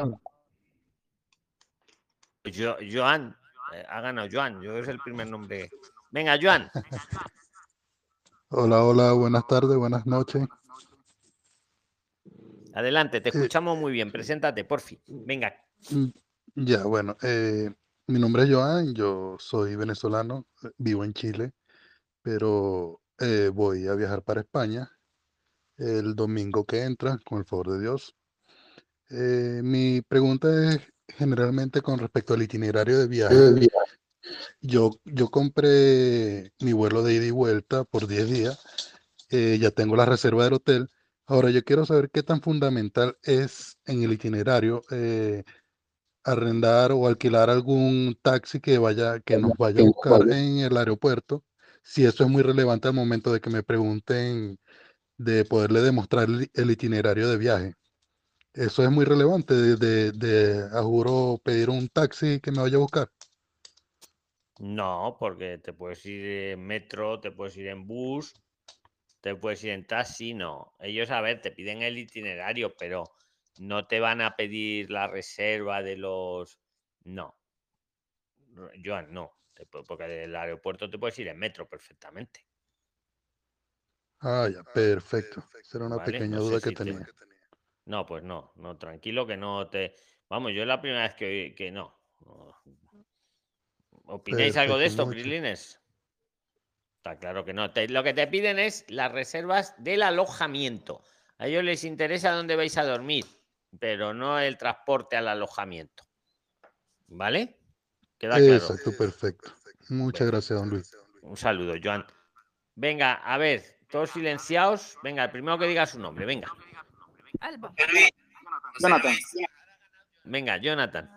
Jo- Joan, eh, ha ganado Joan, yo es el primer nombre. Venga, Joan. Hola, hola, buenas tardes, buenas noches. Adelante, te Eh, escuchamos muy bien. Preséntate, porfi. Venga. Mm, Ya, bueno, eh, mi nombre es Joan, yo soy venezolano, eh, vivo en Chile, pero eh, voy a viajar para España el domingo que entra, con el favor de Dios. Eh, mi pregunta es generalmente con respecto al itinerario de viaje. Yo, yo compré mi vuelo de ida y vuelta por 10 días, eh, ya tengo la reserva del hotel. Ahora, yo quiero saber qué tan fundamental es en el itinerario eh, arrendar o alquilar algún taxi que vaya, que nos vaya a buscar en el aeropuerto, si eso es muy relevante al momento de que me pregunten de poderle demostrar el, itinerario de viaje. Eso es muy relevante, de, de, de, a juro pedir un taxi que me vaya a buscar. No, porque te puedes ir en metro, te puedes ir en bus, te puedes ir en taxi, no. Ellos, a ver, te piden el itinerario, pero no te van a pedir la reserva de los... No. Joan, no. porque del aeropuerto te puedes ir en metro perfectamente. Ah, ya, perfecto. Esa era una ¿Vale? pequeña No duda que te- tenía. No, pues no, no, tranquilo que no te... Vamos, yo es la primera vez que, que no. ¿Opináis algo de Perfecto, esto. Prilines? Está claro que no. Te- lo que te piden es las reservas del alojamiento. A ellos les interesa dónde vais a dormir, pero no el transporte al alojamiento. ¿Vale? ¿Queda claro? Exacto, perfecto. Muchas gracias, don Luis. Un saludo, Joan. Venga, a ver, todos silenciados. Venga, el primero que diga su nombre, venga. Alba. Jonathan, Venga, Jonathan.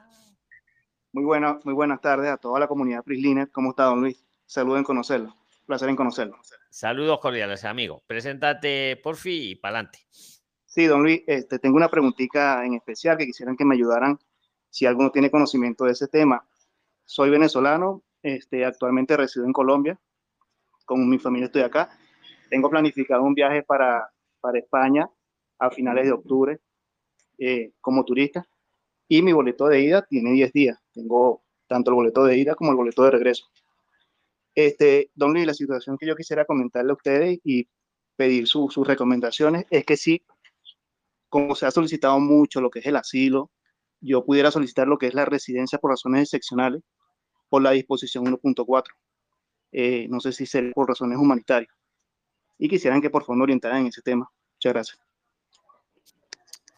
muy, buena, muy buenas tardes a toda la comunidad Prisliner. ¿Cómo está, don Luis? Saludo en conocerlo. Placer en conocerlo. Saludos cordiales, amigo. Preséntate, porfi, y pa'lante. Sí, don Luis, este, tengo una preguntita en especial que quisieran que me ayudaran si alguno tiene conocimiento de ese tema. Soy venezolano, este, actualmente resido en Colombia, con mi familia estoy acá. Tengo planificado un viaje para, para España a finales de octubre. eh, como turista y mi boleto de ida tiene 10 días. Tengo tanto el boleto de ida como el boleto de regreso. Este, Don Luis, la situación que yo quisiera comentarle a ustedes y pedir sus recomendaciones es que sí, como se ha solicitado mucho lo que es el asilo, yo pudiera solicitar lo que es la residencia por razones excepcionales por la disposición 1.4. Eh, no sé si será por razones humanitarias. Y quisieran que por favor me orientaran en ese tema. Muchas gracias.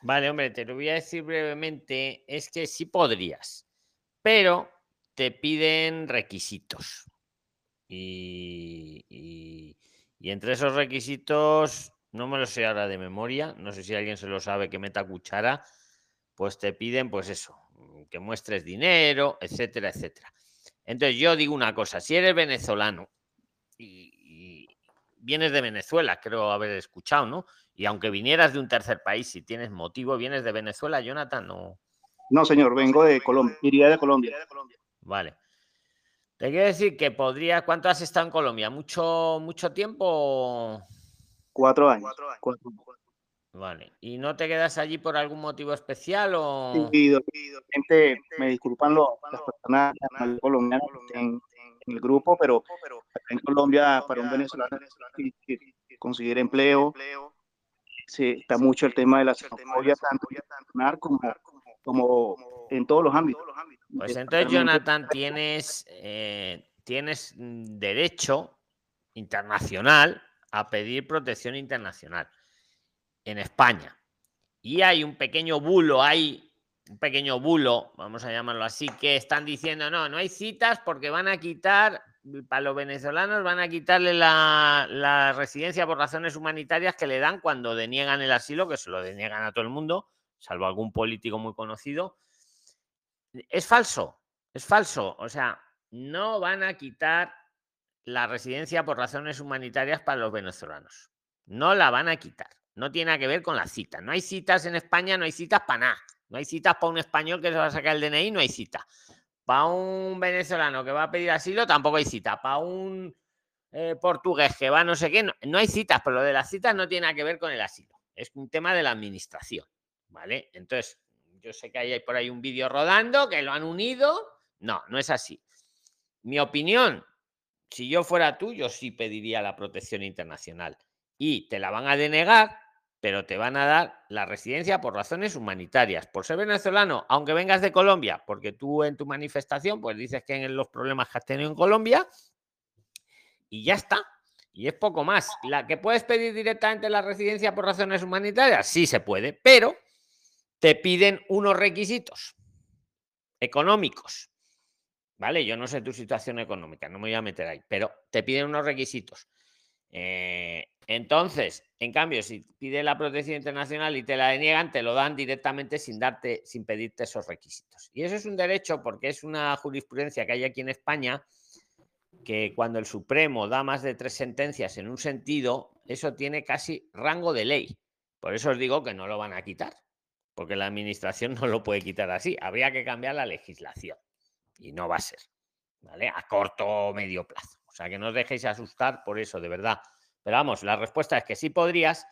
Vale, hombre, te lo voy a decir brevemente. Es que sí podrías, pero te piden requisitos. Y, y- y entre esos requisitos, no me lo sé ahora de memoria, no sé si alguien se lo sabe que meta cuchara, pues te piden, pues eso, mm, que muestres dinero, etcétera, etcétera. Entonces yo digo una cosa, si eres venezolano y, y vienes de Venezuela, creo haber escuchado, ¿no? Y aunque vinieras de un tercer país, si tienes motivo, vienes de Venezuela, Jonathan, no. No, señor, vengo de Colombia, iría de Colombia. Vale. Te quiero decir que podría. ¿Cuánto has estado en Colombia? ¿Mucho, mucho tiempo? Cuatro años. Cuatro. Vale. ¿Y no te quedas allí por algún motivo especial o.? Do- gente, me disculpan lo- las personas colombianas en el grupo, pero en Colombia, para un venezolano, conseguir empleo. Sí, está mucho el tema de la xenofobia, tanto como en todos los ámbitos. Pues entonces. Jonathan, tienes, eh, tienes mm, derecho internacional a pedir protección internacional en España. Y hay un pequeño bulo, hay un pequeño bulo, vamos a llamarlo así, que están diciendo, no, no hay citas porque van a quitar, para los venezolanos van a quitarle la, la residencia por razones humanitarias que le dan cuando deniegan el asilo, que se lo deniegan a todo el mundo, salvo algún político muy conocido. Es falso, es falso. O sea, no van a quitar la residencia por razones humanitarias para los venezolanos. No la van a quitar. No tiene nada que ver con las citas. No hay citas en España, no hay citas para nada. No hay citas para un español que se va a sacar el DNI, no hay cita. Para un venezolano que va a pedir asilo, tampoco hay cita. Para un eh, portugués que va no sé qué, no, no hay citas, pero lo de las citas no tiene nada que ver con el asilo. Es un tema de la administración. ¿Vale? Entonces, yo sé que hay por ahí un vídeo rodando que lo han unido. No, no es así. Mi opinión, si yo fuera tú, yo sí pediría la protección internacional. Y te la van a denegar, pero te van a dar la residencia por razones humanitarias. Por ser venezolano, aunque vengas de Colombia, porque tú en tu manifestación, pues dices que en los problemas que has tenido en Colombia, y ya está. Y es poco más. ¿La que puedes pedir directamente la residencia por razones humanitarias? Sí se puede, pero te piden unos requisitos económicos. ¿Vale? Yo no sé tu situación económica, no me voy a meter ahí, pero te piden unos requisitos. Eh, entonces, en cambio, si pides la protección internacional y te la deniegan, te lo dan directamente sin darte, sin pedirte esos requisitos. Y eso es un derecho porque es una jurisprudencia que hay aquí en España que cuando el Supremo da más de tres sentencias en un sentido, eso tiene casi rango de ley. Por eso os digo que no lo van a quitar, porque la administración no lo puede quitar así. Habría que cambiar la legislación y no va a ser, ¿vale? A corto o medio plazo. O sea, que no os dejéis asustar por eso, de verdad. Pero vamos, la respuesta es que sí podrías,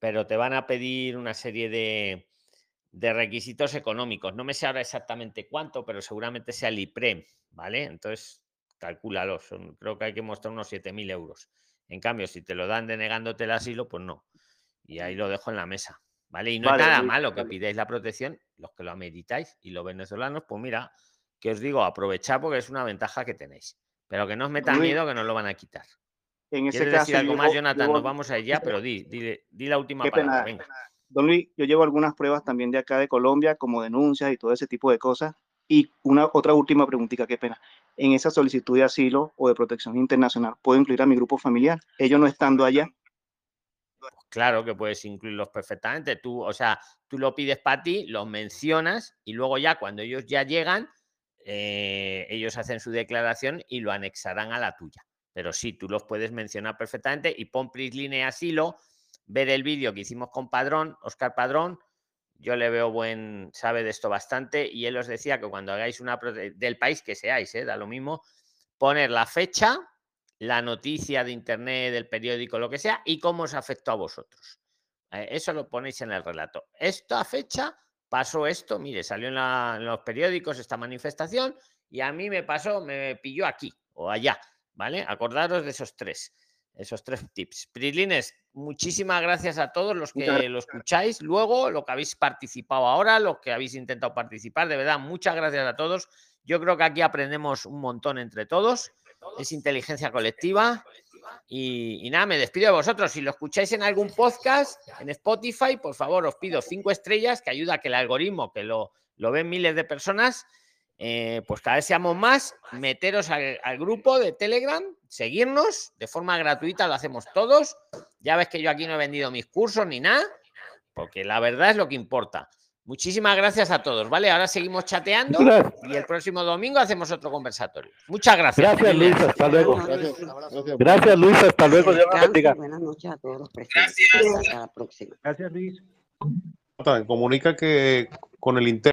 pero te van a pedir una serie de, de requisitos económicos. No me sé ahora exactamente cuánto, pero seguramente sea el IPREM, ¿vale? Entonces, calcúlalo. Son, creo que hay que mostrar unos 7.000 euros. En cambio, si te lo dan denegándote el asilo, pues no. Y ahí lo dejo en la mesa, ¿vale? Y no Vale, es nada malo que pidáis la protección, los que lo ameritáis, y los venezolanos, pues mira, que os digo, aprovechad porque es una ventaja que tenéis. Pero que no os metan miedo que nos lo van a quitar. En ese ¿Quieres decir caso, algo yo más, Jonathan? Nos vamos a ir ya, pero di, di, di la última Qué palabra. pena. Venga. Don Luis, yo llevo algunas pruebas también de acá de Colombia, como denuncias y todo ese tipo de cosas. Y una otra última preguntita, qué pena. En esa solicitud de asilo o de protección internacional, ¿puedo incluir a mi grupo familiar? Ellos no estando allá. Claro que puedes incluirlos perfectamente. Tú, o sea, tú lo pides para ti, los mencionas y luego ya cuando ellos ya llegan, eh, ellos hacen su declaración y lo anexarán a la tuya. Pero sí, tú los puedes mencionar perfectamente y pon Prisline asilo, ver el vídeo que hicimos con Padrón, Oscar Padrón. Yo le veo buen, sabe de esto bastante y él os decía que cuando hagáis una del país que seáis, eh, da lo mismo, poner la fecha, la noticia de internet, del periódico, lo que sea, y cómo os afectó a vosotros. Eh, Eso lo ponéis en el relato. Esta fecha pasó esto, mire, salió en, la- en los periódicos esta manifestación y a mí me pasó, me pilló aquí o allá, ¿vale? Acordaros de esos tres, esos tres tips. Prilines, muchísimas gracias a todos los que lo escucháis luego, lo que habéis participado ahora, los que habéis intentado participar, de verdad, muchas gracias a todos. Yo creo que aquí aprendemos un montón entre todos, es inteligencia colectiva. Y, nada, me despido de vosotros. Si lo escucháis en algún podcast, en Spotify, por favor, os pido cinco estrellas que ayuda a que el algoritmo, que lo, lo ven miles de personas, eh, pues cada vez seamos más. Meteros al, al grupo de Telegram, seguirnos de forma gratuita, lo hacemos todos. Ya ves que yo aquí no he vendido mis cursos ni nada, porque la verdad es lo que importa. Muchísimas gracias a todos, ¿vale? Ahora seguimos chateando Gracias. y el próximo domingo hacemos otro conversatorio. Muchas gracias. Gracias. Luis. Hasta luego. Gracias, gracias. Gracias, Luis. Hasta luego. Buenas noches a todos los presentes. Hasta la próxima. Gracias, Luis. Comunica que con el interno